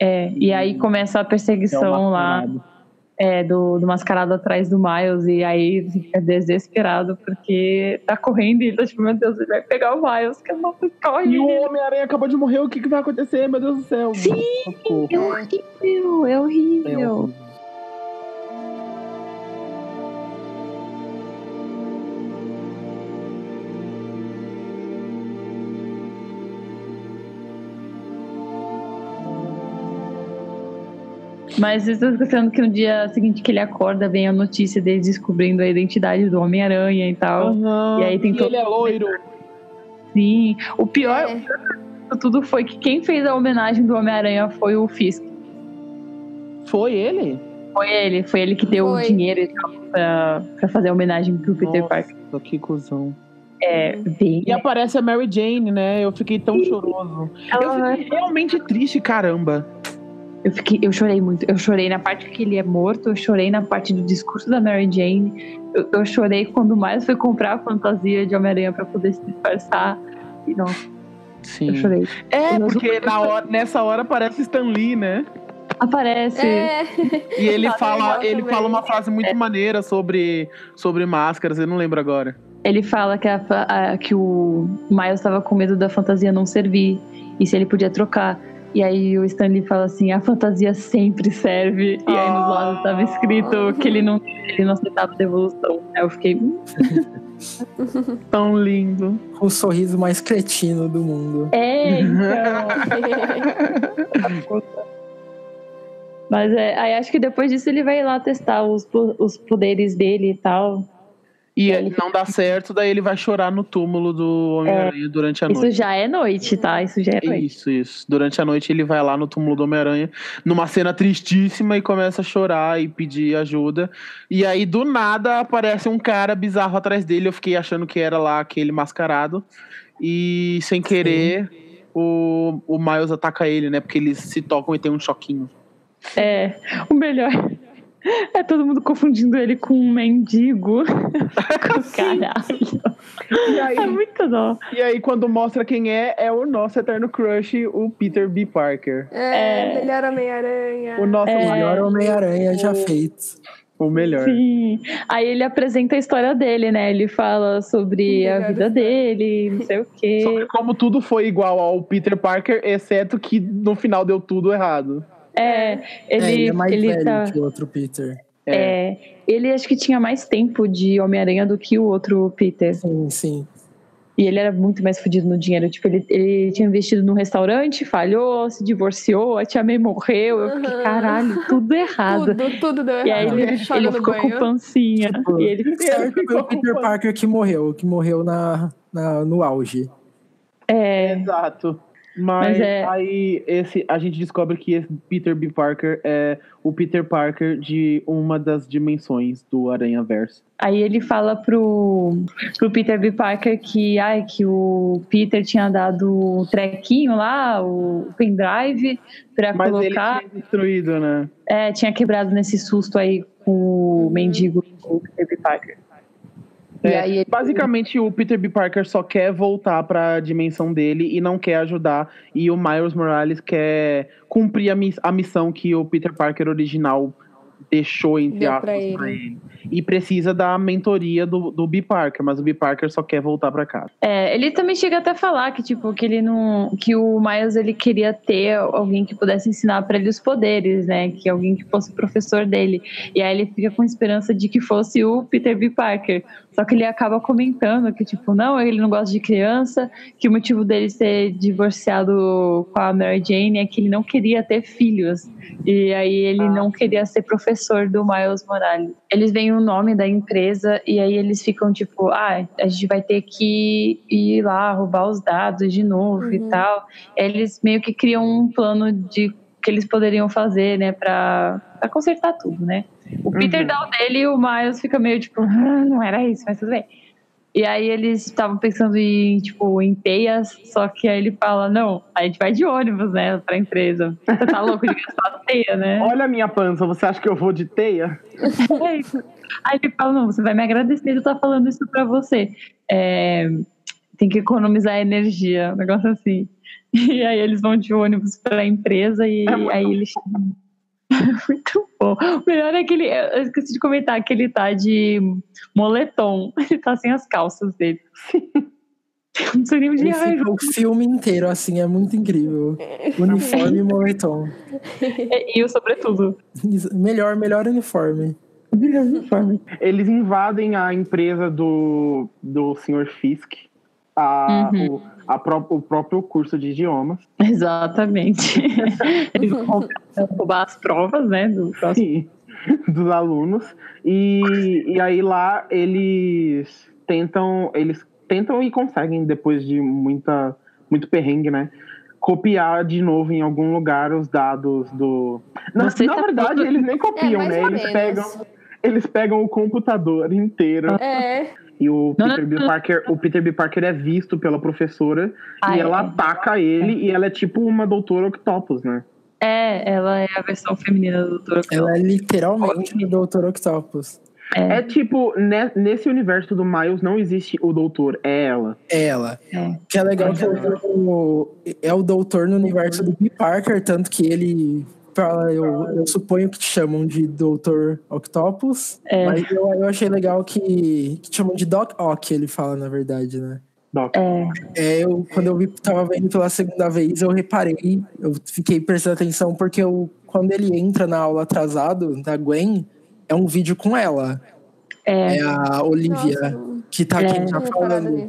É, e aí começa a é perseguição lá. Mascarado. É, do, do mascarado atrás do Miles, e aí fica desesperado porque tá correndo e tá tipo, meu Deus, ele vai pegar o Miles, que não corre. E o Homem-Aranha acabou de morrer, o que, que vai acontecer? Meu Deus do céu. Sim, é horrível, é horrível. É horrível. Mas eu tô esquecendo que no dia seguinte que ele acorda, vem a notícia dele descobrindo a identidade do Homem-Aranha e tal. Aham, E aí tem e todo- ele é loiro. Sim. O pior É. de tudo foi que quem fez a homenagem do Homem-Aranha foi o Fisk. Foi ele? Foi ele, foi ele que deu Foi. o dinheiro e tal pra, pra fazer a homenagem pro Peter Nossa, Parker. que cuzão. É, bem. E aparece a Mary Jane, né? Eu fiquei tão choroso. Eu Ela- fiquei realmente triste, caramba. Eu, fiquei, eu chorei muito. Eu chorei na parte que ele é morto, eu chorei na parte do discurso da Mary Jane. Eu, eu chorei quando o Miles foi comprar a fantasia de Homem-Aranha pra poder se disfarçar. E não, Sim. eu chorei. É, Eu porque na hora, nessa hora aparece Stan Lee, né? Aparece. É. E ele *laughs* fala, ele também. fala uma frase muito maneira sobre, sobre máscaras, eu não lembro agora. Ele fala que, a a- que o Miles estava com medo da fantasia não servir e se ele podia trocar. E aí o Stanley fala assim: a fantasia sempre serve. E aí no lado estava escrito que ele não, ele não aceitava devolução. Aí eu fiquei. "Hum, *laughs* Tão lindo. O sorriso mais cretino do mundo. É, então. *laughs* Mas é, aí acho que depois disso ele vai lá testar os, os poderes dele e tal. E ele não dá certo, daí ele vai chorar no túmulo do Homem-Aranha durante a Isso noite. já é noite, tá? Isso já é noite. Isso, isso. Durante a noite ele vai lá no túmulo do Homem-Aranha, numa cena tristíssima, e começa a chorar e pedir ajuda. E aí, do nada, aparece um cara bizarro atrás dele. Eu fiquei achando que era lá aquele mascarado. E sem querer, o, o Miles ataca ele, né? Porque eles se tocam e tem um choquinho. É, o melhor é todo mundo confundindo ele com um mendigo. *laughs* Caralho. E aí, É muito dó. e aí, quando mostra quem é, é o nosso eterno crush, o Peter B. Parker. É, melhor Homem-Aranha. O nosso É. Maior Homem-Aranha já o- feito. o melhor. Sim. Aí ele apresenta a história dele, né? Ele fala sobre a vida história. dele, não sei o quê. Sobre como tudo foi igual ao Peter Parker, exceto que no final deu tudo errado. É, é, ele, ele é mais ele velho tá. que o outro Peter. É, ele acho que tinha mais tempo de Homem-Aranha do que o outro Peter. Sim, sim. E ele era muito mais fodido no dinheiro. Tipo, ele, ele tinha investido num restaurante, falhou, se divorciou, a tia May morreu. Eu fiquei, caralho, tudo *laughs* errado. Tudo, tudo deu E aí errado. ele, ele ficou com banho. pancinha. Tipo, E ele Certo foi ficou o Peter com- Parker que morreu, que morreu na, na- no auge. é, Exato. Mas, Mas é- aí esse, a gente descobre que esse Peter B. Parker é o Peter Parker de uma das dimensões do Aranha Verso. Aí ele fala pro, pro Peter B. Parker que, ai, que o Peter tinha dado o trequinho lá, o pendrive, pra Mas colocar. ele tinha destruído, né? É, tinha quebrado nesse susto aí com o mendigo do Peter B. Parker. E É, aí ele- Basicamente, o Peter B. Parker só quer voltar pra dimensão dele e não quer ajudar. E o Miles Morales quer cumprir a, miss- a missão que o Peter Parker original deixou, entre aspas, pra pra ele. ele. E precisa da mentoria do, do B. Parker, mas o B. Parker só quer voltar pra casa. É, ele também chega até a falar que tipo que ele não, que o Miles ele queria ter alguém que pudesse ensinar para ele os poderes, né? Que alguém que fosse professor dele. E aí ele fica com esperança de que fosse o Peter B. Parker. Só que ele acaba comentando que tipo não, ele não gosta de criança, que o motivo dele ser divorciado com a Mary Jane é que ele não queria ter filhos. E aí ele não queria ser professor do Miles Morales. Eles veem o nome da empresa e aí eles ficam tipo, ah, a gente vai ter que ir lá roubar os dados de novo e Uhum. tal. Eles meio que criam um plano de que eles poderiam fazer, né, pra, pra consertar tudo, né? O Peter Uhum. dá o dele e o Miles fica meio tipo, ah, não era isso, mas tudo bem. E aí eles estavam pensando em, tipo, em teias, só que aí ele fala, não, a gente vai de ônibus, né, pra empresa. Você tá louco de gastar *laughs* teia, né? Olha a minha pança, você acha que eu vou de teia? É isso. Aí ele fala, não, você vai me agradecer de eu estar falando isso pra você. É, tem que economizar energia, um negócio assim. *laughs* E aí eles vão de ônibus pra empresa e É aí eles. *laughs* Muito bom. O melhor é que ele. Eu esqueci de comentar que ele tá de moletom. *laughs* Ele tá sem as calças dele. Não sei nem onde é. o filme inteiro, assim, é muito incrível. Uniforme e moletom. E o sobretudo. Melhor, melhor uniforme. Melhor uniforme. Eles invadem a empresa do, do Sr. Fisk, a, Uhum. o, a pró- o próprio curso de idiomas. *laughs* Exatamente. *laughs* Eles vão roubar as provas, né? Do próximo. Sim, dos alunos. E, e aí lá eles tentam, eles tentam e conseguem, depois de muita, muito perrengue, né? Copiar de novo em algum lugar os dados do. Na, Você na tá verdade, eles nem copiam, É, né? Eles menos. pegam, eles pegam o computador inteiro. É. E o Não, Peter, não, B. não. Parker, o Peter B. Parker é visto pela professora Ah, e é. ela ataca ele e ela é tipo uma doutora Octopus, né? É, ela é a versão feminina do Doutor Octopus. Ela é literalmente o Dr. Octopus. É, tipo, ne- nesse universo do Miles não existe o doutor, é ela. É ela. É. Que é legal que o, é o doutor no universo do P. Parker, tanto que ele fala, eu, eu suponho que te chamam de Doutor Octopus, É. mas eu, eu achei legal que, que te chamam de Doc Ock, ele fala, na verdade, né? Doc. É, É, eu, quando eu vi, tava vendo pela segunda vez, eu reparei, eu fiquei prestando atenção, porque eu, quando ele entra na aula atrasado da Gwen, é um vídeo com ela. é. É a Olivia, Nossa, que tá É. aqui já falando.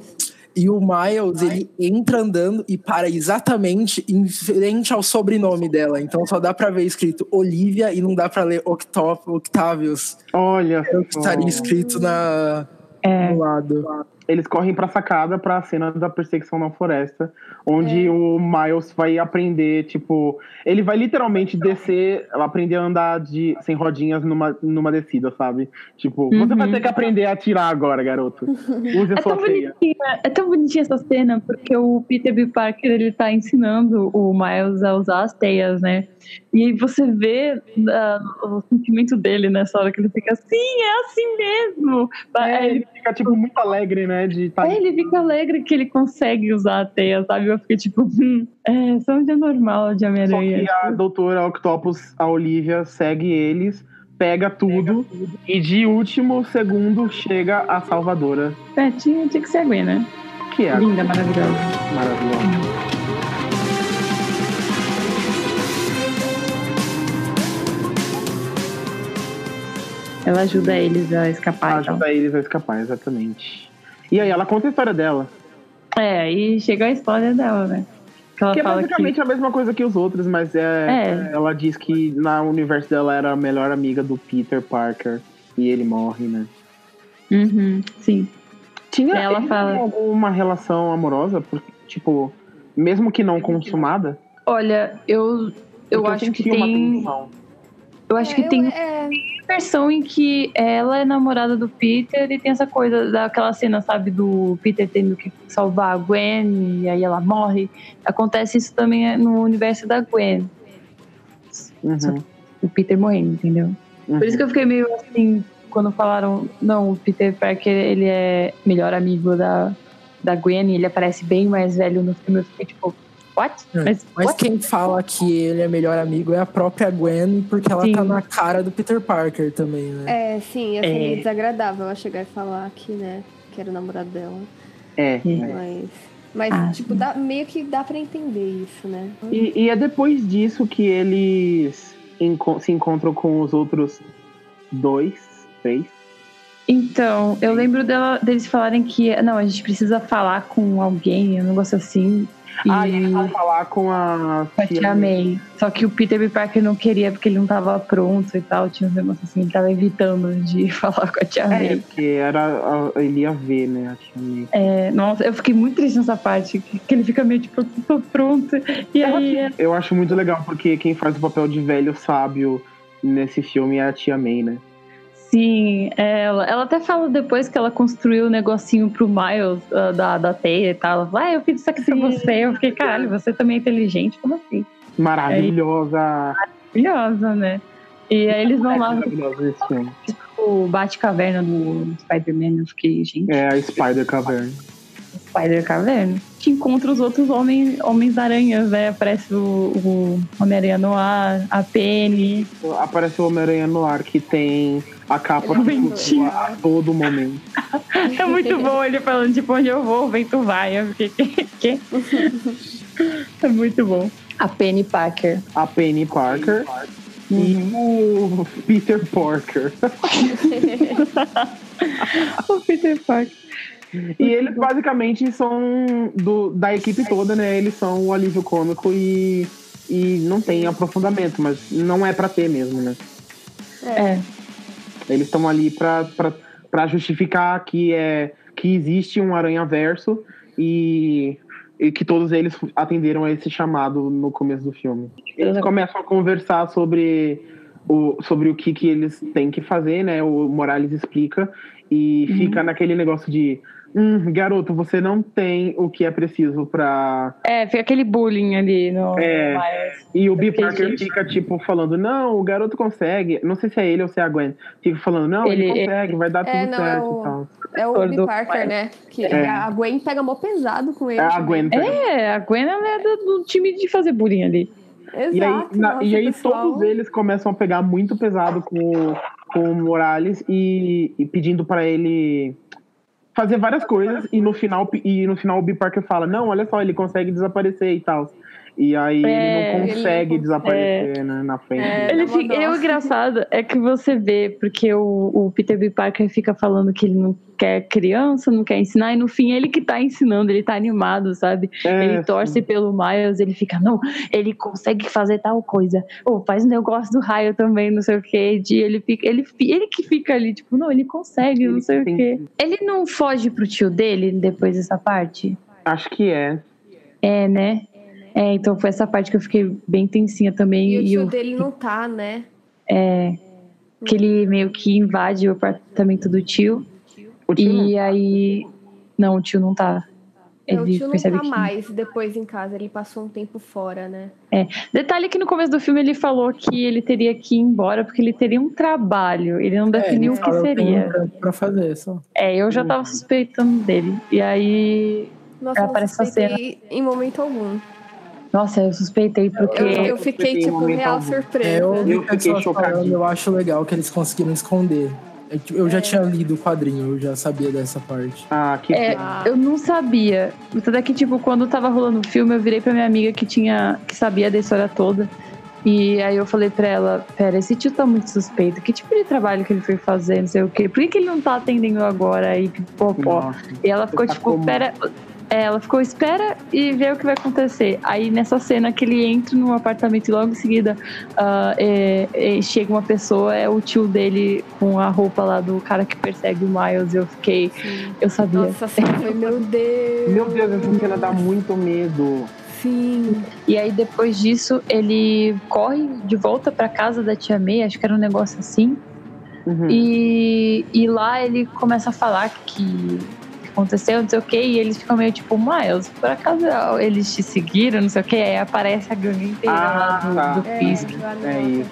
E o Miles, ele entra andando e para exatamente em frente ao sobrenome dela. Então só dá pra ver escrito Olivia e não dá pra ler Octop, Octavius. Olha É o que estaria escrito na, É. do lado. Eles correm pra sacada pra cena da perseguição na floresta, onde o Miles vai aprender, tipo, ele vai literalmente descer, aprender a andar de sem rodinhas numa, numa descida, sabe? Tipo, você vai Uhum. ter que aprender a atirar agora, garoto. Use a É sua teia. é tão bonitinha essa cena, porque o Peter B. Parker ele tá ensinando o Miles a usar as teias, né? E aí você vê ah, o sentimento dele nessa hora que ele fica assim, é assim mesmo. Aí ele, Ele fica, tipo, muito alegre, né? De tá aí ele fica alegre que ele consegue usar a teia, sabe? Eu fiquei tipo, hum, é, só um dia normal de Só Homem-Aranha. que a doutora Octopus, a Olivia, segue eles, pega tudo, e de último segundo chega a salvadora, É, tinha, tinha que ser a Gwen, né? que é Linda, maravilhosa. maravilhosa. Ela ajuda eles a escapar. então. Ajuda eles a escapar, exatamente. E aí ela conta a história dela. É, e chega a história dela, né? Que ela Que é basicamente a mesma coisa que os outros, mas é, É. ela diz que no universo dela era a melhor amiga do Peter Parker. E ele morre, né? que. Uhum, sim. Tinha Ela fala- alguma relação amorosa? Por- Tipo, mesmo que não consumada? Olha, eu, eu Porque acho que senti uma tem. tensão. Eu acho que É, tem eu- é, versão em que ela é namorada do Peter e tem essa coisa daquela cena, sabe, do Peter tendo que salvar a Gwen e aí ela morre. Acontece isso também no universo da Gwen. Uhum, O Peter morrendo, entendeu? uhum. Por isso que eu fiquei meio assim, quando falaram, não, o Peter Parker, ele é melhor amigo da, da Gwen e ele aparece bem mais velho no filme. Eu fiquei tipo, what? É, Mas, Mas what? quem fala que ele é melhor amigo é a própria Gwen, porque ela Sim. tá na cara do Peter Parker também, né? é, sim, ia ser É. meio desagradável ela chegar e falar que, né, que era o namorado dela. É. É. Mas, mas Ah, tipo, dá, meio que dá pra entender isso, né? E, e é depois disso que eles enco- se encontram com os outros dois, três. Então, eu lembro dela, deles falarem que, não, a gente precisa falar com alguém, um negócio assim. E Ah, eles vão falar com a com a tia May. Só que o Peter B. Parker não queria porque ele não tava pronto e tal. Tinha um negócio assim, ele tava evitando de *laughs* falar com a tia É, May. porque era, ele ia ver, né, a tia May. É, nossa, eu fiquei muito triste nessa parte, que, ele fica meio tipo, tô pronto. E aí, é, Eu acho muito legal, porque quem faz o papel de velho sábio nesse filme é a tia May, né? Sim, ela, ela até fala depois que ela construiu o negocinho pro Miles ah, da, da teia e tal. Ela fala, ah, eu fiz isso aqui pra você. Eu fiquei, caralho, você também é inteligente, como assim? Maravilhosa. Maravilhosa, né? E aí eles vão lá maravilhosa esse filme. o Bate-Caverna do Spider-Man. Eu fiquei, gente. É a Spider Cavern. Spider-Caverna, que encontra os outros homens, Homens-Aranhas, né? Aparece o, o Homem-Aranha Noir, a Penny. Aparece o Homem-Aranha no ar que tem a capa que Ventinho. flutua a todo momento. *laughs* É muito bom ele falando, tipo, onde eu vou, o vento vai. Eu fiquei, que? que? *laughs* É muito bom. A Penny Parker. A Penny Parker e o Peter Parker. *laughs* o Peter Parker. E eles basicamente são do, da equipe toda, né? Eles são o alívio cômico e, e não tem aprofundamento, mas não é pra ter mesmo, né? É. Eles estão ali pra justificar que, é, que existe um aranha-verso e, e que todos eles atenderam a esse chamado no começo do filme. Eles começam a conversar sobre o, sobre o que, que eles têm que fazer, né? O Morales explica e fica naquele negócio de hum, garoto, você não tem o que é preciso pra. É, fica aquele bullying ali no. É, e o B. Parker gente- fica, tipo, falando, não, o garoto consegue. Não sei se é ele ou se é a Gwen. Fica falando, não, ele, Ele- consegue, vai dar tudo É, não, é certo o- e tal. É o do Parker, né? Que É. a Gwen pega mó pesado com ele. É a também. Gwen. É, a Gwen ela é do, do time de fazer bullying ali. Exato. E aí, na- e aí todos eles começam a pegar muito pesado com, o- com o Morales e, e pedindo pra ele fazer várias coisas e no final e no final o B. Parker fala não olha só ele consegue desaparecer e tal e aí É, ele não ele consegue não desaparecer né, na frente É, Ele fica, e o engraçado é que você vê, porque o, o Peter B. Parker fica falando que ele não quer criança, não quer ensinar, e no fim ele que tá ensinando, ele tá animado, sabe? É, ele torce pelo Miles, ele fica, não, ele consegue fazer tal coisa. Ou faz um negócio do raio também, não sei o que. De ele fica, ele, ele que fica ali, tipo, não, ele consegue, não Ele sei o quê. Ele não foge pro tio dele depois dessa parte? acho que é É, né? É, então foi essa parte que eu fiquei bem tensinha também. E o e tio o- dele não tá, né? É. Que ele meio que invade o apartamento do tio. o tio E aí. Não, o tio não tá. Não, o Ele tio não tá que. mais depois em casa. Ele passou um tempo fora, né? Detalhe que no começo do filme ele falou que ele teria que ir embora porque ele teria um trabalho. Ele não definiu É, ele o que "Eu seria. um pra fazer só. É, eu já tava suspeitando dele. E aí. Nossa, eu não Aparece essa suspeitei em momento algum. Nossa, eu suspeitei porque. Eu, eu suspeitei fiquei, tipo, momento real algum. surpresa. É, eu Eu fiquei chocadinho. eu acho legal que eles conseguiram esconder. Eu, eu já tinha lido o quadrinho, eu já sabia dessa parte. ah que É, eu não sabia. Tanto é que, tipo, quando tava rolando o filme, eu virei pra minha amiga que tinha. que sabia da história toda. E aí eu falei pra ela, pera, esse tio tá muito suspeito. Que tipo de trabalho que ele foi fazer, não sei o quê. Por que, que ele não tá atendendo agora aí, pipopó? Nossa. E ela ficou Tá tipo, como? pera. É, ela ficou, espera e vê o que vai acontecer. Aí nessa cena que ele entra no apartamento e logo em seguida ah, é, é, chega uma pessoa, é o tio dele com a roupa lá do cara que persegue o Miles. Eu fiquei. Eu sabia. Nossa, foi, *laughs* meu Deus. meu Deus essa cena dá muito medo Sim. E aí depois disso ele corre de volta pra casa da tia May, acho que era um negócio assim. Uhum. E, e lá ele começa a falar que aconteceu, não sei o que, e eles ficam meio tipo, Miles, por acaso eles te seguiram, não sei o que, aí aparece a gangue inteira Ah, lá do, tá. do É, Fisk. no É isso.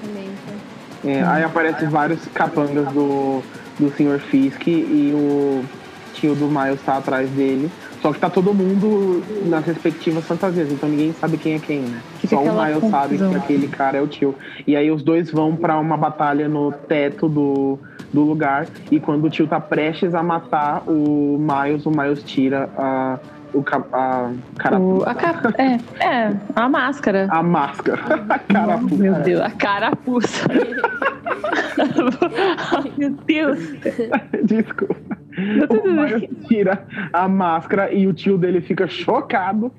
É, aí aparecem vários capangas do, do Sr. Fisk e o tio do Miles tá atrás dele. Só que tá todo mundo nas respectivas fantasias, então ninguém sabe quem é quem, né? Fica Só o Miles sabe confusão. que aquele cara é o tio. E aí os dois vão pra uma batalha no teto do, do lugar. E quando o tio tá prestes a matar o Miles, o Miles tira a, o, a carapuça. O- a capa, é, é, a máscara. A máscara. *laughs* a carapuça. Meu Deus, a carapuça. Ai, *laughs* Meu Deus. *laughs* Desculpa. O. Miles tira a máscara e o tio dele fica chocado.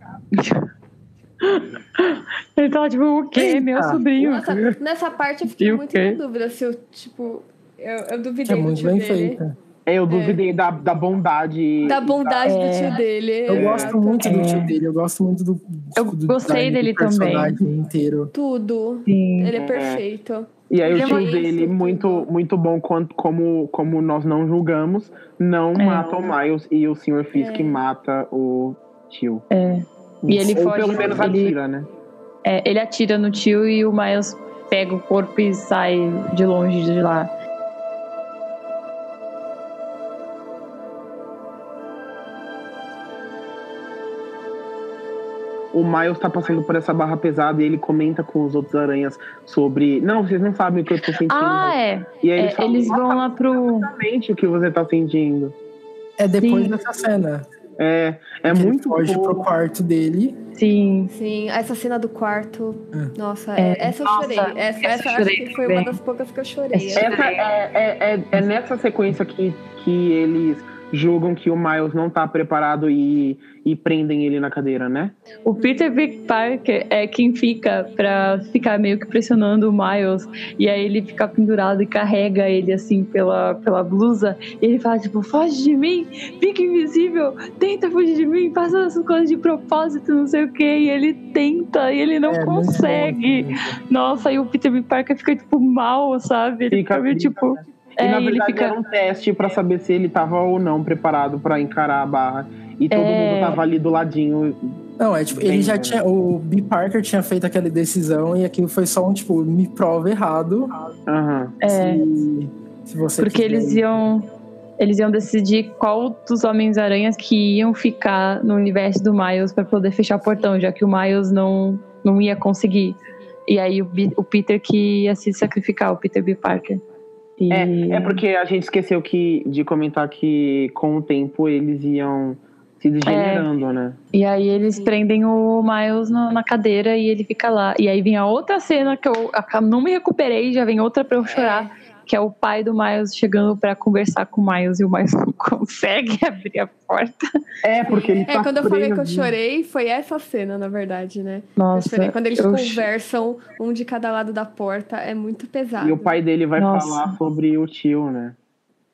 Ele tava tipo, o quê? Meu sobrinho. Nossa, nessa parte eu fiquei E muito na dúvida se eu, tipo. Eu, eu duvidei É do muito tio bem dele. feita. É, eu duvidei da, da bondade. Da bondade É. do tio dele. Eu É. gosto muito do É. tio dele, eu gosto muito do. Eu do gostei dele do personagem também. inteiro. Tudo. Sim. Ele é perfeito. E aí o Ele é tio uma- dele, Isso, muito, muito bom quanto, como, como nós não julgamos, não É. mata o Miles e o Sr. Fisk É. mata o tio. É. E ele Ou foge. pelo menos ele, atira, né? é, ele atira no tio e o Miles pega o corpo e sai de longe de lá. O Miles tá passando por essa barra pesada e ele comenta com os outros aranhas sobre. Não, vocês não sabem o que eu tô sentindo. Ah, é. E aí É, eles, falam, eles vão "Nossa, lá pro. Exatamente o que você tá sentindo. É depois Sim. dessa cena. É, é que muito ele foge boa. pro quarto dele. Sim. Sim, essa cena do quarto. Nossa, É. essa eu Nossa, chorei. Essa, essa eu essa acho chorei que foi também. uma das poucas que eu chorei. Essa- Essa é, é, é, é nessa sequência que, que eles julgam que o Miles não tá preparado e, e prendem ele na cadeira, né? O Peter Big Parker é quem fica pra ficar meio que pressionando o Miles. E aí ele fica pendurado e carrega ele assim pela, pela blusa. E ele fala, tipo, foge de mim, fica invisível, tenta fugir de mim, faça essas coisas de propósito, não sei o que. E ele tenta e ele não É, muito consegue. bom. Nossa, e o Peter Big Parker fica, tipo, mal, sabe? Ele Fica fica meio, tipo. E É, na e ele verdade fica. era um teste pra saber se ele tava ou não preparado pra encarar a barra. E todo É. mundo tava ali do ladinho. Não, é tipo, ele já tinha. O B. Parker tinha feito aquela decisão e aquilo foi só um, tipo, me prova errado. Aham. É. Se, se você Porque quiser eles iam. Eles iam decidir qual dos Homens-Aranhas que iam ficar no universo do Miles para poder fechar o portão, já que o Miles não, não ia conseguir. E aí o, Bi- o Peter que ia se sacrificar, o Peter B. Parker. E- É, é porque a gente esqueceu que, de comentar que com o tempo eles iam se degenerando, né? E aí eles prendem o Miles no- na cadeira e ele fica lá. E aí vem a outra cena que eu aca- não me recuperei, já vem outra pra eu chorar, que é o pai do Miles chegando pra conversar com o Miles e o Miles *laughs* não consegue abrir a porta. É, porque ele É, tá quando eu falei que eu chorei, foi essa cena, na verdade, né? Nossa, eu chorei. Quando eles eu conversam, um de cada lado da porta, é muito pesado. E o pai dele vai Nossa. falar sobre o tio, né?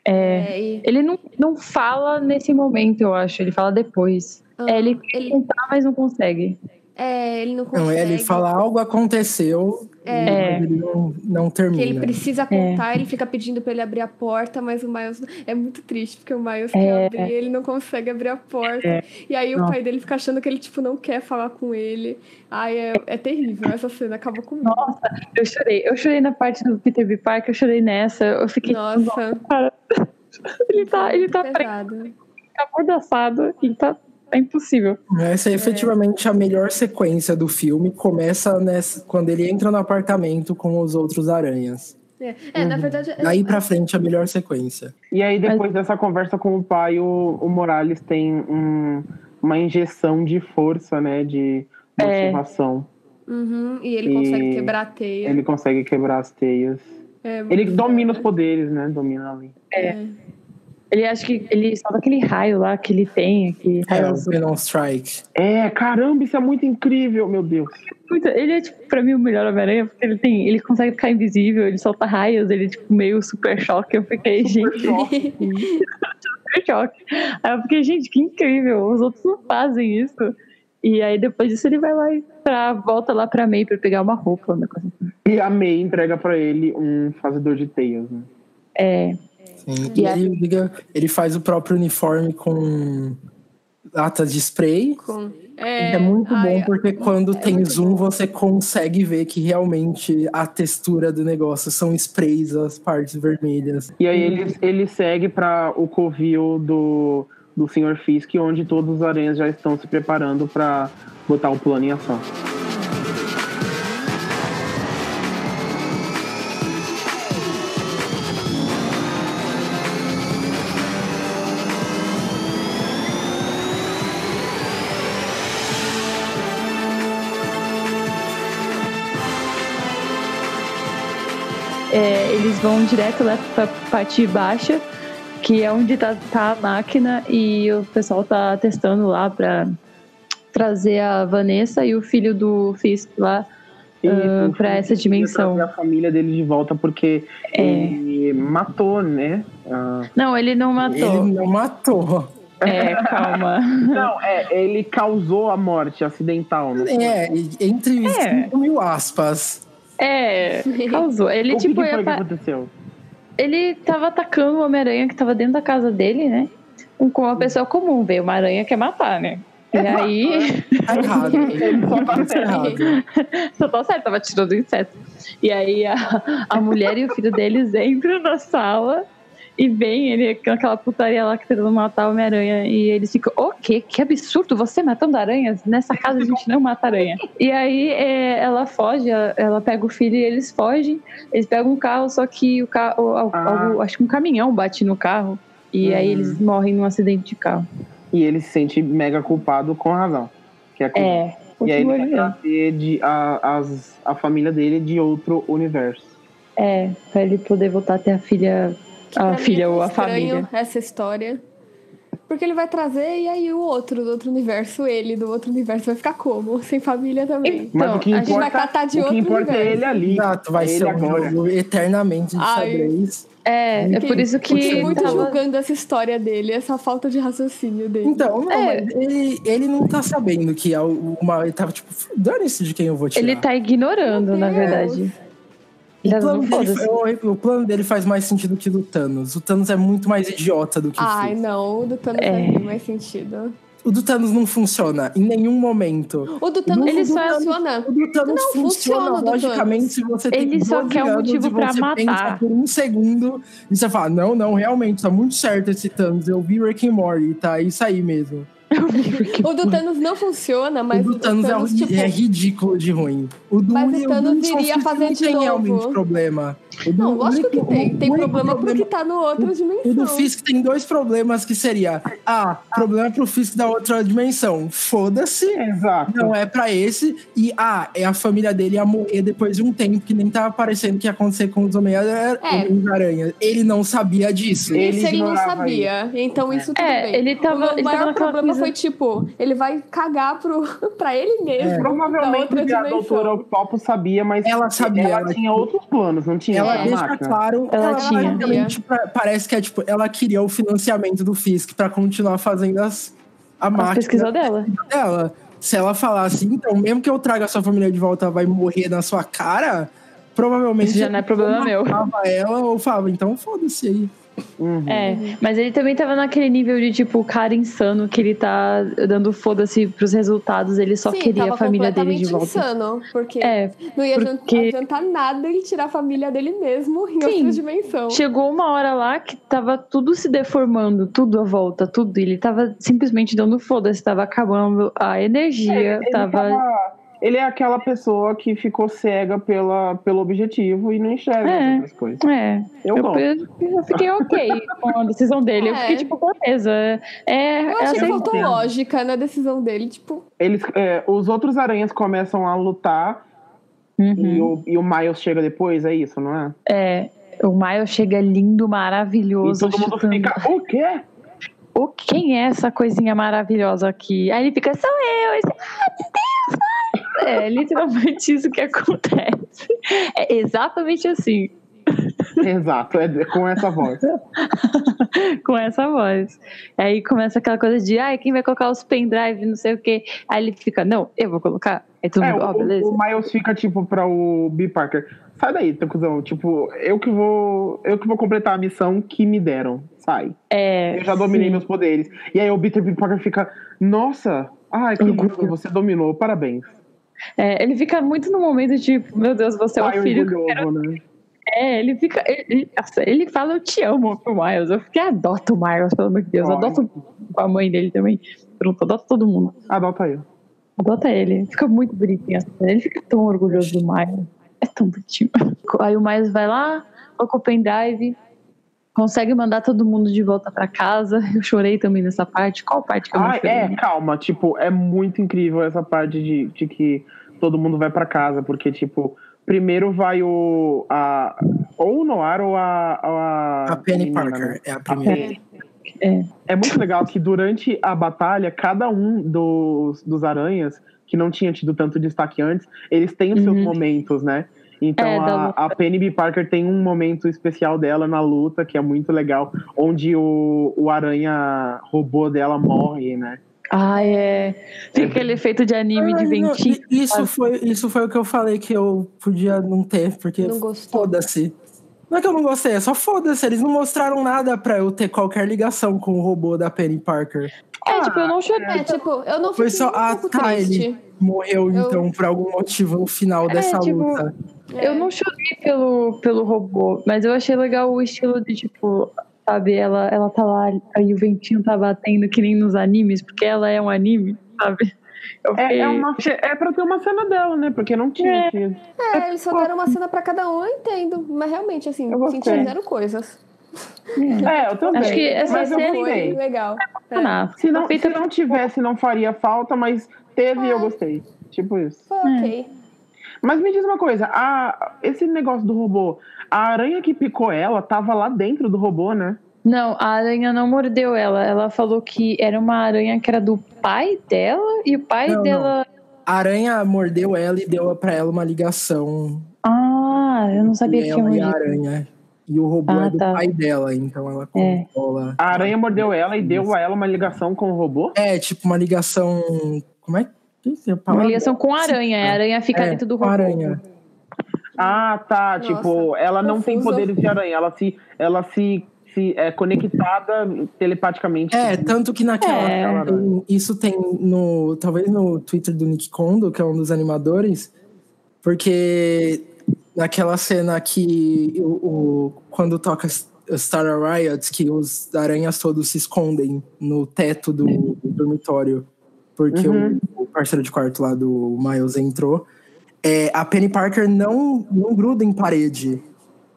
É, É, e- ele não, não fala nesse momento, eu acho. Ele fala depois. Ah, é, ele quer ele- contar, mas não consegue. É, ele não consegue. Não, ele fala algo aconteceu, É. ele não, não Que termina. ele precisa É. contar, ele fica pedindo pra ele abrir a porta, mas o Miles. É muito triste, porque o Miles É. quer abrir, ele não consegue abrir a porta. E aí o Nossa. pai dele fica achando que ele, tipo, não quer falar com ele. Ai, é, é terrível. Essa cena acaba comigo. Nossa, eu chorei. Eu chorei na parte do Peter B. Parker, eu chorei nessa. Eu fiquei. Nossa. *laughs* Ele tá, ele tá, preso, tá amordaçado e tá, tá impossível. Essa é efetivamente a melhor sequência do filme. Começa nessa, quando ele entra no apartamento com os outros aranhas. É, é, na verdade. é- Daí pra frente, a melhor sequência. E aí, depois dessa conversa com o pai, o, o Morales tem um- uma injeção de força, né? De É. motivação. Uhum, e ele E consegue quebrar a teia. Ele consegue quebrar as teias. É, Ele domina os poderes, né? Domina ali. É. Ele acha que ele solta aquele raio lá que ele tem, raio É, o. Venom Strike. É, caramba, isso é muito incrível, meu Deus. Muito- Ele é, tipo, pra mim, o melhor Homem-Aranha, porque ele tem. Ele consegue ficar invisível, ele solta raios, ele é tipo meio super choque. Eu fiquei, gente. *laughs* super choque. Aí eu fiquei, gente, que incrível. Os outros não fazem isso. E aí depois disso ele vai lá e pra, volta lá pra May pra pegar uma roupa, assim. E a May entrega pra ele um fazedor de teias, né? É. Sim. E E a- ele, faz o próprio uniforme com latas de spray. Com- É, muito ai, bom porque quando tem muito zoom bom. você consegue ver que realmente a textura do negócio são sprays, as partes vermelhas. E aí ele, ele segue para o covil do, do Sr. Fisk, onde todos os aranhas já estão se preparando para botar o plano em ação. É, eles vão direto lá pra parte baixa, que é onde tá, tá a máquina, e o pessoal tá testando lá pra trazer a Vanessa e o filho do Fisk lá ah, o pra Fisk essa dimensão. trazer a família dele de volta porque É. ele matou, né? Ah, Não, ele não matou. Ele não matou. É, calma. *laughs* não, é, ele causou a morte acidental. Foi? É, e entre É. 5 mil aspas. É, causou. Ele, o tipo, que foi que aconteceu? ele tava atacando o Homem-Aranha que tava dentro da casa dele, né? Com uma pessoa comum, veio uma aranha quer matar, né? E aí. Tá só tá Tá errado. Só tá certo, tava tirando o inseto. E aí a, a mulher e o filho deles entram na sala e vem ele com aquela putaria lá que tentando matar o Homem-Aranha. E eles ficam, o quê? Que absurdo, você matando aranhas? Nessa casa a gente não mata aranha. E aí é, ela foge, ela, ela pega o filho e eles fogem. Eles pegam um carro, só que o carro, Ah. algo- acho que um caminhão bate no carro. E aí Uhum. eles morrem num acidente de carro. E ele se sente mega culpado com razão. Que é, culpa. É, E aí ele vai de, a, as, a família dele de outro universo. É, pra ele poder voltar a ter a filha, a mim filha é ou a estranho família. essa história. Porque ele vai trazer e aí o outro do outro universo, ele do outro universo vai ficar como? Sem família também. Mas Então, o que a gente vai importa, catar de o que outro importa é universo. ele ali. Exato, vai é ser ele um agora. jogo eternamente de Ai. xadrez. É, é por isso que. Fiquei muito tava- julgando essa história dele, essa falta de raciocínio dele. Então, não, É. mas ele, ele não tá sabendo que é uma. Ele tava tipo, dane-se de quem eu vou tirar. Ele tá ignorando, na verdade. O plano, dele, o, plano dele faz mais sentido que o do Thanos. O Thanos é muito mais idiota do que o Ai, não, o do Thanos É. faz mais sentido. O do Thanos não funciona em nenhum momento. O do Thanos Ele não só- funciona. O do Thanos Não, funciona funciona logicamente Thanos. se você tem Ele só 12 quer um motivo pra você pensa matar. por um segundo e você fala, não, não, realmente, tá muito certo esse Thanos. Eu vi Rick and Morty, tá isso aí mesmo. *laughs* O do Thanos não funciona, mas o do Thanos, é, ri- tipo, é ridículo de ruim. O do Mas o Thanos iria fazer de tem novo. realmente problema. O do- Não, lógico que tem. Tem o único problema porque tá no outra dimensão. O do Fisk tem dois problemas que seria ah, problema pro Fisk da outra dimensão. Foda-se. Exato. Não é pra esse. E ah, é a família dele ia morrer depois de um tempo que nem tava parecendo que ia acontecer com os Homem-Aranha. É. Ele não sabia disso. Ele Isso ele não sabia. Então isso tudo É, bem. ele tava- o meu ele tava maior problema foi tipo, ele vai cagar pro, *laughs* pra ele mesmo. da Provavelmente a dimensão. doutora Octopus sabia, mas Ela sabia, ela ela tinha outros planos, não tinha? Ela essa deixa máquina? claro, Ela ela, tinha. parece que é tipo, ela queria o financiamento do Fisk pra continuar fazendo as, a A máquina pesquisa dela. dela. Se ela falasse, então, mesmo que eu traga a sua família de volta, vai morrer na sua cara, provavelmente. Isso já não é problema meu. ela ou falava, então foda-se aí. Uhum. É, mas ele também tava naquele nível de, tipo, cara insano que ele tá dando foda-se pros resultados, ele só Sim, queria a família dele de volta. insano, porque É, não ia porque- adiantar nada ele tirar a família dele mesmo em Sim. outra dimensão. chegou uma hora lá que tava tudo se deformando, tudo à volta, tudo. Ele tava simplesmente dando foda-se, tava acabando a energia, Ele, tava. tava- ele é aquela pessoa que ficou cega pela, pelo objetivo e não enxerga É. as outras coisas. É, Eu, eu, eu- eu fiquei ok com a decisão dele. Eu É. fiquei tipo, beleza. É, Eu é achei que aceitável. faltou lógica na decisão dele, tipo, Eles, é, os outros aranhas começam a lutar e, Uhum. o, e o Miles chega depois, é isso, não é? É, o Miles chega lindo, E maravilhoso. todo mundo chutando. fica, o quê? O, quem é essa coisinha maravilhosa aqui? Aí ele fica, sou eu. Aí você, ah, meu Deus. É literalmente isso que acontece. É exatamente assim, Exato, é com essa voz. *laughs* com essa voz. Aí começa aquela coisa de, ai, quem vai colocar os pendrive, não sei o quê. Aí ele fica, não, eu vou colocar. Aí todo É, ó, beleza. o Miles fica tipo pra o B. Parker. Sai daí, teu cuzão. Tipo, eu que vou. Eu que vou completar a missão que me deram. Sai. É, Eu já dominei sim. meus poderes. E aí o Peter B. Parker fica, nossa, ai, que lindo, você dominou, parabéns. É, ele fica muito no momento tipo, meu Deus, você é o filho que eu orgulhoso, né? É, ele fica. Ele, ele- fala, eu te amo pro Miles. Eu fiquei, adota o Miles, pelo amor de Deus. Ai. Adota a mãe dele também. Pronto, adota todo mundo. Adota eu. Adota ele. Fica muito bonitinho. cena. Ele fica tão orgulhoso do Miles. É tão bonitinho. Aí o Miles vai lá, coloca o pendrive, consegue mandar todo mundo de volta pra casa. *laughs* Eu chorei também nessa parte. Qual parte que eu Ah, chorei? é, calma, tipo, é muito incrível essa parte de, de que todo mundo vai pra casa, porque, tipo, primeiro vai o. A, ou o Noir ou a. A, A Penny menina, Parker né? é a primeira. Penny. É. É muito legal que durante a batalha, cada um dos, dos aranhas, que não tinha tido tanto destaque antes, eles têm os seus Uhum. momentos, né? Então É, a, a Penny B. Parker tem um momento especial dela na luta, que é muito legal, onde o, o aranha robô dela morre, né? Ah, é. Fica aquele efeito de anime de Ai, não, ventinho. isso, foi, isso foi o que eu falei que eu podia não ter, porque Não gostou. foda-se. Não é que eu não gostei, é só foda-se. Eles não mostraram nada pra eu ter qualquer ligação com o robô da Penny Parker. É, tipo, eu não chorei. é, tipo, eu não Foi fiquei só, um ah, tá, triste. ele morreu Eu- então por algum motivo no final dessa tipo, luta. Eu não chorei pelo, pelo robô, mas eu achei legal o estilo de, tipo, sabe? Ela, ela tá lá, aí o ventinho tá batendo que nem nos animes, porque ela é um anime, sabe? Eu É, fiquei- é, uma, é pra ter uma cena dela, né? Porque não tinha. É. É, eles só deram uma cena pra cada um, eu entendo. Mas realmente, assim, Eu gostei. senti zero coisas. É, eu também. Acho que essa mas eu cena- Foi legal. É. Ah, Se não, se não tivesse, não faria falta, mas teve e eu gostei. Tipo isso. Foi ok. Mas me diz uma coisa, a, esse negócio do robô, a aranha que picou ela tava lá dentro do robô, né? Não, a aranha não mordeu ela. Ela falou que era uma aranha que era do pai dela e o pai Não, dela. A aranha mordeu ela e deu pra ela uma ligação. Ah, eu não sabia que tinha ela e a mordido. aranha. E o robô Ah, é do tá. pai dela, então ela É. controla. A aranha mordeu ela e deu a ela uma ligação com o robô? É, tipo uma ligação. Como é que é a Uma ligação com a aranha. A aranha fica É, dentro do robô. aranha. Ah, tá. Nossa, tipo, ela não tem poderes de aranha, ela se, ela se, se é conectada telepaticamente. É, tanto que naquela. É. tem- isso tem no. Talvez no Twitter do Nick Kondo, que é um dos animadores, porque naquela cena que o, o- quando toca Star Riot, que os aranhas todos se escondem no teto do, do dormitório, porque Uhum. o, o parceiro de quarto lá do Miles entrou. É, a Penny Parker não, não gruda em parede.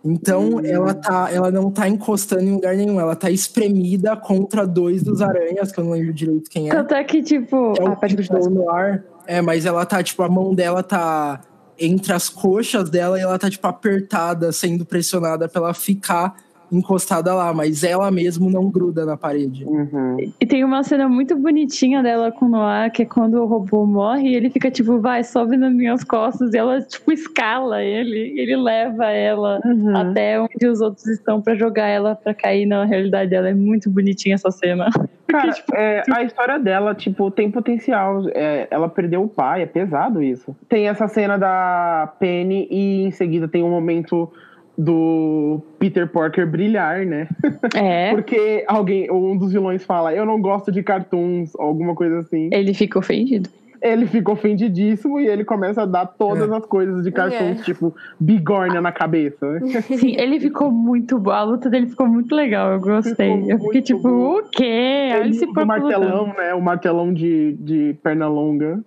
Então ela, tá, ela não tá encostando em lugar nenhum, ela tá espremida contra dois dos aranhas, que eu não lembro direito quem é. Tanto é que, tipo. É ah, o continuar. no ar. É, mas ela tá, tipo, a mão dela tá entre as coxas dela e ela tá, tipo, apertada, sendo pressionada pra ela ficar encostada lá, mas ela mesmo não gruda na parede. Uhum. E tem uma cena muito bonitinha dela com o Noah, que é quando o robô morre e ele fica tipo, vai, sobe nas minhas costas. E ela, tipo, escala ele. Ele leva ela Uhum. até onde os outros estão pra jogar ela pra cair na realidade dela. É muito bonitinha essa cena. *laughs* Cara, tipo, é, *laughs* a história dela, tipo, tem potencial. É, ela perdeu o pai, é pesado isso. Tem essa cena da Penny e em seguida tem um momento do Peter Parker brilhar, né? É. *laughs* Porque alguém, um dos vilões fala, eu não gosto de cartoons, ou alguma coisa assim. Ele fica ofendido. Ele fica ofendidíssimo e ele começa a dar todas as coisas de cartoons, É. tipo, bigorna na cabeça. né? *laughs* Sim, ele ficou muito bom. A luta dele ficou muito legal. Eu gostei. Ficou eu fiquei tipo, bom. o quê? Olha Ele esse usa o martelão, lutando. né? O martelão de, de perna longa.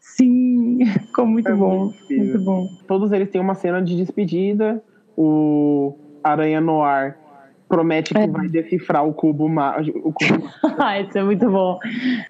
Sim, *laughs* ficou muito É bom. muito. Muito bom. Todos eles têm uma cena de despedida. O Aranha Noir promete que É. vai decifrar o cubo mágico. O cubo *laughs* Ah, isso é muito bom.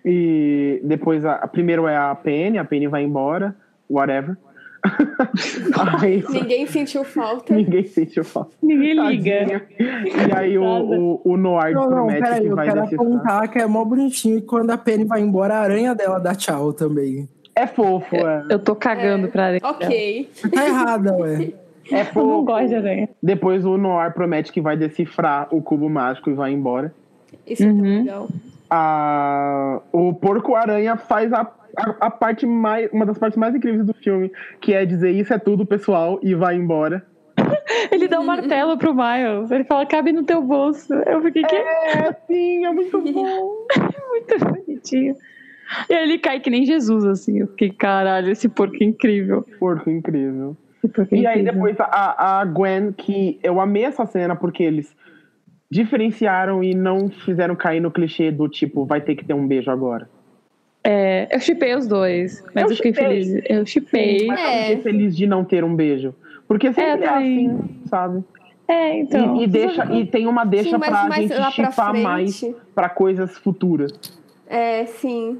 E depois, a, a- primeiro é a Penny, a Penny vai embora, whatever. *laughs* aí, Ninguém sentiu falta. ninguém sentiu falta. Ninguém liga. Tadinha. E aí o, o, o Noir Não, não, promete peraí, que eu vai quero decifrar. apontar que é mó bonitinho e quando a Penny vai embora, a aranha dela dá tchau também. É fofo, é. Eu tô cagando pra aranha. Ok. Tá errada, ué. *laughs* É *laughs* Eu não gosto de aranha. Depois o Noir promete que vai decifrar o cubo mágico e vai embora. Isso é tão Uhum. legal. a, o Porco-Aranha faz a, a, a parte mais, uma das partes mais incríveis do filme, que é dizer isso é tudo, pessoal, e vai embora. *laughs* Ele dá um martelo pro Miles. Ele fala, cabe no teu bolso. Eu fiquei, que É, sim, é muito *laughs* bom. muito bonitinho. E aí ele cai que nem Jesus, assim. Eu fiquei, caralho, esse porco é incrível. Porco incrível. É E aí depois a, a Gwen, que eu amei essa cena porque eles diferenciaram e não fizeram cair no clichê do tipo, vai ter que ter um beijo agora. É, eu chipei os dois. Mas Eu eu, fiquei feliz. Eu chipei. Mas eu É. fiquei feliz de não ter um beijo. Porque sempre é, também. assim, sabe? É, então. e, e deixa, e tem uma deixa Sim, mas pra mais gente pra chipar mais pra coisas futuras. É, sim.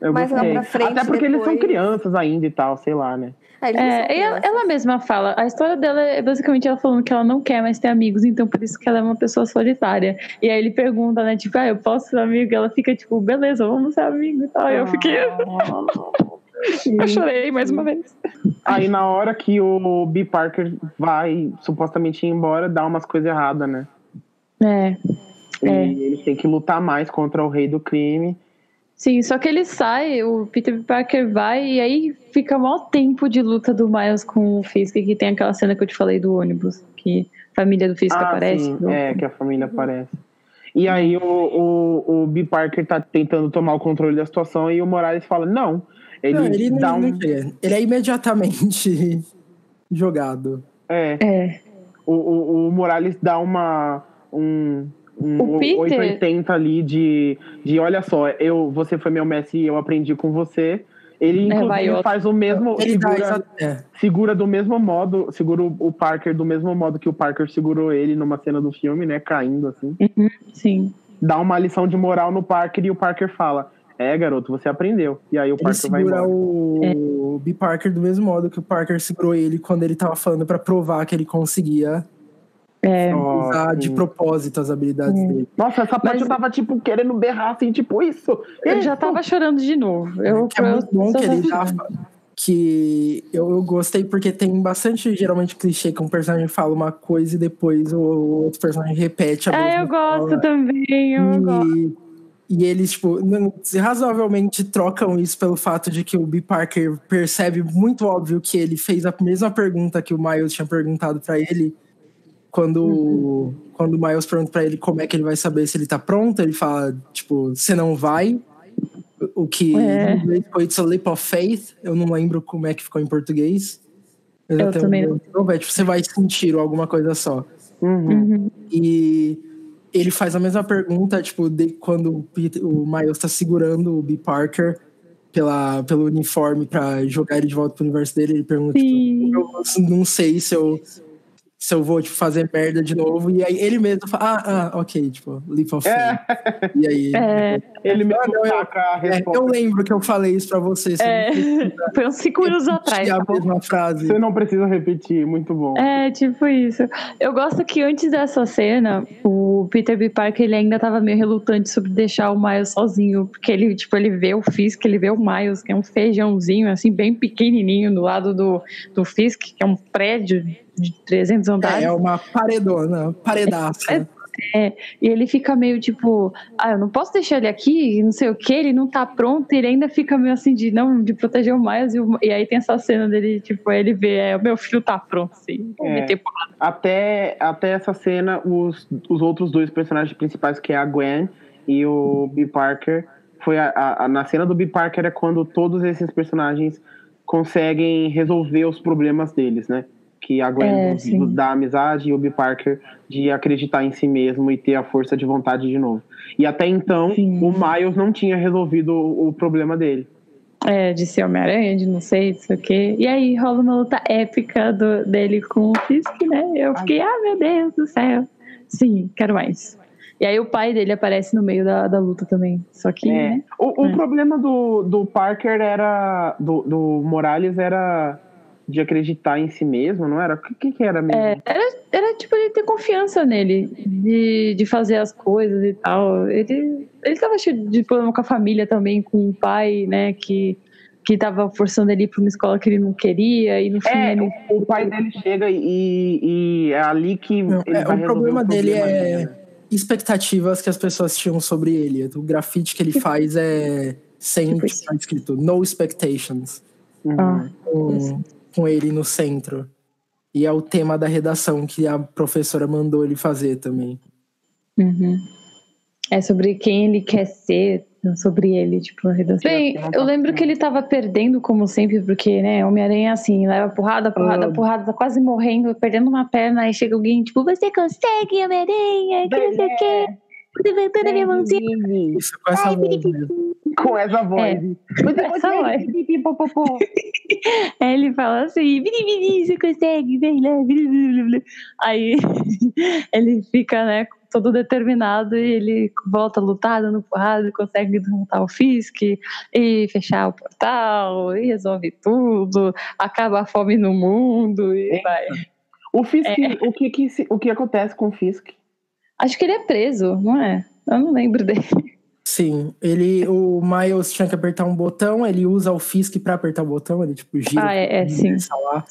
Eu Mais lá pra frente, Até porque eles são depois. crianças ainda e tal, sei lá, né? É, ela, ela mesma fala, a história dela é basicamente ela falando que ela não quer mais ter amigos, então por isso que ela é uma pessoa solitária. E aí ele pergunta, né, tipo, ah, eu posso ser amigo? E ela fica tipo, beleza, vamos ser amigo e tal. E eu fiquei. *laughs* eu chorei mais uma vez. Aí na hora que o B. Parker vai supostamente ir embora, dá umas coisas erradas, né? É. E É. eles têm que lutar mais contra o rei do crime. Sim, só que ele sai, o Peter Parker vai, e aí fica maior tempo de luta do Miles com o Fisk, que tem aquela cena que eu te falei do ônibus, que a família do Fisk ah, aparece. sim, no- é, que a família aparece. E aí o, o, o B. Parker tá tentando tomar o controle da situação e o Morales fala, não. Ele, Não, ele, dá não, um... ele é imediatamente *laughs* jogado. É, É. o, o, o Morales dá uma, um, um O Peter? 880 ali de, de olha só, eu, você foi meu mestre e eu aprendi com você. Ele, É, inclusive, faz o mesmo. Segura, é. segura do mesmo modo, segura o o Parker do mesmo modo que o Parker segurou ele numa cena do filme, né? Caindo assim. Sim. Dá uma lição de moral no Parker e o Parker fala: É, garoto, você aprendeu. E aí o Ele Parker vai segura embora. o B. Parker do mesmo modo que o Parker segurou ele quando ele tava falando pra provar que ele conseguia É. usar de propósito as habilidades dele. Nossa, essa parte Mas- eu tava, tipo, querendo berrar, assim, tipo, isso. Eu já tava chorando de novo. Eu, que é muito bom que ele eu- já que eu, eu gostei porque tem bastante geralmente clichê que um personagem fala uma coisa e depois o, o outro personagem repete a mesma É, eu gosto fala. também. Eu gosto. E, e eles, tipo, não- razoavelmente trocam isso pelo fato de que o B. Parker percebe muito óbvio que ele fez a mesma pergunta que o Miles tinha perguntado pra ele. Quando, Uhum. quando o Miles pergunta pra ele como é que ele vai saber se ele tá pronto, ele fala, tipo, você não vai. O que É. em inglês foi It's a Leap of Faith. Eu não lembro como é que ficou em português. Mas Eu até também não. é, tipo, você vai sentir ou alguma coisa só. Uhum. Uhum. E ele faz a mesma pergunta, tipo, de quando o, Peter- o Miles tá segurando o B. Parker pela, pelo uniforme pra jogar ele de volta pro universo dele, ele pergunta, tipo, eu não sei se eu, se eu vou, tipo, fazer merda de novo. E aí ele mesmo fala, ah, ah, ok, tipo, leap of faith. E aí... É, Ele mesmo Ah, não, eu- É, eu lembro que eu falei isso pra você. Você é, foi uns cinco anos atrás. tá a bom? mesma frase. Você não precisa repetir, muito bom. É, tipo isso. Eu gosto que antes dessa cena, o Peter B. Parker ele ainda tava meio relutante sobre deixar o Miles sozinho, porque ele, tipo, ele vê o Fisk, ele vê o Miles, que é um feijãozinho, assim, bem pequenininho, do lado do, do Fisk, que é um prédio de 300 andares. É, é uma paredona, paredaça. É, e ele fica meio tipo, ah, eu não posso deixar ele aqui, não sei o que, ele não tá pronto, e ele ainda fica meio assim de não, de proteger o Miles, e, o- e aí tem essa cena dele, tipo, ele vê, é, o meu filho tá pronto, sim, vou É. meter porrada. Até, até essa cena, os, os outros dois personagens principais, que é a Gwen e o B. Parker, foi a, a- a- na cena do B. Parker é quando todos esses personagens conseguem resolver os problemas deles, né? Que a Gwen É, do- da amizade e o B. Parker de acreditar em si mesmo e ter a força de vontade de novo. E até então, Sim. o Miles não tinha resolvido o, o problema dele. É, de ser Homem-Aranha, de não sei, não sei o quê. E aí rola uma luta épica do, dele com o Fisk, né? Eu fiquei, ah, meu Deus do céu. Sim, quero mais. E aí o pai dele aparece no meio da, da luta também. Só que, É. né? O, o É. problema do, do Parker era. Do, do Morales era de acreditar em si mesmo, não era? O que, que era mesmo? É, era, era tipo ele ter confiança nele, de, de fazer as coisas e tal. Ele, ele tava cheio de problema com a família também, com o pai, né, que, que tava forçando ele pra uma escola que ele não queria, e no fim É, ele. o, o pai dele chega e, e é ali que Não, ele é, vai o problema dele problema é dele. expectativas que as pessoas tinham sobre ele. O grafite que ele faz é sem Tipo tipo, tá escrito no expectations, Uhum. Ah, com, ele no centro. E é o tema da redação que a professora mandou ele fazer também. uhum. É sobre quem ele quer ser, não sobre ele, tipo, a redação. Bem, eu lembro que ele tava perdendo, como sempre, porque, né, Homem-Aranha assim, leva porrada, porrada, Ah. porrada, tá quase morrendo, perdendo uma perna, aí chega alguém, tipo, você consegue, Homem-Aranha, que não sei o quê. Levantando a minha mãozinha. Isso, com essa voz mesmo. Com essa voz. É. *laughs* Essa voz. *laughs* Aí ele fala assim, você consegue, vem lá, vini. Aí *laughs* ele fica, né, todo determinado e ele volta a lutar, dando porrada, consegue derrotar o Fisk e fechar o portal, e resolve tudo, acaba a fome no mundo e vai. O Fisk, É. o, que, que, o que acontece com o Fisk? Acho que ele é preso, não é? Eu não lembro dele. Sim, ele, o Miles tinha que apertar um botão, ele usa o Fisk pra apertar o botão, ele tipo gira. Ah, é, é, sim. lá.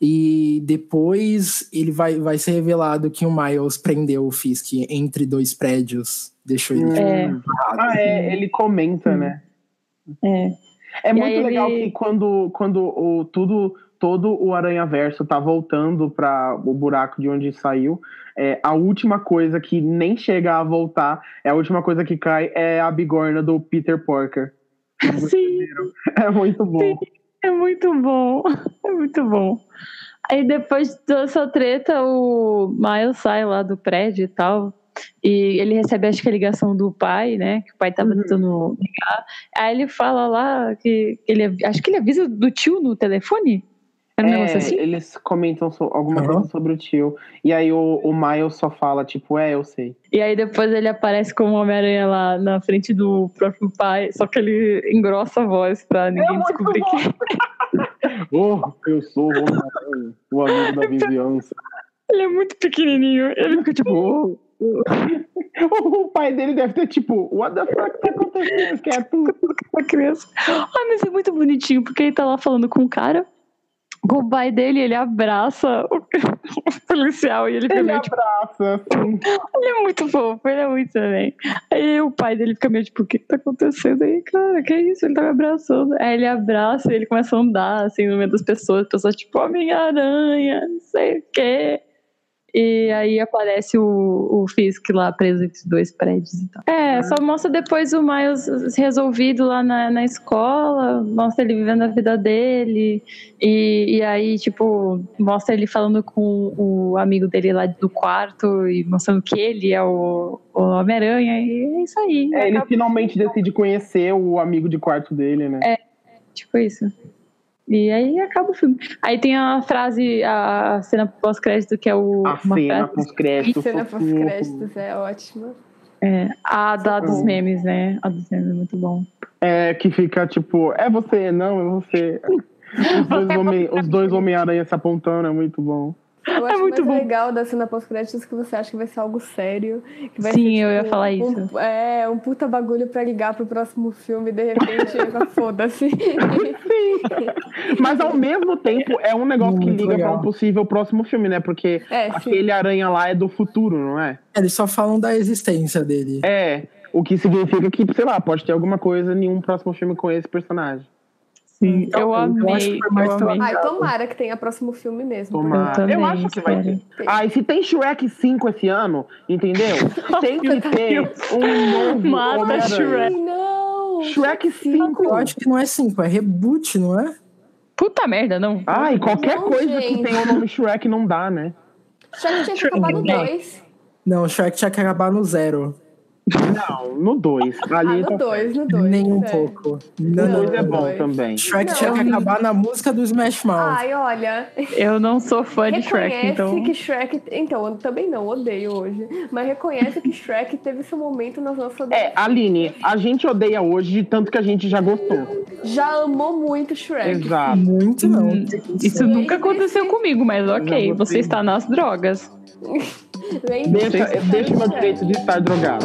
E depois ele vai, vai ser revelado que o Miles prendeu o Fisk entre dois prédios, deixou ele É. amarrado. Ah, é, ele comenta, né? É. É E muito legal ele- que quando, quando o, tudo, todo o Aranha Verso tá voltando para o buraco de onde saiu, é, a última coisa que nem chega a voltar, é a última coisa que cai é a bigorna do Peter Porker. *laughs* Sim. É muito bom. É muito bom, *laughs* é muito bom. Aí depois dessa treta, o Miles sai lá do prédio e tal. E ele recebe, acho que a ligação do pai, né? Que o pai tava tentando ligar. Aí ele fala lá que ele. Acho que ele avisa do tio no telefone. Era um É, negócio assim? Eles comentam so- alguma coisa sobre o tio. E aí o, o Miles só fala, tipo, é, eu sei. E aí depois ele aparece como Homem-Aranha lá na frente do próprio pai, só que ele engrossa a voz pra ninguém descobrir que *laughs* Oh, eu sou o Homem-Aranha, o amigo da vizinhança. ele é muito pequenininho. Ele fica tipo, "Oh, *laughs* o pai dele deve ter, tipo, what the fuck tá acontecendo? Que é tu? criança. Ai, mas é muito bonitinho, porque ele tá lá falando com o cara, pai dele, ele abraça o, *laughs* policial e ele fica Ele meio tipo, abraça, assim. ele é muito fofo, ele é muito também. Aí o pai dele fica meio tipo, o que que tá acontecendo aí, cara? Que isso? Ele tá me abraçando. Aí ele abraça e ele começa a andar, assim, no meio das pessoas, as pessoas tipo, Homem-Aranha, não sei o quê. E aí aparece o, o Fisk lá preso entre dois prédios e tal. É, só mostra depois o Miles resolvido lá na, na escola, mostra ele vivendo a vida dele. E, e aí, tipo, mostra ele falando com o amigo dele lá do quarto e mostrando que ele é o, o Homem-Aranha. E é isso aí. É, ele Acaba- finalmente decide conhecer o amigo de quarto dele, né? É, tipo isso. E aí acaba o filme. Aí tem a frase, a cena pós-crédito, que é o. A cena pós-crédito. Cena socorro. pós-créditos é ótima. É, a da dos memes, né? A dos memes é muito bom. É, que fica tipo, é você, não, é você. Os dois, *laughs* homem, os dois Homem-Aranha se apontando, é muito bom. Eu acho muito mais bom. legal da cena pós-créditos que você acha que vai ser algo sério. Que vai Sim, ser, eu ia tipo, falar um- isso. é, um puta bagulho pra ligar pro próximo filme e de repente foda-se. *laughs* Mas ao mesmo tempo é um negócio que Muito liga legal. pra um possível próximo filme, né? Porque É, sim. aquele aranha lá é do futuro, não é? Eles só falam da existência dele. É. O que significa que, sei lá, pode ter alguma coisa em um próximo filme com esse personagem. Sim, eu eu acho amei. que foi mais eu amei. Ai, tomara que tenha próximo filme mesmo. Tomara. também Eu acho que vai ter. Ah, e se tem Shrek 5 esse ano, entendeu? *laughs* Tem que ter um novo Mata. Shrek. Ai, não! Shrek 5. Eu acho que não é 5, é reboot, não é? Puta merda, não. Ai, qualquer Não, coisa que gente. tenha o nome Shrek não dá, né? Shrek tinha que acabar no 2. Não, o Shrek tinha que acabar no zero. Não, no 2. Ah, Ali no tá 2, no 2. Nem um pouco. Não, O não, 2 é bom dois. também. Shrek Não. tinha que acabar na música do Smash Mouth. Ai, olha. Eu não sou fã de Shrek, Reconhece então. que Shrek. Então, eu também não, odeio hoje. Mas reconhece que Shrek teve seu momento nas nossas. É, Aline, a gente odeia hoje de tanto que a gente já gostou. Já amou muito Shrek. Exato. Muito não. Hum, Isso nunca aconteceu comigo, mas ok, você está nas drogas. *laughs* Deixa, deixa o meu direito de estar drogado.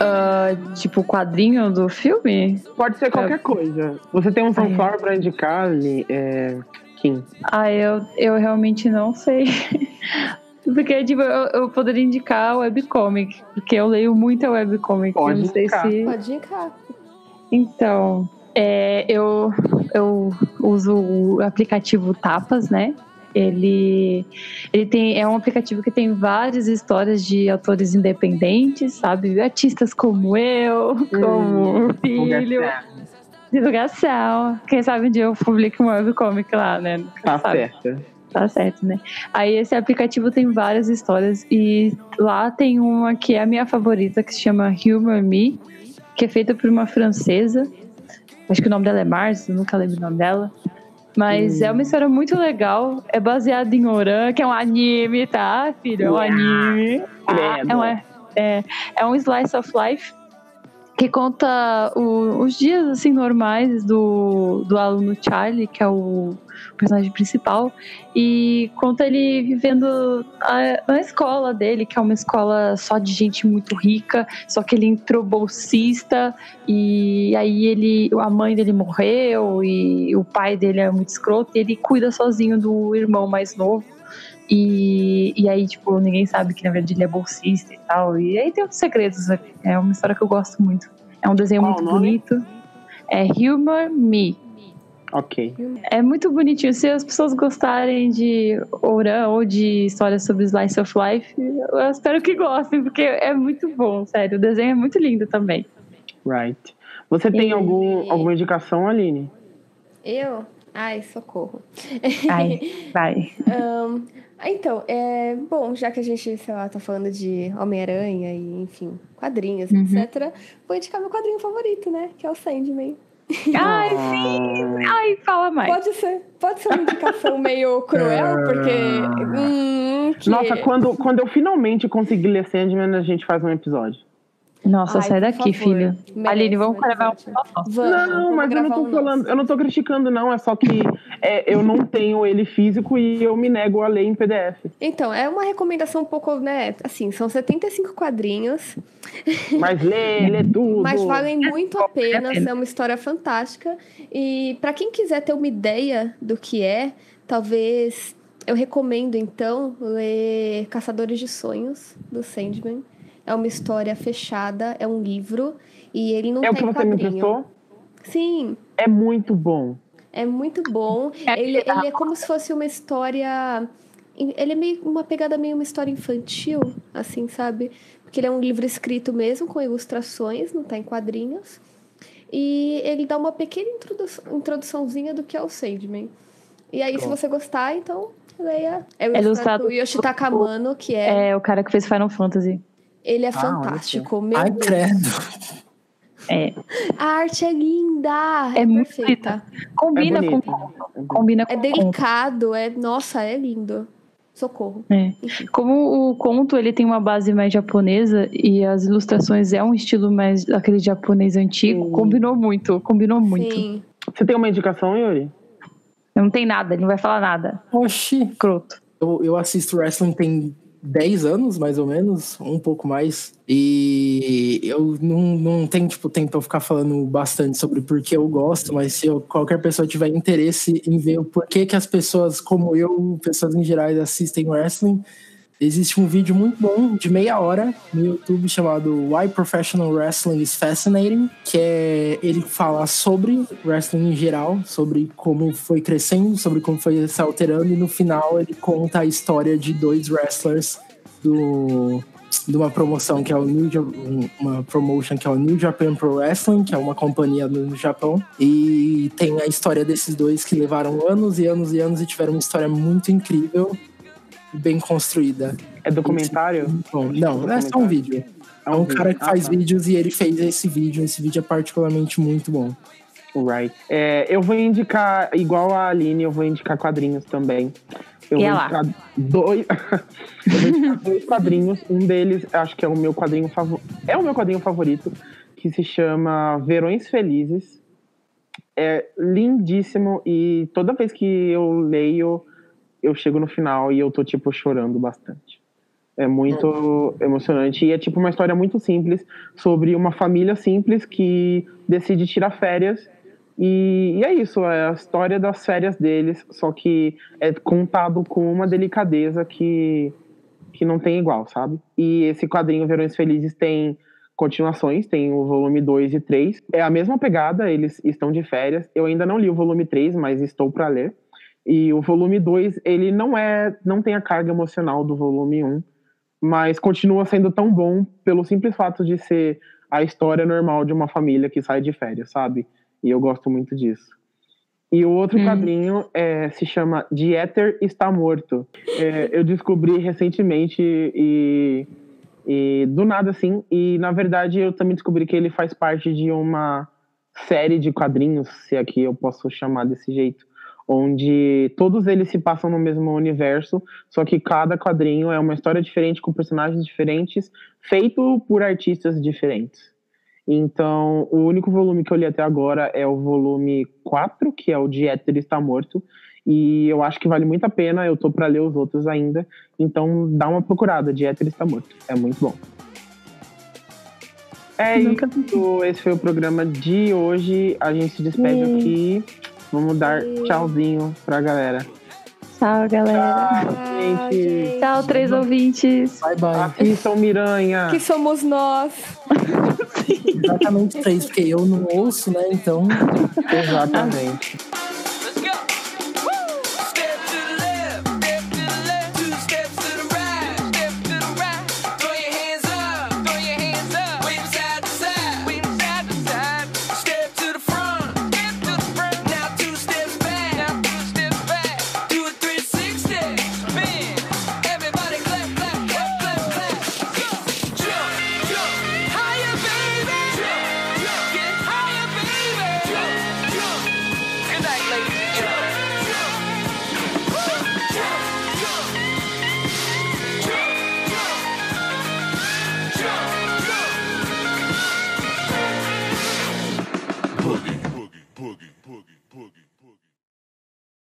Ah, tipo o quadrinho do filme? Pode ser qualquer coisa. Você tem um Sunflower pra indicar, Ali? É... Kim? Ah, eu, eu realmente não sei. *laughs* Porque, tipo, eu, eu poderia indicar o webcomic, porque eu leio muita webcomic. Pode não sei indicar. se. Pode indicar. Então, é, eu, eu uso o aplicativo Tapas, né? Ele, ele tem, é um aplicativo que tem várias histórias de autores independentes, sabe? Artistas como eu, como o filho, divulgação. Quem sabe um dia eu publico uma webcomic lá, né? Tá certo. Tá certo, né? Aí esse aplicativo tem várias histórias e lá tem uma que é a minha favorita, que se chama Humor Me, que é feita por uma francesa. Acho que o nome dela é Mars, eu nunca lembro o nome dela. Mas é uma história muito legal. É baseada em Oran, que é um anime, tá, filho? É um anime. Ah, é, um, é, é um slice of life que conta o- os dias assim normais do, do aluno Charlie, que é o personagem principal, e conta ele vivendo a- na escola dele, que é uma escola só de gente muito rica, só que ele entrou bolsista e aí ele, a mãe dele morreu e o pai dele é muito escroto, e ele cuida sozinho do irmão mais novo. E, e aí, tipo, ninguém sabe que na verdade ele é bolsista e tal. E aí tem outros segredos. É uma história que eu gosto muito. É um desenho Qual muito bonito. É Humor Me. Ok. É muito bonitinho. Se as pessoas gostarem de Ouran ou de histórias sobre Slice of Life, eu espero que gostem, porque é muito bom, sério. O desenho é muito lindo também. Right. Você tem E- algum, alguma indicação, Aline? Eu? Ai, socorro. Ai, *laughs* vai. Ahn, então, é, bom, já que a gente, sei lá, tá falando de Homem-Aranha e, enfim, quadrinhos, Uhum. etc., vou indicar meu quadrinho favorito, né? Que é o Sandman. Ai, sim! Ai, fala mais. Pode ser, pode ser uma indicação meio cruel, porque. hum, que- Nossa, quando, quando eu finalmente conseguir ler Sandman, a gente faz um episódio. Nossa, Ai, sai daqui, favor. filho. Merece Aline, vamos gravar um não, vamos mas eu não tô um falando, eu não tô criticando, não. É só que é, eu não tenho ele físico e eu me nego a ler em PDF. Então, é uma recomendação um pouco, né? Assim, são 75 quadrinhos, Mas lê, lê *laughs* tudo. mas valem muito a pena. pena. É uma história fantástica. E pra quem quiser ter uma ideia do que é, talvez eu recomendo então ler Caçadores de Sonhos do Sandman. É uma história fechada, é um livro e ele não É o tem que você me emprestou? Sim, É muito bom. É muito bom. É Ele, ele é como se fosse uma história. Ele é meio uma pegada meio uma história infantil, assim, sabe? Porque ele é um livro escrito mesmo, com ilustrações, não tá em quadrinhos. E ele dá uma pequena introdu introduçãozinha do que é o Sandman. E aí, se você gostar, então leia. É o É ilustrado Yoshitaka Amano, que é. É o cara que fez Final Fantasy. Ele é olha fantástico. Meu Ai, Deus. credo. É. A arte é linda! É muito perfeita. Combina é com bonito. combina com É o conto. delicado, é. Nossa, é lindo. Socorro. É. Como o conto ele tem uma base mais japonesa e as ilustrações é um estilo mais aquele japonês antigo, Sim. combinou muito, combinou muito. Sim. Você tem uma indicação, Yuri? Não tem nada, ele não vai falar nada. Oxi. Croto. Eu, eu assisto wrestling tem 10 anos, mais ou menos, um pouco mais. E eu não, não tenho tipo, tempo eu ficar falando bastante sobre por que eu gosto, mas se eu- qualquer pessoa tiver interesse em ver o porquê que as pessoas como eu, pessoas em geral, assistem wrestling, existe um vídeo muito bom de meia hora no YouTube chamado Why Professional Wrestling is Fascinating, que é ele fala sobre wrestling em geral, sobre como foi crescendo, sobre como foi se alterando e no final ele conta a história de dois wrestlers do de uma promoção que é o New uma promotion que é o New Japan Pro Wrestling, que é uma companhia no Japão, e tem a história desses dois que levaram anos e anos e anos e tiveram uma história muito incrível bem construída. É documentário? Bom, não, não é só um vídeo. É um cara que Ah, faz tá. vídeos e ele fez esse vídeo. Esse vídeo é particularmente muito bom. Right. É, eu vou indicar, igual a Aline, eu vou indicar quadrinhos também. Eu E vou indicar dois. *laughs* eu vou indicar dois quadrinhos. Um deles, acho que é o meu quadrinho favorito. É o meu quadrinho favorito, que se chama Verões Felizes. É lindíssimo e toda vez que eu leio, eu chego no final e eu tô, tipo, chorando bastante. É muito emocionante. E é tipo uma história muito simples sobre uma família simples que decide tirar férias. E, e é isso, é a história das férias deles, só que é contado com uma delicadeza que, que não tem igual, sabe? E esse quadrinho Verões Felizes tem continuações, tem o volume 2 e 3. É a mesma pegada, eles estão de férias. Eu ainda não li o volume 3, mas estou para ler. E o volume 2, ele não é, não tem a carga emocional do volume 1, mas continua sendo tão bom pelo simples fato de ser a história normal de uma família que sai de férias, sabe? E eu gosto muito disso. E o outro Hum. quadrinho é, se chama Dieter está morto. É, eu descobri recentemente e, e do nada assim. E na verdade eu também descobri que ele faz parte de uma série de quadrinhos, se aqui eu posso chamar desse jeito, onde todos eles se passam no mesmo universo, só que cada quadrinho é uma história diferente com personagens diferentes, feito por artistas diferentes. Então, o único volume que eu li até agora é o volume 4, que é o de Éter está morto, e eu acho que vale muito a pena, eu tô para ler os outros ainda, então dá uma procurada, de Éter está morto, é muito bom. É Nunca isso, esse foi o programa de hoje, a gente se despede Yay. aqui, vamos dar Yay. tchauzinho pra galera. Tchau, galera. gente. Tchau, três ouvintes. Bye, bye. Aqui são Miranha. Que somos nós. Exatamente três, porque eu não ouço, né? Então. Exatamente.